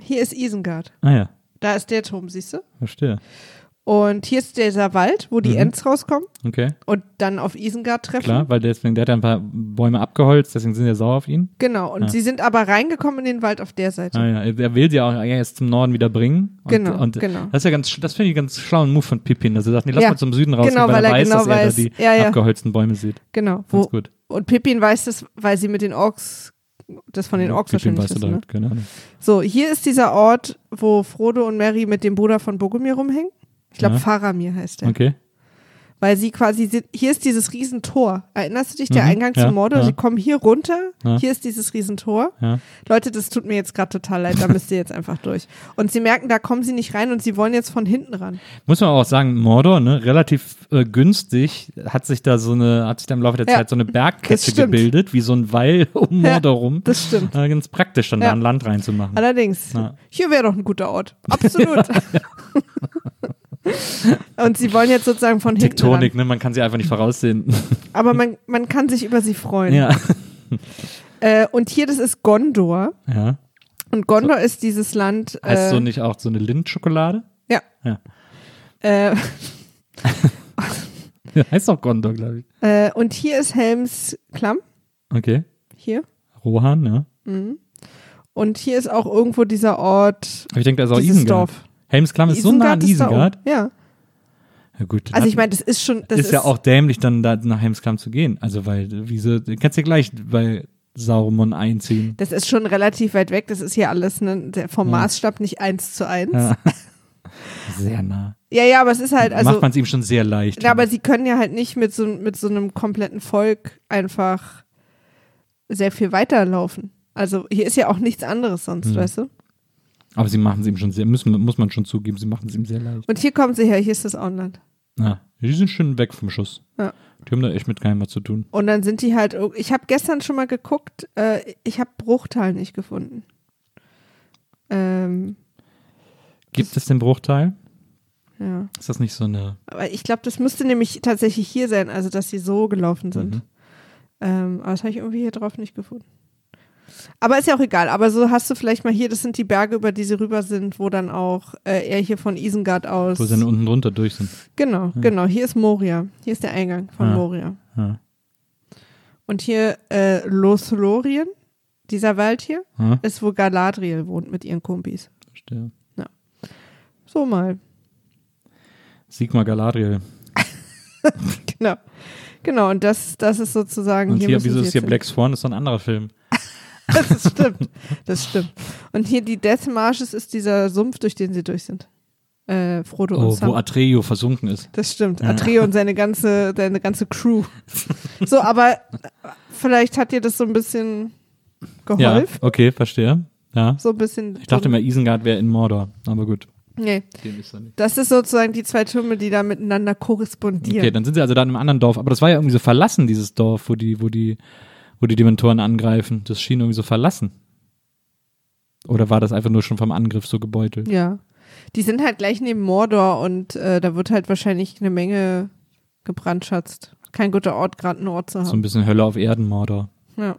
hier ist Isengard. Ah ja, Da ist der Turm, siehst du? verstehe. Und hier ist dieser Wald, wo die Mhm. Ents rauskommen Okay, und dann auf Isengard treffen. klar, weil deswegen, der hat ja ein paar Bäume abgeholzt, deswegen sind sie sauer auf ihn. Genau. Und Ja. sie sind aber reingekommen in den Wald auf der Seite. Ah ja, er will sie auch erst zum Norden wieder bringen. Und, Genau, und genau. Das ist ja ganz, das finde ich ganz schlauen Move von Pippin, dass er sagt, nee, lass Ja, mal zum Süden rausgehen, genau, weil, weil er er weiß, genau dass er weiß. da die Ja, ja. abgeholzten Bäume sieht. Genau. Wo, gut. und Pippin weiß das, weil sie mit den Orks, das von den Orks Pippin wahrscheinlich da, Ne? So, hier ist dieser Ort, wo Frodo und Mary mit dem Bruder von Bogomir rumhängen. Ich glaube, Ja. Faramir heißt der. Okay. Weil sie quasi, sind, hier ist dieses Riesentor. Erinnerst du dich, der Mhm, Eingang ja, zu Mordor? ja. Sie kommen hier runter, hier ist dieses Riesentor. Leute, das tut mir jetzt gerade total leid, da müsst ihr jetzt einfach durch. Und sie merken, da kommen sie nicht rein und sie wollen jetzt von hinten ran. Muss man auch sagen, Mordor, ne, relativ äh, günstig, hat sich da so eine, hat sich da im Laufe der Zeit so eine Bergkette gebildet, wie so ein Wall um Mordor rum. Das stimmt. Äh, ganz praktisch, dann da ein Land reinzumachen. Allerdings, hier wäre doch ein guter Ort. Absolut. und sie wollen jetzt sozusagen von hinten Tektonik, ran. ne, man kann sie einfach nicht voraussehen. Aber man, man kann sich über sie freuen. ja. Äh, und hier, das ist Gondor. ja. Und Gondor ist dieses Land. Heißt äh, so nicht auch so eine Lindschokolade? Ja. Ja. Äh, heißt doch Gondor, glaube ich. äh, und hier ist Helms Klamm. Okay. Hier. Rohan, ja. Und hier ist auch irgendwo dieser Ort. Aber ich denke, da ist auch Isengard. Dorf. Helmsklamm ist so nah an ist. Isengard. Ja. Ja gut. Also ich meine, das ist schon. Das ist, ja auch dämlich, dann da nach Helmsklamm zu gehen. Also weil, wieso, du kannst ja gleich bei Saruman einziehen. Das ist schon relativ weit weg. Das ist hier alles ne, vom Ja. Maßstab nicht eins zu eins. Ja. Sehr nah. Ja, ja, aber es ist halt, also. Macht man es ihm schon sehr leicht. Ja, aber sie können ja halt nicht mit so, mit so einem kompletten Volk einfach sehr viel weiterlaufen. Also hier ist ja auch nichts anderes sonst, Hm. weißt du? Aber sie machen es ihm schon sehr, müssen, muss man schon zugeben, sie machen es ihm sehr leicht. Und hier kommen sie her, hier ist das Auenland. Ja, die sind schön weg vom Schuss. Ja. Die haben da echt mit keinem was zu tun. Und dann sind die halt, ich habe gestern schon mal geguckt, äh, ich habe Bruchteil nicht gefunden. Ähm, Gibt es den Bruchteil? ja. Ist das nicht so eine. Aber ich glaube, das müsste nämlich tatsächlich hier sein, also dass sie so gelaufen sind. Mhm. Ähm, aber das habe ich irgendwie hier drauf nicht gefunden. Aber ist ja auch egal. Aber so hast du vielleicht mal hier, das sind die Berge, über die sie rüber sind, wo dann auch äh, er hier von Isengard aus. Wo sie dann unten drunter durch sind. Genau, genau. Hier ist Moria. Hier ist der Eingang von Ah. Moria. Ja. Und hier äh, Lothlorien, dieser Wald hier, Ja, ist, wo Galadriel wohnt mit ihren Kumpis. verstehe. So mal. Sigmar Galadriel. Genau. Genau, und das, das ist sozusagen Und hier. hier, wieso ist hier jetzt Black Swan? Das ist ein anderer Film. Das stimmt. Das stimmt. Und hier die Death Marshes ist dieser Sumpf, durch den sie durch sind. Äh, Frodo und Oh, Sam. wo Atreo versunken ist. Das stimmt. Atreo und seine ganze, seine ganze Crew. So, aber vielleicht hat dir das so ein bisschen Ja, geholfen. okay, verstehe. Ja. So ein bisschen. Ich dachte so, mal, Isengard wäre in Mordor, aber gut. Nee, ist das ist sozusagen die zwei Türme, die da miteinander korrespondieren. Okay, dann sind sie also da in einem anderen Dorf. Aber das war ja irgendwie so verlassen, dieses Dorf, wo die, wo die, wo die Dementoren angreifen. Das schien irgendwie so verlassen. Oder war das einfach nur schon vom Angriff so gebeutelt? Ja. Die sind halt gleich neben Mordor und äh, da wird halt wahrscheinlich eine Menge gebrandschatzt. Kein guter Ort, gerade einen Ort zu So ein haben. bisschen Hölle auf Erden, Mordor. Ja.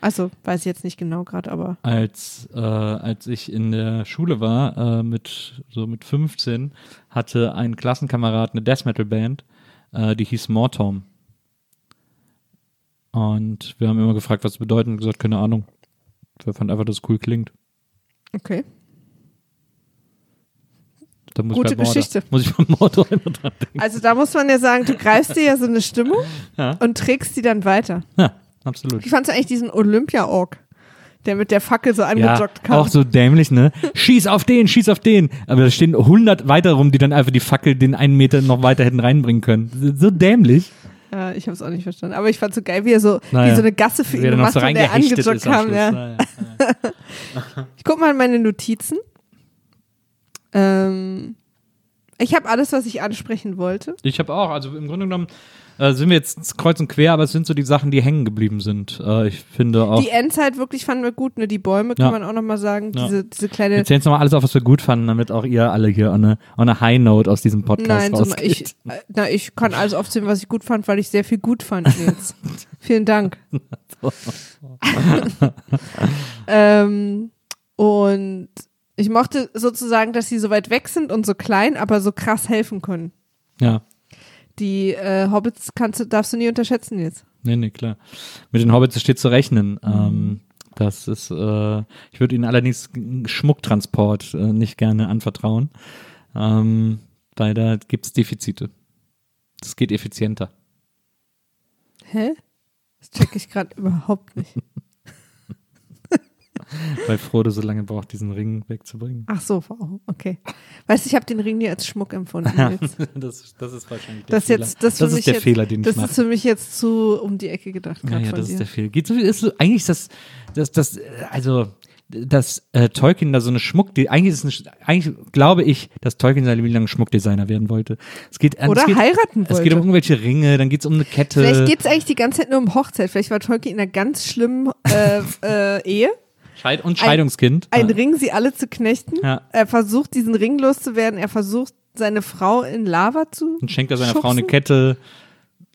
Also, weiß ich jetzt nicht genau gerade, aber. Als, äh, als ich in der Schule war, äh, mit so mit 15, hatte ein Klassenkamerad eine Death Metal Band, äh, die hieß Mortom. Und wir haben immer gefragt, was das bedeutet und gesagt, keine Ahnung. Wir fanden einfach, dass es cool klingt. Okay. Da muss Gute ich Mordor, Geschichte. Muss ich Mordor immer dran denken. Also, da muss man ja sagen, du greifst dir ja so eine Stimmung Ja. und trägst die dann weiter. Ja, absolut. Wie fandst du eigentlich diesen Olympia-Org, der mit der Fackel so Ja, angejoggt kam? auch so dämlich, ne? Schieß auf den, schieß auf den. Aber da stehen 100 weiter rum, die dann einfach die Fackel den einen Meter noch weiter hätten reinbringen können. So dämlich. Ja, ich habe es auch nicht verstanden. Aber ich fand so geil, wie er so, Naja. wie so eine Gasse für ihn gemacht so hat, der angejoggt kam. Ja. Naja. Ich guck mal in meine Notizen. Ähm, ich habe alles, was ich ansprechen wollte. Ich habe auch, also im Grunde genommen äh, sind wir jetzt kreuz und quer, aber es sind so die Sachen, die hängen geblieben sind. Äh, ich finde auch. Die Endzeit wirklich fanden wir gut, ne? Die Bäume kann Ja. man auch nochmal sagen. Ja. Diese, diese kleine. Jetzt nochmal alles auf, was wir gut fanden, damit auch ihr alle hier on a, on a high note aus diesem Podcast Nein, so, rausgeht. ich, äh, na, ich kann alles aufzählen, was ich gut fand, weil ich sehr viel gut fand jetzt. Vielen Dank. ähm, und ich mochte sozusagen, dass sie so weit weg sind und so klein, aber so krass helfen können. ja, Die äh, Hobbits kannst du, darfst du nie unterschätzen jetzt. nee, nee, klar. Mit den Hobbits steht zu rechnen. Ähm, das ist, äh, ich würde ihnen allerdings Schmucktransport äh, nicht gerne anvertrauen, ähm, weil da gibt's Defizite. Das geht effizienter. Hä? Das check ich gerade überhaupt nicht. Weil Frodo so lange braucht, diesen Ring wegzubringen. Ach so, wow, okay. Weißt du, ich habe den Ring nie als Schmuck empfunden. Das, das ist wahrscheinlich der Das, Fehler. jetzt, das, das ist der jetzt, Fehler, den ich Das mache. ist für mich jetzt zu um die Ecke gedacht. Ja, ja, das dir. ist der Fehler. Geht so, ist so, eigentlich ist das, das, das, also, dass äh, Tolkien da so eine Schmuck, eigentlich ist eine, eigentlich glaube ich, dass Tolkien seine Leben lang Schmuckdesigner werden wollte. Es geht, äh, Oder es geht, heiraten Es geht wollte. um irgendwelche Ringe, dann geht es um eine Kette. Vielleicht geht es eigentlich die ganze Zeit nur um Hochzeit. Vielleicht war Tolkien in einer ganz schlimmen äh, äh, Ehe. Scheid und Scheidungskind. Ein ja. Ring, sie alle zu knechten. Ja. Er versucht, diesen Ring loszuwerden. Er versucht, seine Frau in Lava zu. Und schenkt er seiner schubsen. Frau eine Kette.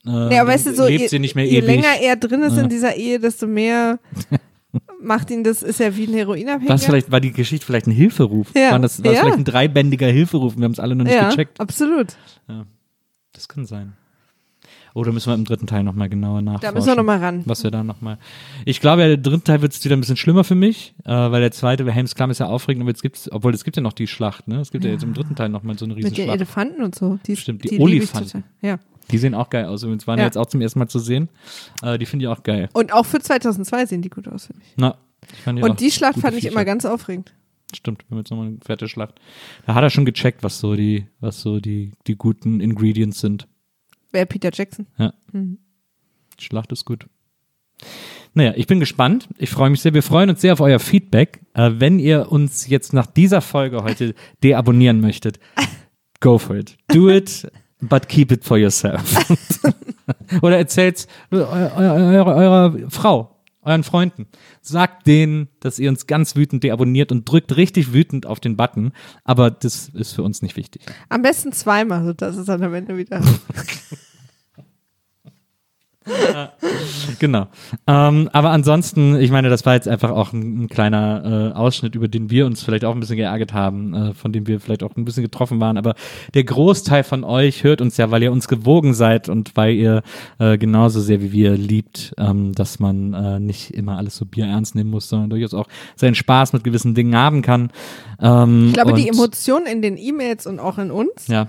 Äh, Ja, aber weißt du, so, lebt je, sie nicht mehr je ewig. länger er drin ist Ja. in dieser Ehe, desto mehr macht ihn das, ist er wie ein Heroinabhängiger. was vielleicht, war die Geschichte vielleicht ein Hilferuf? Ja. War das, war Ja. vielleicht ein dreibändiger Hilferuf? Wir haben es alle noch nicht ja, gecheckt. absolut. Das kann sein. Oder müssen wir im dritten Teil nochmal genauer nachforschen? Da müssen wir nochmal ran. was wir da nochmal. Ich glaube, ja, der dritte Teil wird es wieder ein bisschen schlimmer für mich, äh, weil der zweite, Helms Klamm ist ja aufregend, aber jetzt gibt's, obwohl es gibt ja noch die Schlacht, ne? Es gibt ja, jetzt im dritten Teil nochmal so eine Mit den Riesenschlacht. Elefanten und so. Die, Stimmt, die ich Olifanten. Ja. Die sehen auch geil aus. Übrigens waren ja. Ja. jetzt auch zum ersten Mal zu sehen. Äh, die finde ich auch geil. Und auch für 2002 sehen die gut aus, finde ich. Na, ich fand die Und die Schlacht fand ich Viecher. immer ganz aufregend. Stimmt, wir haben jetzt nochmal eine fette Schlacht. Da hat er schon gecheckt, was so die, was so die, die guten Ingredients sind. Wer Peter Jackson? Die Schlacht ist gut. Naja, ich bin gespannt. Ich freue mich sehr. Wir freuen uns sehr auf euer Feedback. Äh, wenn ihr uns jetzt nach dieser Folge heute deabonnieren möchtet, go for it. Do it, but keep it for yourself. Oder erzählt eurer, eurer, eurer Frau, euren Freunden. Sagt denen, dass ihr uns ganz wütend deabonniert und drückt richtig wütend auf den Button. Aber das ist für uns nicht wichtig. Am besten zweimal, sodass es dann am Ende wieder. Genau. Ähm, aber ansonsten, ich meine, das war jetzt einfach auch ein, ein kleiner äh, Ausschnitt, über den wir uns vielleicht auch ein bisschen geärgert haben, äh, von dem wir vielleicht auch ein bisschen getroffen waren. Aber der Großteil von euch hört uns ja, weil ihr uns gewogen seid und weil ihr äh, genauso sehr wie wir liebt, ähm, dass man äh, nicht immer alles so bierernst nehmen muss, sondern durchaus auch seinen Spaß mit gewissen Dingen haben kann. Ähm, Ich glaube, die und- Emotion in den E-Mails und auch in uns Ja,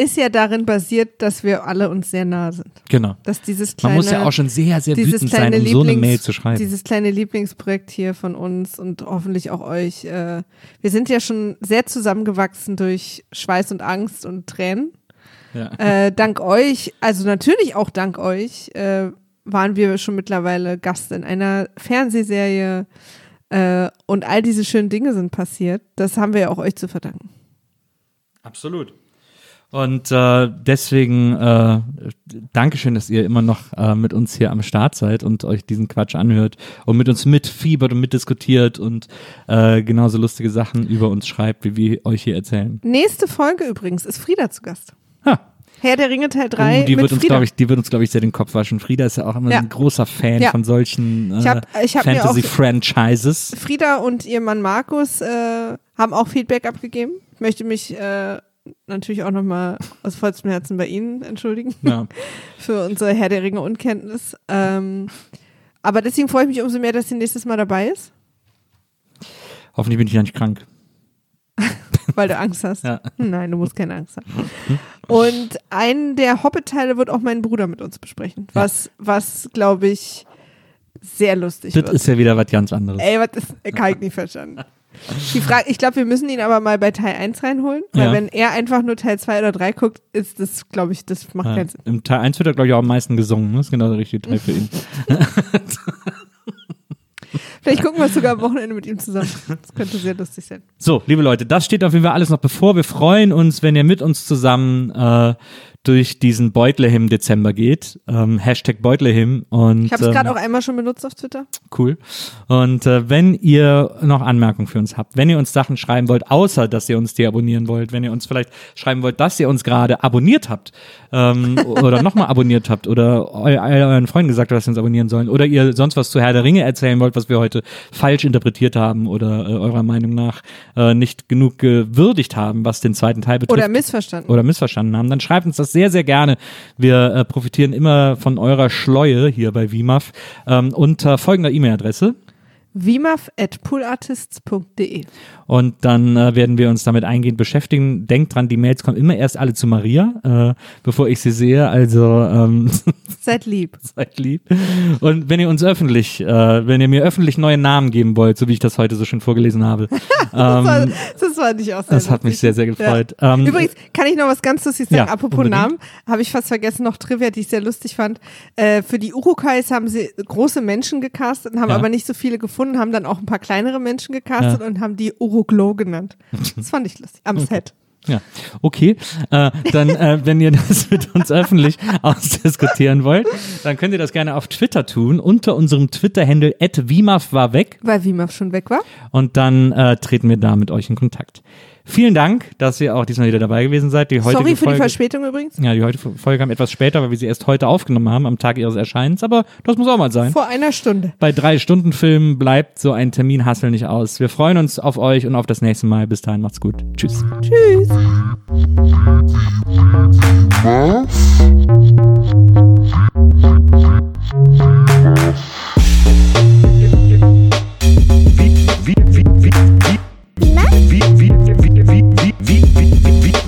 ist ja darin basiert, dass wir alle uns sehr nah sind. genau. Dass dieses Man kleine, muss ja auch schon sehr, sehr wütend sein, um so eine Mail zu schreiben. Dieses kleine Lieblingsprojekt hier von uns und hoffentlich auch euch. Äh, wir sind ja schon sehr zusammengewachsen durch Schweiß und Angst und Tränen. Ja. Äh, dank euch, also natürlich auch dank euch, äh, waren wir schon mittlerweile Gast in einer Fernsehserie äh, und all diese schönen Dinge sind passiert. Das haben wir ja auch euch zu verdanken. Absolut. Und äh, deswegen äh, Dankeschön, dass ihr immer noch äh, mit uns hier am Start seid und euch diesen Quatsch anhört und mit uns mitfiebert und mitdiskutiert und äh, genauso lustige Sachen über uns schreibt, wie wir euch hier erzählen. Nächste Folge übrigens ist Frieda zu Gast. Ha. Herr der Ringe Teil 3 Oh, die wird uns, Frieda. glaube ich, die wird uns, glaube ich, sehr den Kopf waschen. Frieda ist ja auch immer Ja. ein großer Fan Ja. von solchen äh, Fantasy-Franchises. Frieda und ihr Mann Markus äh, haben auch Feedback abgegeben. Ich möchte mich äh, natürlich auch nochmal aus vollstem Herzen bei Ihnen entschuldigen Ja. für unsere Herr der Ringe Unkenntnis. Ähm, aber deswegen freue ich mich umso mehr, dass sie nächstes Mal dabei ist, Hoffentlich bin ich ja nicht krank. weil du Angst hast. Ja. Nein, du musst keine Angst haben. Und einen der Hobbit-Teile wird auch mein Bruder mit uns besprechen, was, was glaube ich, sehr lustig Das wird. ist ja wieder was ganz anderes. Ey, was ist, kann ich nicht verstanden. Die Frage, ich glaube, wir müssen ihn aber mal bei Teil 1 reinholen, weil Ja. wenn er einfach nur Teil 2 oder 3 guckt, ist das, glaube ich, das macht Ja. keinen Sinn. Im Teil 1 wird er, glaube ich, auch am meisten gesungen. Das ist genau der richtige Teil für ihn. Vielleicht gucken wir es sogar am Wochenende mit ihm zusammen. Das könnte sehr lustig sein. So, liebe Leute, das steht auf jeden Fall alles noch bevor. Wir freuen uns, wenn ihr mit uns zusammen äh, durch diesen Beutlehim Dezember geht. Ähm, Hashtag Beutlehim. Und, Ich habe es ähm, gerade auch einmal schon benutzt auf Twitter. Cool. Und äh, wenn ihr noch Anmerkungen für uns habt, wenn ihr uns Sachen schreiben wollt, außer dass ihr uns deabonnieren wollt, wenn ihr uns vielleicht schreiben wollt, dass ihr uns gerade abonniert habt ähm, oder nochmal abonniert habt oder eu euren Freunden gesagt habt, dass sie uns abonnieren sollen oder ihr sonst was zu Herr der Ringe erzählen wollt, was wir heute falsch interpretiert haben oder äh, eurer Meinung nach äh, nicht genug gewürdigt haben, was den zweiten Teil betrifft Oder missverstanden. oder missverstanden haben, dann schreibt uns das sehr, sehr gerne. Wir äh, profitieren immer von eurer Schleue hier bei WIMAF ähm, unter folgender E-Mail-Adresse. vimaf.poolartists.de Und dann äh, werden wir uns damit eingehend beschäftigen. Denkt dran, die Mails kommen immer erst alle zu Maria, äh, bevor ich sie sehe. Also ähm, Seid lieb. seid lieb. Und wenn ihr uns öffentlich, äh, wenn ihr mir öffentlich neue Namen geben wollt, so wie ich das heute so schön vorgelesen habe, Das war, ähm, das war nicht auch sehr das hat mich lustig. sehr, sehr gefreut. Ähm, Übrigens, kann ich noch was ganz Lustiges sagen? Ja, Apropos unbedingt. Namen, habe ich fast vergessen, noch Trivia, die ich sehr lustig fand. Äh, für die Urukais haben sie große Menschen gecastet und haben Ja. aber nicht so viele gefunden, haben dann auch ein paar kleinere Menschen gecastet Ja. und haben die Uruglo genannt. Das fand ich lustig. Am Set. Ja, okay. Äh, dann, äh, wenn ihr das mit uns öffentlich ausdiskutieren wollt, dann könnt ihr das gerne auf Twitter tun, unter unserem Twitter-Handle @wimaf war weg Weil Wimaf schon weg war. und dann äh, treten wir da mit euch in Kontakt. Vielen Dank, dass ihr auch diesmal wieder dabei gewesen seid. Die heutige Sorry für die Folge, Verspätung übrigens. ja, die heutige Folge kam etwas später, weil wir sie erst heute aufgenommen haben, am Tag ihres Erscheinens, aber das muss auch mal sein. Vor einer Stunde. Bei drei Stunden Filmen bleibt so ein Terminhassel nicht aus. Wir freuen uns auf euch und auf das nächste Mal. Bis dahin, macht's gut. Tschüss. Tschüss.